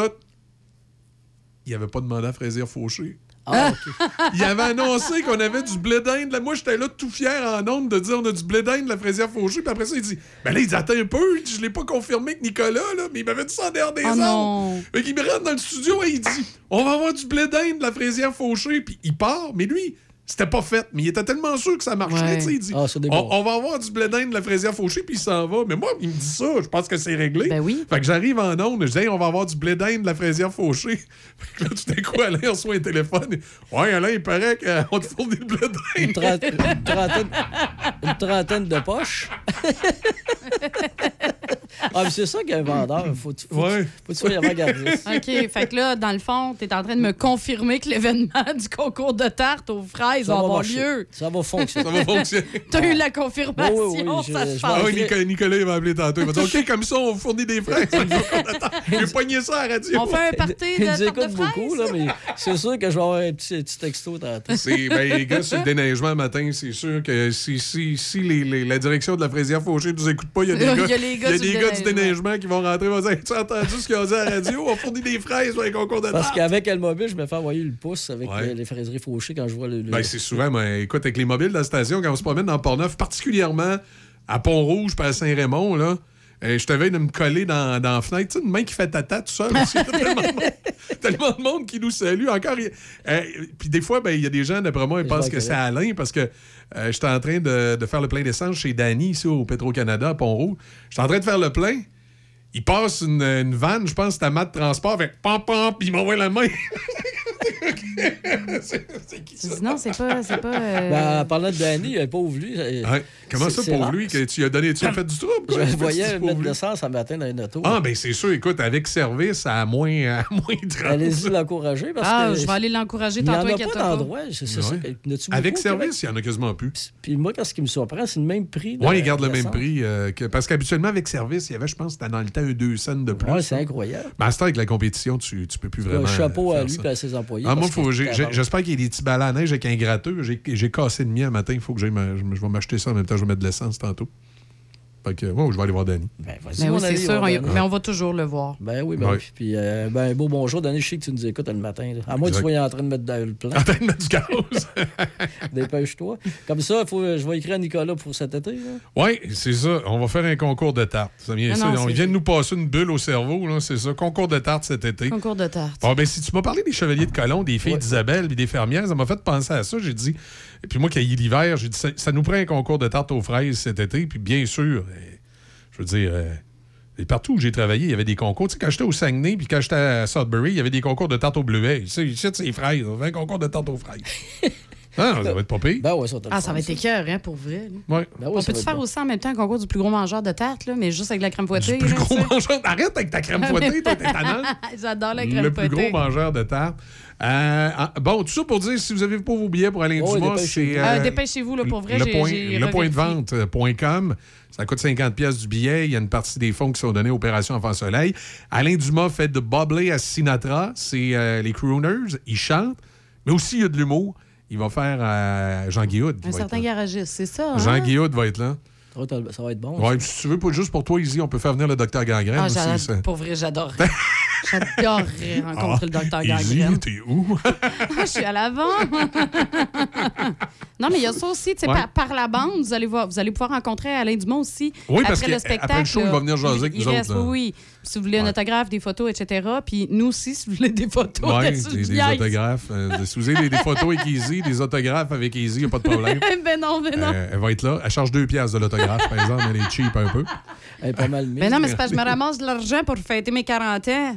Il avait pas demandé à Fraisière Fauché. Ah, OK. Il avait annoncé qu'on avait du blé d'Inde. Moi, j'étais là tout fier en ondes de dire on a du blé d'Inde, la fraisière fauchée. Puis après ça, il dit Ben là, il dit Attends un peu. Je l'ai pas confirmé que Nicolas, là, mais il m'avait dit ça en dehors des Oh. Fait qu'il me rentre dans le studio et il dit On va avoir du blé d'Inde, de la fraisière fauchée. Puis il part. Mais lui, c'était pas fait. Mais il était tellement sûr que ça marcherait. Ouais. tu sais, Il dit Ah, on, va avoir du blé de la fraisière fauchée. Puis il s'en va. Mais moi, il me dit ça. Je pense que c'est réglé. Ben oui. Fait que j'arrive en onde, je dis, Hey, on va avoir du blé de la fraisière fauchée. *laughs* Fait que là, tout d'un coup, Alain reçoit un téléphone. Ouais, Alain, il paraît qu'on te fournit le blé Une, une trentaine- une trentaine de poches. *laughs* ah, mais c'est ça qu'un vendeur. Faut, faut, Ouais. faut que tu sois avant-gardiste. *laughs* OK, fait que là, dans le fond, tu es en train de me confirmer que l'événement du concours de tarte aux fraises Ça va avoir lieu. Ça va fonctionner. Ça va fonctionner. *laughs* Tu as eu la confirmation, Oui, oui, ça se passe. Ah oui. Nicolas, Nicolas, il m'a appelé tantôt. Il m'a dit OK, comme ça, on fournit des fraises. *laughs* J'ai pogné ça à la radio. On fait un party de tarte de écoutent beaucoup, là, fraises. mais c'est sûr que je vais avoir un petit, petit texto tantôt. C'est, ben, les gars, sur le déneigement matin, c'est sûr que si, si, si les, les- la direction de la fraisière fauchée ne nous écoute pas, il y a des Il y a gars, gars y a des le gars du déneigement. qui vont rentrer vont dire Tu as entendu ce qu'ils ont dit à la radio? On fournit des fraises pour un concours de Parce qu'avec El Mobile, je me fais envoyer le pouce avec Ouais. les, les fraiseries fauchées quand je vois le. le- Ben, c'est souvent, mais écoute, avec les mobiles de la station, quand on se promène dans Port-Neuf, particulièrement à Pont-Rouge à Saint-Raymond, là, je te veille de me coller dans, dans la fenêtre. Tu sais, une main qui fait tata tout seul. aussi. Il y a tellement, de monde, *laughs* tellement de monde qui nous salue. Encore, euh, puis des fois, ben, il y a des gens, d'après moi, ils pensent que c'est. Alain parce que euh, j'étais en train de, de faire le plein d'essence chez Danny, ici, au Petro-Canada, à Pont-Rouge. J'étais en train de faire le plein. Il passe une, une vanne, je pense c'était à mat de transport, avec pam pam, puis il m'envoie la main. *laughs* *laughs* c'est c'est qui Tu ça? dis non, c'est pas. C'est pas euh, Ben, en parlant de Danny, euh, pauvre lui. euh, Ouais. Comment c'est- ça rare. lui que tu lui as donné, tu as fait du trouble? Je quoi? le voyais mettre de l'essence un matin dans une auto. Ah, ben c'est sûr, écoute, avec service à moins, à *laughs* moins 30. Allez-y l'encourager parce Ah, que. je vais aller l'encourager Il n'y en tantôt, a pas d'endroit. Ouais. Avec service, il y en a quasiment plus. Puis moi, quand ce qui me surprend, c'est le même prix. Oui, ils gardent le même prix. euh, que, parce qu'habituellement, avec service, il y avait, je pense, dans le temps, un 2 cents de plus. Ouais, c'est incroyable. Mais à ce temps, avec la compétition, tu, tu peux plus vraiment. Un chapeau à lui et à ses employés. Ah, moi, j'espère qu'il y a des petits balais à neige avec un gratteux. J'ai cassé le mien un matin. Il faut que j'aille je vais m'acheter ça en même temps. Je vais mettre de l'essence tantôt. Fait que, ouais, je vais aller voir Danny. Ben, vas-y, Ben oui, c'est sûr. on y- mais on va toujours le voir. Ben oui, ben Ouais. oui. Puis, euh, ben, beau bonjour, Danny. Je sais que tu nous écoutes le matin. là. À moins que tu sois en train de mettre dans le plan. En train de mettre du gaz. *laughs* Dépêche-toi. Comme ça, faut, je vais écrire à Nicolas pour cet été. Oui, c'est ça. On va faire un concours de tarte. Ça vient Ah ça. non, On vient de nous passer une bulle au cerveau, là, c'est ça. Concours de tarte cet été. Concours de tarte. Bon, ben, si tu m'as parlé des chevaliers de colon, des filles d'Isabelle et des fermières, ça m'a fait penser à ça. J'ai dit, et puis moi qui ai l'hiver, j'ai dit, ça, nous prend un concours de tarte aux fraises cet été. Puis bien sûr, euh, je veux dire, euh, partout où j'ai travaillé, il y avait des concours. Tu sais, quand j'étais au Saguenay puis quand j'étais à Sudbury, il y avait des concours de tarte aux bleuets. Ici, ici, c'est fraises. On fait un concours de tarte aux fraises. Ah, ça va être pas pire. Ben ouais, ça, t'as le Ah, ça va être écœur, hein, pour vrai. là. Ouais. Ben ouais, on ça va peut-tu être faire bon. aussi en même temps un concours du plus gros mangeur de tarte, là, mais juste avec de la crème fouettée? plus là, gros tu sais? mangeur. Arrête avec ta crème fouettée, toi, t'es tannante. *laughs* J'adore la crème Le plus fouettée. gros mangeur de tarte. Euh, ah, bon, tout ça pour dire, si vous avez pas vos billets pour Alain Oh, Dumas, dépêchez-vous. c'est... Euh, dépêchez-vous, là, pour vrai, le j'ai- point, j'ai le point de revérifié. vente euh, point .com. Ça coûte 50 pièces du billet. Il y a une partie des fonds qui sont donnés à Opération Enfant Soleil. Alain Dumas fait de Boblé à Sinatra. C'est euh, les crooners. Il chante. Mais aussi, il y a de l'humour. Il va faire euh, Jean Guillaud. Un certain garagiste, c'est ça? Jean hein? Guillaud va être là. Ça va être- bon. Ouais, puis si tu veux, pas juste pour toi, ici, on peut faire venir le docteur Gangrène Ah, aussi. j'adore- ça. pour vrai, j'adorerais. *laughs* J'adorerais rencontrer le docteur Ah, Gangrène. t'es où? *laughs* Ah, je suis à l'avant. non, mais il y a ça aussi. tu sais, Ouais. par, par la bande, vous allez, voir, vous allez pouvoir rencontrer Alain Dumas aussi. Oui, parce après que le spectacle. après le show, il là, va venir jaser avec il nous reste, autres, là. Oui, oui. Si vous voulez un autographe, des photos, etc. Puis nous aussi, *laughs* si vous voulez des photos. Oui, de des, des autographes. Euh, si vous avez des, des photos avec Easy, des autographes avec Easy, il n'y a pas de problème. *laughs* ben non, ben non. Euh, elle va être là. Elle charge deux piastres de l'autographe, par exemple. Elle est cheap un peu. Elle est pas mal mise. Ben non, mais c'est parce que je me ramasse de l'argent pour fêter mes 40 ans.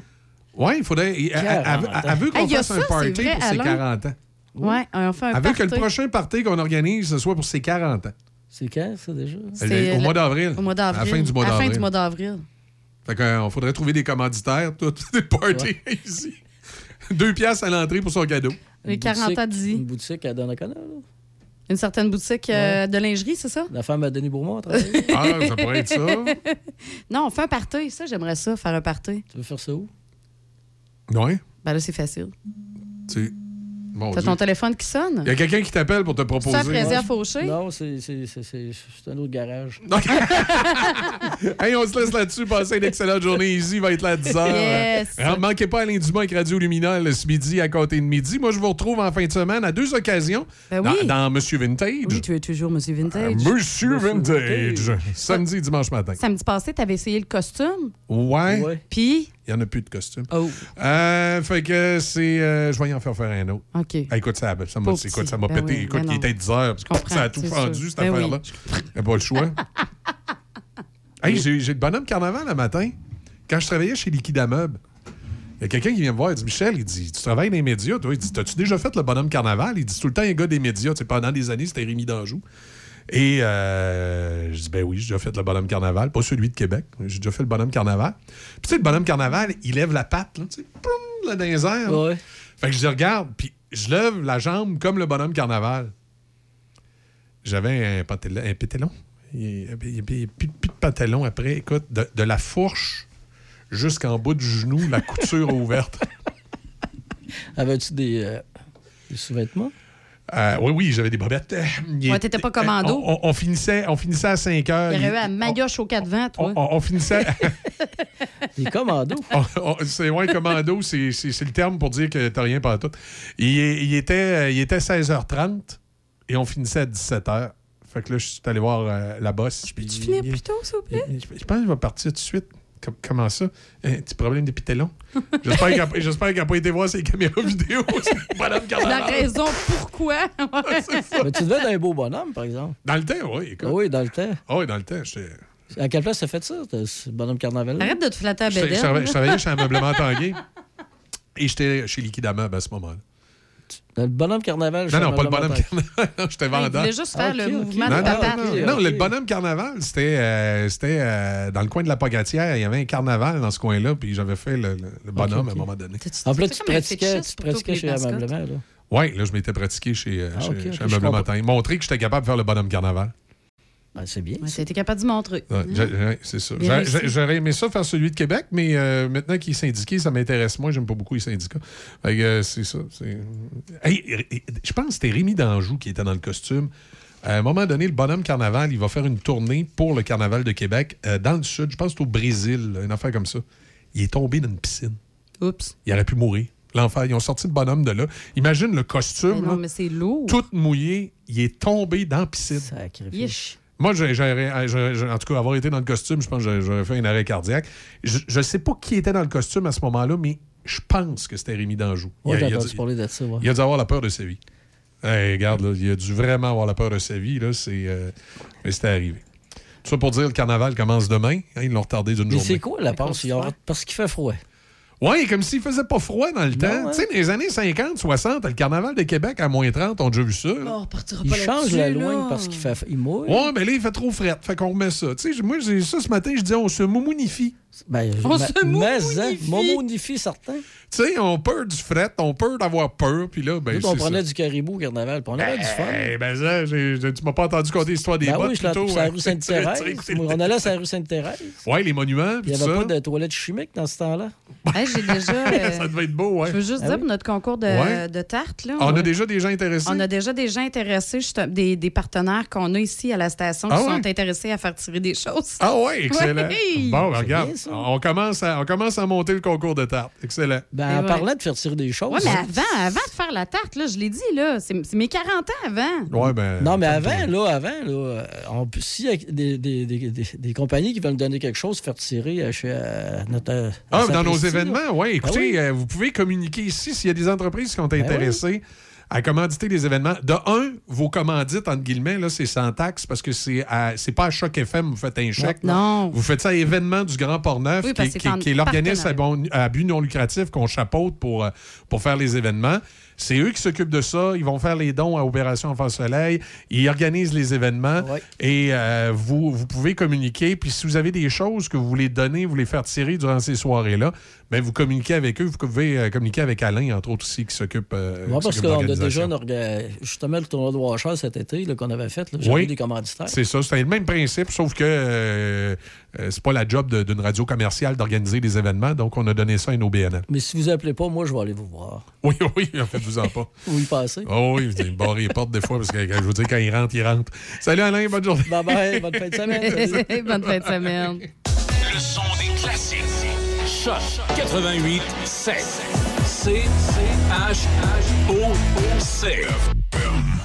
Oui, il faudrait. Elle, elle- elle veut- qu'on Hey, fasse un party vrai, pour ses Alain. 40 ans. Ouais, on fait un Elle veut que le party. prochain party qu'on organise, ce soit pour ses 40 ans. C'est quand, ça, déjà? C'est au mois d'avril. Au mois d'avril. À la fin du mois À la fin d'avril. du mois d'avril. Fait qu'on faudrait trouver des commanditaires, tout, *laughs* des parties ici. Deux piastres à l'entrée pour son cadeau. Les 40 ans d'Izzy. Une boutique à Donnacona, là? Une certaine boutique euh, de lingerie, c'est ça? La femme à Denis Bourmont a travaillé. Ah, ça pourrait être ça. *laughs* Non, on fait un party. Ça, j'aimerais ça, faire un party. Tu veux faire ça où? Oui. Ben là, c'est facile. Tu... Bon, T'as ton téléphone qui sonne? Il y a quelqu'un qui t'appelle pour te proposer. Ça, Fraisier à Fauché? Non, c'est c'est- c'est- c'est- c'est un autre garage. *laughs* *laughs* Hey, on se laisse là-dessus. Passez une excellente journée. Easy va être là à 10h. Yes. Euh, manquez pas Alain Dumas avec Radio Luminol ce midi à côté de midi. Moi, je vous retrouve en fin de semaine à deux occasions Ben dans, oui. dans Monsieur Vintage. Oui, tu es toujours Monsieur Vintage. Monsieur Vintage. Samedi et dimanche matin. Samedi passé, t'avais essayé le costume. Ouais. Puis, Il n'y en a plus de costume. Oh. Euh, fait que c'est. euh, je vais y en faire faire un autre. OK. Ah, écoute, ça ça m'a écoute, ça m'a Ben pété. oui, écoute, ben il était 10 heures. parce que comprends, ça a tout fendu, cette Ben oui. affaire-là. Il n'y a pas le choix. *laughs* hey, j'ai j'ai le bonhomme carnaval le matin. Quand je travaillais chez Liquida Meubles, il y a quelqu'un qui vient me voir, il dit Michel, il dit Tu travailles dans les médias, toi? Il dit T'as-tu déjà fait le bonhomme carnaval? Il dit Tout le temps, un gars des médias. Pendant des années, c'était Rémi Danjou. Et euh, je dis Ben oui, j'ai déjà fait le bonhomme carnaval. Pas celui de Québec. J'ai déjà fait le bonhomme carnaval. Puis tu sais, le bonhomme carnaval, il lève la patte, là, tu sais, poum, là, dans les airs. là. Ouais. Fait que je dis, regarde, puis je lève la jambe comme le bonhomme carnaval. J'avais un pantalon, un pétalon. Il n'y avait plus, plus de pantalon après. Écoute, de, de la fourche jusqu'en bas du genou, la couture *laughs* ouverte. Avais-tu des, euh, des sous-vêtements? Euh, oui, oui, j'avais des bobettes. Il Ouais, t'étais pas commando. On, on- on finissait, on finissait à 5 heures. il y aurait eu un maillotche au 4 vents, toi. on, on finissait. *laughs* Des commandos? *laughs* C'est ouais, commando, c'est le terme pour dire que t'as rien pas tout. Il, il était, il était 16h30 et on finissait à 17h. Fait que là, je suis allé voir euh, la bosse. Tu finis plus tôt, s'il vous plaît? Je je pense qu'il va partir tout de suite. Com- comment ça? Un petit problème de pitélon? J'espère qu'il n'a pas été voir ses caméras vidéo. *laughs* La raison pourquoi. *laughs* Mais tu devais être un beau bonhomme, par exemple. Dans le temps, oui. écoute. Oui, dans le temps. Ah oui, dans le temps. j'étais- À quelle place t'as fait ça, ce bonhomme carnaval? Arrête de te flatter à Bédel. travaillais, je travaillais chez un meublement Tanguay. Et j'étais chez Liquida Meubles à ce moment-là. Le bonhomme carnaval. Non, non, chez pas le bonhomme carnaval. Non, *laughs* j'étais Il vendeur. voulait juste faire Ah, le mouvement Non, de non, patate. non, non, le bonhomme carnaval, c'était euh, c'était, euh, dans le coin de la Pogatière. Il y avait un carnaval dans ce coin-là, puis j'avais fait le, le- le bonhomme à un moment donné. En plus, tu pratiquais, tu pratiquais chez. Ameublement, là. Oui, là, je m'étais pratiqué chez, euh, Ah, chez, chez ok, un je meublement comprends. Tanguay. Montrer que j'étais capable de faire le bonhomme carnaval. Ben, c'est bien. Ouais, ça a été capable de montrer. Ouais, j'ai- c'est ça. J'aurais aimé ça faire celui de Québec, mais euh, maintenant qu'il est syndiqué, ça m'intéresse moins. J'aime pas beaucoup les syndicats. Euh, c'est ça. Hey, je pense que c'était Rémi Danjou qui était dans le costume. À un moment donné, le bonhomme carnaval, il va faire une tournée pour le carnaval de Québec euh, dans le sud, je pense que c'est au Brésil, une affaire comme ça. Il est tombé dans une piscine. Oups. Il aurait pu mourir. L'enfer, ils ont sorti le bonhomme de là. Imagine le costume, Mais non, là, mais c'est lourd. tout mouillé. Il est tombé dans la piscine. Yesh. Moi, j'aurais- en tout cas, avoir été dans le costume, je pense que j'aurais- fait un arrêt cardiaque. Je ne sais pas qui était dans le costume à ce moment-là, mais je pense que c'était Rémi Danjou. Moi, Il a- il dû- parler de ça. ouais. il a dû avoir la peur de sa vie. Hey, regarde, là, il a dû vraiment avoir la peur de sa vie. Là, c'est, euh, mais c'était arrivé. Tout ça pour dire le carnaval commence demain. Hein, ils l'ont retardé d'une Mais journée. c'est quoi la passe? Parce qu'il fait froid. Oui, comme s'il faisait pas froid dans le temps. hein? Tu sais, dans les années 50, 60, le carnaval de Québec à moins 30, on a déjà vu ça. là. on partira Il change la loin parce qu'il fait. Il mouille. Ouais, mais là, il fait trop fret. Fait qu'on remet ça. Tu sais, moi, j'ai ça ce matin, je dis, on se moumounifie. Ben, On ma- se mais, hein, moumounifie, certain. Tu sais, on peur du fret, on peur d'avoir peur, puis là, ben, Nous, on prenait ça. du caribou au carnaval, puis on avait du fun. Eh ben ça, tu m'as pas entendu conter l'histoire des Ben bottes oui, plutôt, sur la hein? rue Sainte-Thérèse. *laughs* On allait sur la rue Sainte-Thérèse. Ouais, les monuments, Il n'y avait ça. pas de toilettes chimiques dans ce temps-là. *laughs* Hey, j'ai déjà. euh, *laughs* ça devait être beau, ouais. Je veux juste Ah dire, oui? pour notre concours de, Ouais. de tartes, là, On on, a déjà des gens intéressés. on a déjà des gens intéressés, des, des partenaires qu'on a ici à la station qui Ah sont ouais? intéressés à faire tirer des choses. Ah ouais, excellent. Oui. Bon, ben, regarde, ça. on commence, à, on commence à monter le concours de tarte. Excellent. Ben, en ouais. parlant de faire tirer des choses. Oui, mais avant, avant de faire la tarte, là, je l'ai dit, là, c'est c'est mes 40 ans avant. Ouais, ben. Non, mais avant, là, avant, là, euh, on s'il y a des, des, des, des, des compagnies qui veulent nous donner quelque chose, faire tirer euh, chez euh, notre. euh, Ah, à dans nos événements. Écoutez, Ben oui. euh, vous pouvez communiquer ici s'il y a des entreprises qui sont Ben intéressées à commanditer les événements. De un, vos commandites, entre guillemets, là, c'est sans taxe parce que c'est à- c'est pas à Choc FM, vous faites un chèque. Non. Vous faites ça à événement du Grand Port-Neuf, Oui, qui, est- qui- qui l'organisme à, partenariat. bon- à but non lucratif qu'on chapeaute pour, euh, pour faire les événements. C'est eux qui s'occupent de ça. Ils vont faire les dons à Opération Enfant Soleil. Ils organisent les événements. Et euh, vous, vous pouvez communiquer. Puis si vous avez des choses que vous voulez donner, vous voulez faire tirer durant ces soirées-là, ben vous communiquez avec eux. Vous pouvez euh, communiquer avec Alain, entre autres aussi, qui s'occupe euh, qui parce qu'on a déjà justement le tournoi de Washer cet été qu'on avait fait. J'avais Oui, des commanditaires. c'est ça. C'est le même principe, sauf que euh, euh, c'est pas la job d'une radio commerciale d'organiser des événements. Donc, on a donné ça à nos BNN. Mais si vous appelez pas, moi, je vais aller vous voir. *laughs* Oui, oui, en fait, vous en pas. *laughs* Où y passer. Oh oui, il barre les portes des fois parce que je vous dis, quand il rentre, il rentre. Salut Alain, bonne journée. Bye bye, bonne fin de semaine. *laughs* Bonne fin de semaine. Le son des. Choc 88 7. C H H O O C.